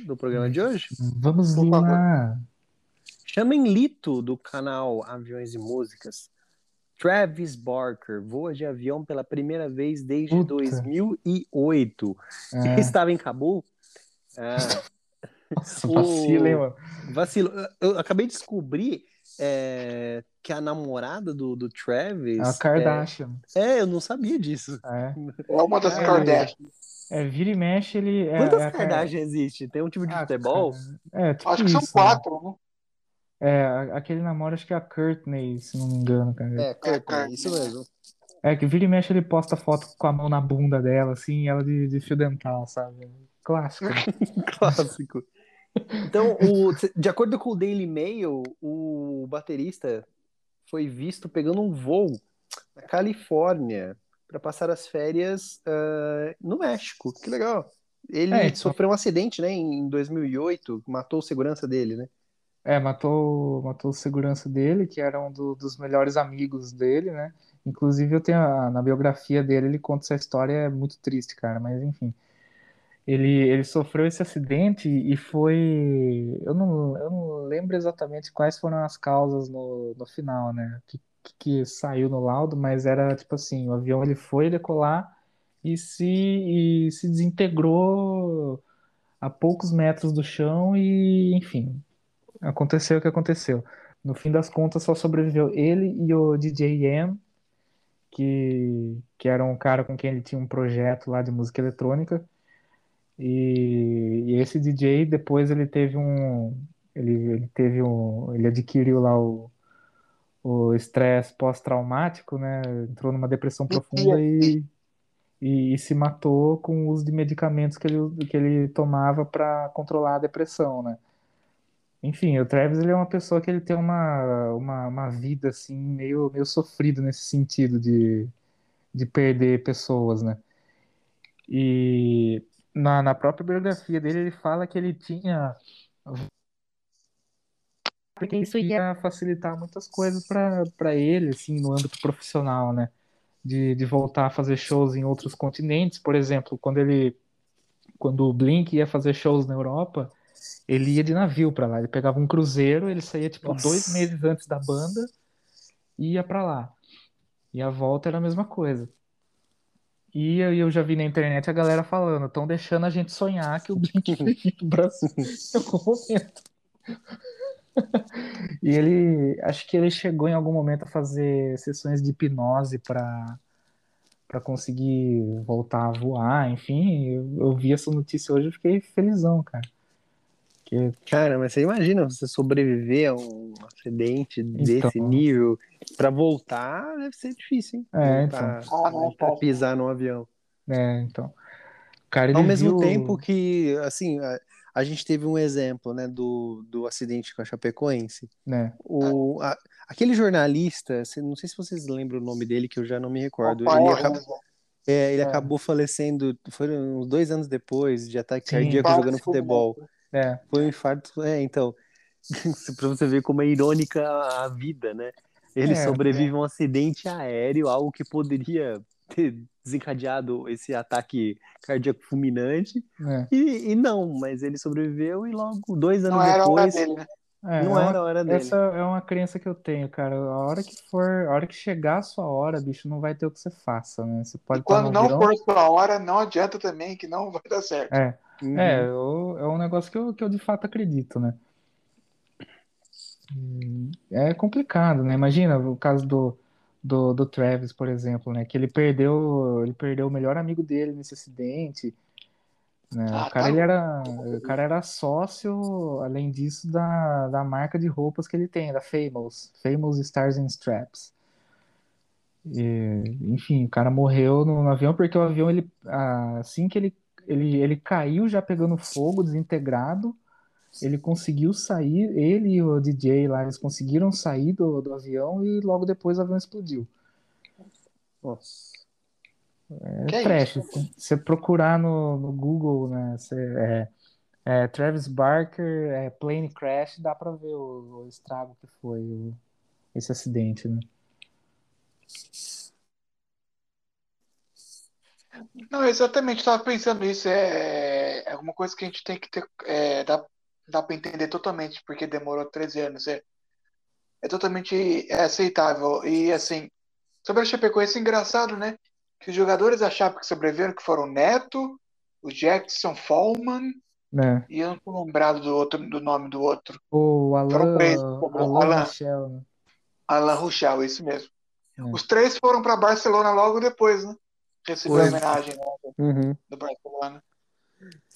do programa de hoje?
Vamos
Por favor.
lá.
Chamem Lito, do canal Aviões e Músicas. Travis Barker voa de avião pela primeira vez desde
Puta.
2008.
É,
Estava em Cabul.
Nossa,
o-
vacila, hein, mano.
vacilo. Eu acabei de descobrir é, que a namorada do, do Travis.
É a Kardashian.
É, é, eu não sabia disso.
É.
É uma das
É.
Kardashian.
É, vira e mexe, ele. É,
Quantas
é
Kardashian existe? Tem um tipo de
Ah,
futebol?
É, tipo
Acho que são
isso, né?
quatro, né?
É, aquele namoro, acho que é a Courtney, se não me engano, cara.
É, Courtney,
Courtney.
isso mesmo.
É, que vira e mexe, ele posta foto com a mão na bunda dela, assim, e ela de, de fio dental, sabe? Clássico. né?
Clássico. Então, o- de acordo com o Daily Mail, o baterista foi visto pegando um voo na Califórnia para passar as férias ah, no México. Que legal. Ele
É, então-
sofreu um acidente, né, em 2008, matou o segurança dele, né?
É, matou, matou o segurança dele, que era um do- dos melhores amigos dele, né? Inclusive, eu tenho a- na biografia dele, ele conta essa história, é muito triste, cara, mas enfim. Ele, ele sofreu esse acidente e foi. Eu não, eu não lembro exatamente quais foram as causas no, no final, né? Que, que, saiu no laudo, mas era tipo assim: o avião ele foi decolar e se, e se desintegrou a poucos metros do chão e, enfim, aconteceu o que aconteceu. No fim das contas, só sobreviveu ele e o DJ Ian, que, que era um cara com quem ele tinha um projeto lá de música eletrônica. E, e esse DJ depois ele teve um ele, ele teve um ele adquiriu lá o o estresse pós-traumático, né? Entrou numa depressão profunda e, e, e se matou com o uso de medicamentos que ele, que ele tomava para controlar a depressão, né? Enfim, o Travis ele é uma pessoa que ele tem uma, uma, uma vida assim meio, meio sofrida nesse sentido de, de perder pessoas, né? E na, na própria biografia dele ele fala que ele tinha porque isso ia facilitar muitas coisas para para ele assim no âmbito profissional, né? De, de voltar a fazer shows em outros continentes, por exemplo, quando ele quando o Blink ia fazer shows na Europa, ele ia de navio para lá. Ele pegava um cruzeiro, ele saía tipo
Nossa.
dois meses antes da banda e ia para lá. E a volta era a mesma coisa. E eu, eu já vi na internet a galera falando, estão deixando a gente sonhar que o Blink pro Brasil em algum momento. E ele, acho que ele chegou em algum momento a fazer sessões de hipnose para para conseguir voltar a voar, enfim, eu, eu vi essa notícia hoje e fiquei felizão, cara. Que,
Cara, mas você imagina você sobreviver a um acidente desse
Então.
nível para voltar deve ser difícil, hein?
É,
Voltar-
Ah, não,
voltar a
cara.
pisar no avião.
né, então, cara,
Ao mesmo
viu-
tempo que, assim, a, a gente teve um exemplo, né, do, do acidente com a Chapecoense.
né,
O, a- aquele jornalista, não sei se vocês lembram o nome dele, que eu já não me recordo.
Rafael
Ele, acabou,
Renzo.
é, ele
É.
acabou falecendo, foram uns dois anos depois de ataque
Sim.
cardíaco jogando futebol.
É,
Foi um infarto, é, então, pra você ver como é irônica a vida, né? Ele
É,
sobrevive a um acidente aéreo, algo que poderia ter desencadeado esse ataque cardíaco fulminante,
né,
e, e não, mas ele sobreviveu e logo, dois anos
Não era hora
depois,
dele, né?
É,
Não
é uma-
era a hora dele.
essa é uma crença que eu tenho, cara. A hora que for, a hora que chegar a sua hora, bicho, não vai ter o que você faça, né? Você pode
E quando não
avião.
for sua hora, não adianta também que não vai dar certo.
É,
Uhum.
é, eu- é um negócio que eu, que eu de fato acredito, né? É complicado, né? Imagina o caso do, do, do Travis, por exemplo, né? Que ele perdeu, ele perdeu o melhor amigo dele nesse acidente, né?
Ah,
O cara,
tá
ele era, o cara era sócio, além disso, da, da marca de roupas que ele tem, da Famous, Famous Stars and Straps. E, enfim, o cara morreu no, no avião porque o avião, ele, ah, assim que ele, ele, ele caiu já pegando fogo, desintegrado, ele conseguiu sair, ele e o DJ lá, eles conseguiram sair do, do avião e logo depois o avião explodiu.
Nossa.
É
Que é
trash. Se você procurar no, no Google, né, você, é, é, Travis Barker, é, plane crash, dá pra ver o, o estrago que foi o- esse acidente, né?
Não, exatamente, estava pensando isso. É, é alguma coisa que a gente tem que ter. É, dá, dá para entender totalmente porque demorou 13 anos. É, é totalmente aceitável. E assim, sobre a Chapecoense, é engraçado, né? Que os jogadores da Chape que sobreviveram, que foram o Neto, o Jackson Fallman,
Né?
e eu não tô lembrado do, outro, do nome do outro.
O
Foram
Alan,
três.
Alan
Alan.
Michel, né?
Alan Ruschel, isso mesmo.
É.
Os três foram para Barcelona logo depois, né? Receber
Foi.
a homenagem né,
Uhum.
do Barcelona.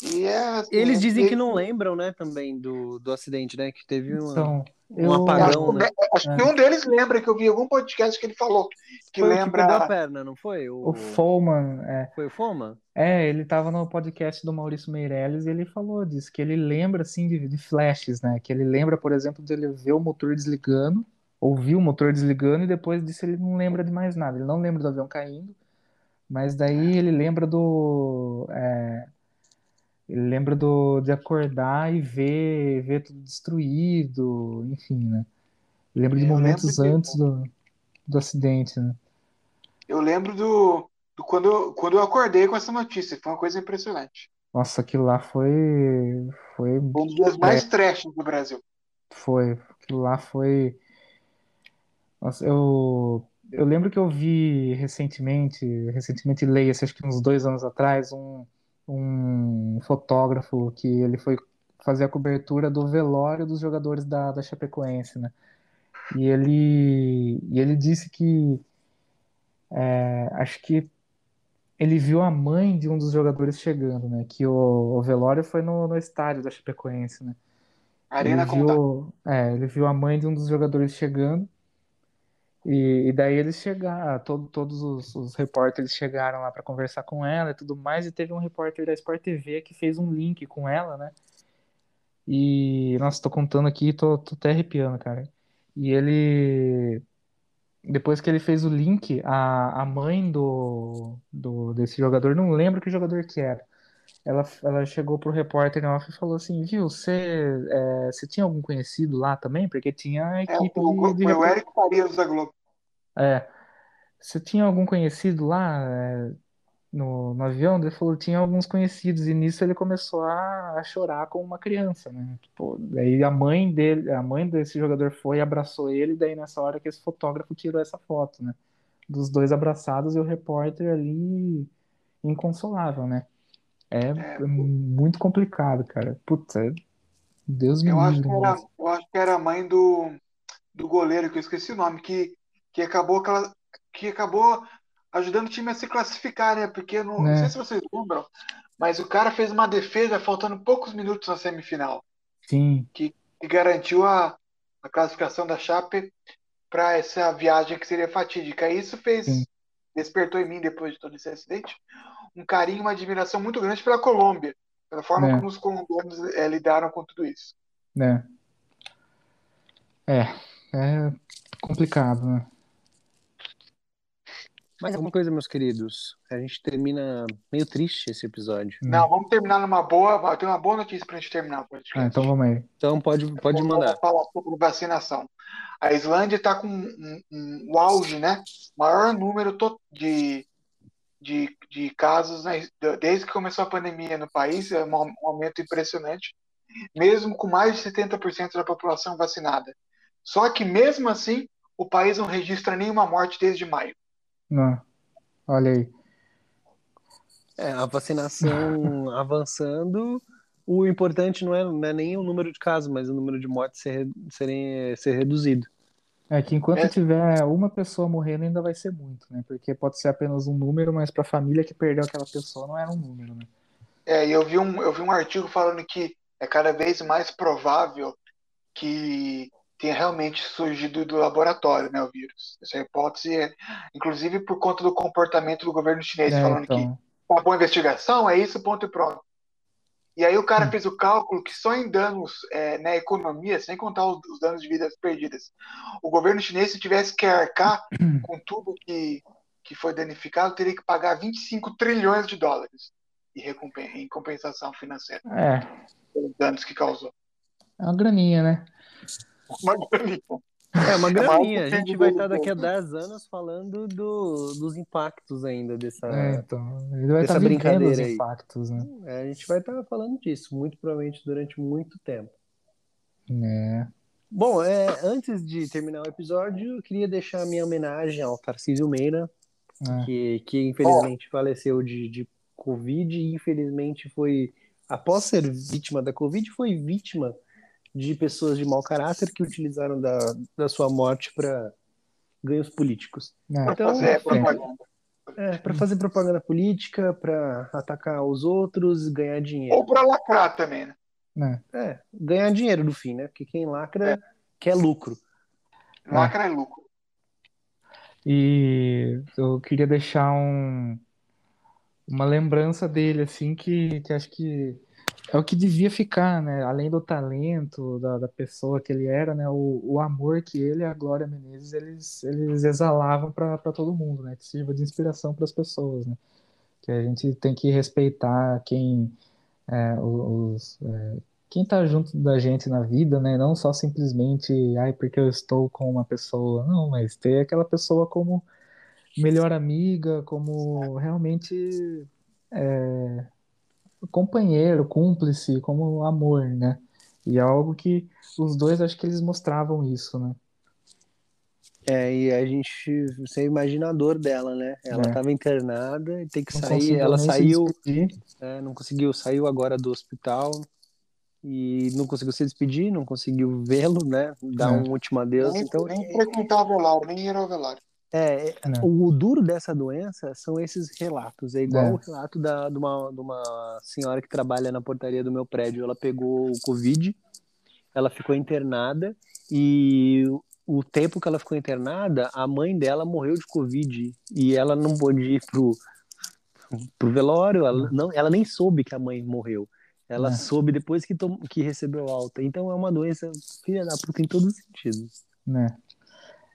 E é, assim,
Eles dizem que não lembram, né, também do, do acidente, né? Que teve uma-
Então,
um
eu,
Acho,
apagão, né?
acho que um deles lembra que eu vi em algum podcast que ele falou que
Foi o que perdeu a
lembra.
perna, não foi? O,
o Foreman, é,
Foi o Foma?
É, ele tava no podcast do Maurício Meirelles e ele falou disso, que ele lembra, assim, de, de flashes, né? Que ele lembra, por exemplo, de ele ver o motor desligando, ouvir o motor desligando e depois disso ele não lembra de mais nada. Ele não lembra do avião caindo, mas daí ele lembra do... é, ele lembra do, de acordar e ver, ver tudo destruído, enfim, né? Lembra de momentos antes do, do acidente, né?
Eu lembro do, do quando, eu, quando eu acordei com essa notícia. Foi uma coisa impressionante.
Nossa, aquilo lá foi... Foi
Foi um dos dias mais trash do Brasil.
Foi, aquilo lá foi. Nossa, eu, eu lembro que eu vi recentemente, recentemente leio, acho que uns dois anos atrás, um, um fotógrafo que ele foi fazer a cobertura do velório dos jogadores da, da Chapecoense, né? E ele, e ele disse que é, acho que ele viu a mãe de um dos jogadores chegando, né? Que o, o velório foi no, no estádio da Chapecoense, né?
Arena
Ele viu, é, ele viu a mãe de um dos jogadores chegando e, e daí eles chegaram, todo, todos os, os repórteres chegaram lá para conversar com ela e tudo mais, e teve um repórter da Sport TV que fez um link com ela, né? E, nossa, tô contando aqui, tô, tô até arrepiando, cara. E ele, depois que ele fez o link, a, a mãe do, do, desse jogador, não lembro que jogador que era. Ela, ela chegou pro repórter em off e falou assim, viu, você, é, você tinha algum conhecido lá também? Porque tinha a
É,
equipe
foi, o-
de, de
o Eric Farias da Globo.
É, você tinha algum conhecido lá é, no, no avião? Ele falou, tinha alguns conhecidos, e nisso ele começou a, a chorar como uma criança, né? Tipo, daí a mãe dele, a mãe desse jogador foi e abraçou ele, daí nessa hora que esse fotógrafo tirou essa foto, né? Dos dois abraçados e o repórter ali inconsolável, né? É,
É,
muito complicado, cara. Putz, é- Deus me
eu acho
livre
que era,
mesmo.
eu acho que era a mãe do, do goleiro, que eu esqueci o nome, que, que acabou que acabou ajudando o time a se classificar, né? Porque não, não sei se vocês lembram, mas o cara fez uma defesa faltando poucos minutos na semifinal,
Sim,
que, que garantiu a, a classificação da Chape para essa viagem que seria fatídica. E isso fez,
sim,
despertou em mim, depois de todo esse acidente, um carinho, uma admiração muito grande pela Colômbia, pela forma
né?
como os colombianos eh, lidaram com tudo isso.
Né? É, é complicado, né?
Mais alguma coisa, meus queridos? A gente termina meio triste esse episódio.
Né?
Não, vamos terminar numa boa. Eu tenho uma boa notícia para a gente terminar
Ah, então vamos aí.
Então pode, pode
Eu
mandar.
vou falar sobre vacinação. A Islândia está com um, um- o auge, né? Maior número de, de, de casos né? desde que começou a pandemia no país, é um um aumento impressionante. mesmo com mais de 70% da população vacinada. Só que mesmo assim, o país não registra nenhuma morte desde maio.
Não. Olha aí.
É, a vacinação avançando, o importante não é, não é nem o número de casos, mas o número de mortes ser, serem, ser reduzido.
É que enquanto
É.
tiver uma pessoa morrendo, ainda vai ser muito, né? Porque pode ser apenas um número, mas para a família que perdeu aquela pessoa não era um número, né?
É, e eu vi um, eu vi um artigo falando que é cada vez mais provável que tenha realmente surgido do laboratório, né, o vírus. Essa hipótese é, inclusive por conta do comportamento do governo chinês,
É,
falando que
então,
acabou a investigação, é isso, ponto e pronto. E aí o cara
Hum.
fez o cálculo que só em danos é, na economia, sem contar os, os danos de vidas perdidas, o governo chinês, se tivesse que arcar com tudo que, que foi danificado, teria que pagar 25 trilhões de dólares em compensação financeira
é,
pelos danos que causou.
é uma graninha, né?
Uma graninha.
É uma
É
graninha.
mais
A gente vai estar daqui a 10 anos falando do, dos impactos ainda dessa.
É, então, ele vai
Essa
estar
brincadeira aí.
impactos, né?
É, a gente vai estar falando disso, muito provavelmente durante muito tempo.
É,
Bom, é, antes de terminar o episódio, eu queria deixar a minha homenagem ao Tarcísio Meira,
é.
que, que infelizmente faleceu de, de Covid e infelizmente foi, após ser vítima da Covid, foi vítima de pessoas de mau caráter que utilizaram da, da sua morte para ganhos políticos.
É,
Então,
Fazer
é.
propaganda.
É, para fazer propaganda política, para atacar os outros, ganhar dinheiro.
Ou para lacrar também, né?
né?
É, ganhar dinheiro no fim, né? Porque quem lacra quer lucro.
Lacra é lucro.
E eu queria deixar um, uma lembrança dele, assim, que, que acho que é o que devia ficar, né? Além do talento da, da pessoa que ele era, né? O, o amor que ele e a Glória Menezes eles, eles exalavam para todo mundo, né? Que sirva de inspiração para as pessoas, né? Que a gente tem que respeitar quem é, os, é, quem tá junto da gente na vida, né? Não só simplesmente, ai, porque eu estou com uma pessoa, não, mas ter aquela pessoa como melhor amiga, como realmente é, companheiro, cúmplice, como amor, né? E é algo que os dois acho que eles mostravam isso, né?
É, e a gente, você é imaginador dela, né? Ela
É.
estava internada e tem que
Não
sair. Ela saiu, é, não conseguiu, saiu agora do hospital e não conseguiu se despedir, não conseguiu vê-lo, né? Dar
É.
um último adeus.
Nem,
Então,
nem o velório, nem ir ao velório.
É, é,
Né?
o duro dessa doença são esses relatos. É igual
É.
o relato da, de, uma, de uma senhora que trabalha na portaria do meu prédio. Ela pegou o Covid, ela ficou internada e o tempo que ela ficou internada, a mãe dela morreu de Covid e ela não pôde ir pro, pro velório. Ela, não, ela nem soube que a mãe morreu. Ela
É.
soube depois que, tom, que recebeu alta. Então é uma doença filha da puta em todos os sentidos.
né?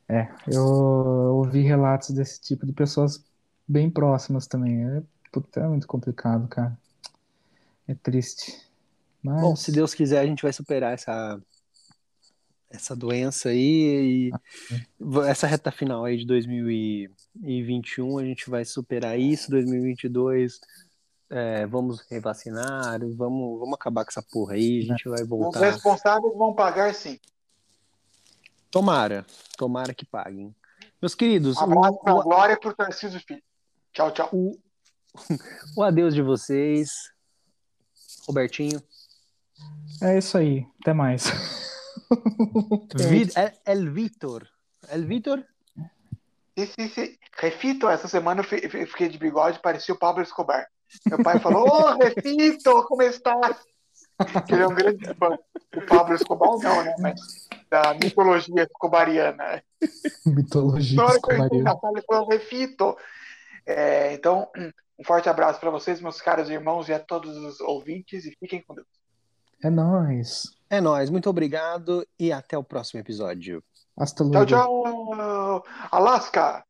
É, eu ouvi relatos desse tipo de pessoas bem próximas também. É, puta, é muito complicado, cara. É triste. Mas,
Bom, se Deus quiser, a gente vai superar essa, essa doença aí. E essa reta final aí de 2021, a gente vai superar isso. 2022, é, vamos revacinar, vamos, vamos acabar com essa porra aí. A gente vai
Os
voltar.
responsáveis vão pagar sim.
Tomara, tomara que paguem. Meus queridos,
abraço
o,
pra
o,
Glória pro Tarcísio Filho. Tchau, tchau.
o, o adeus de vocês. Robertinho.
é isso aí. Até mais.
Vi- El, El Vitor. El Vitor?
Sim, sim, sim. Refito, essa semana eu fi- fi- fiquei de bigode, parecia o Pablo Escobar. Meu pai falou, ô, Refito, como está? Ele é um grande fã do Pablo Escobar, não, né? Mas da mitologia escobariana.
Mitologia
entrei
escobariana.
falou, Refito. É, então, um forte abraço para vocês, meus caros irmãos, e a todos os ouvintes, e fiquem com Deus.
É nóis.
É nóis, muito obrigado e até o próximo episódio.
Hasta
Tchau,
luego.
tchau! Alaska!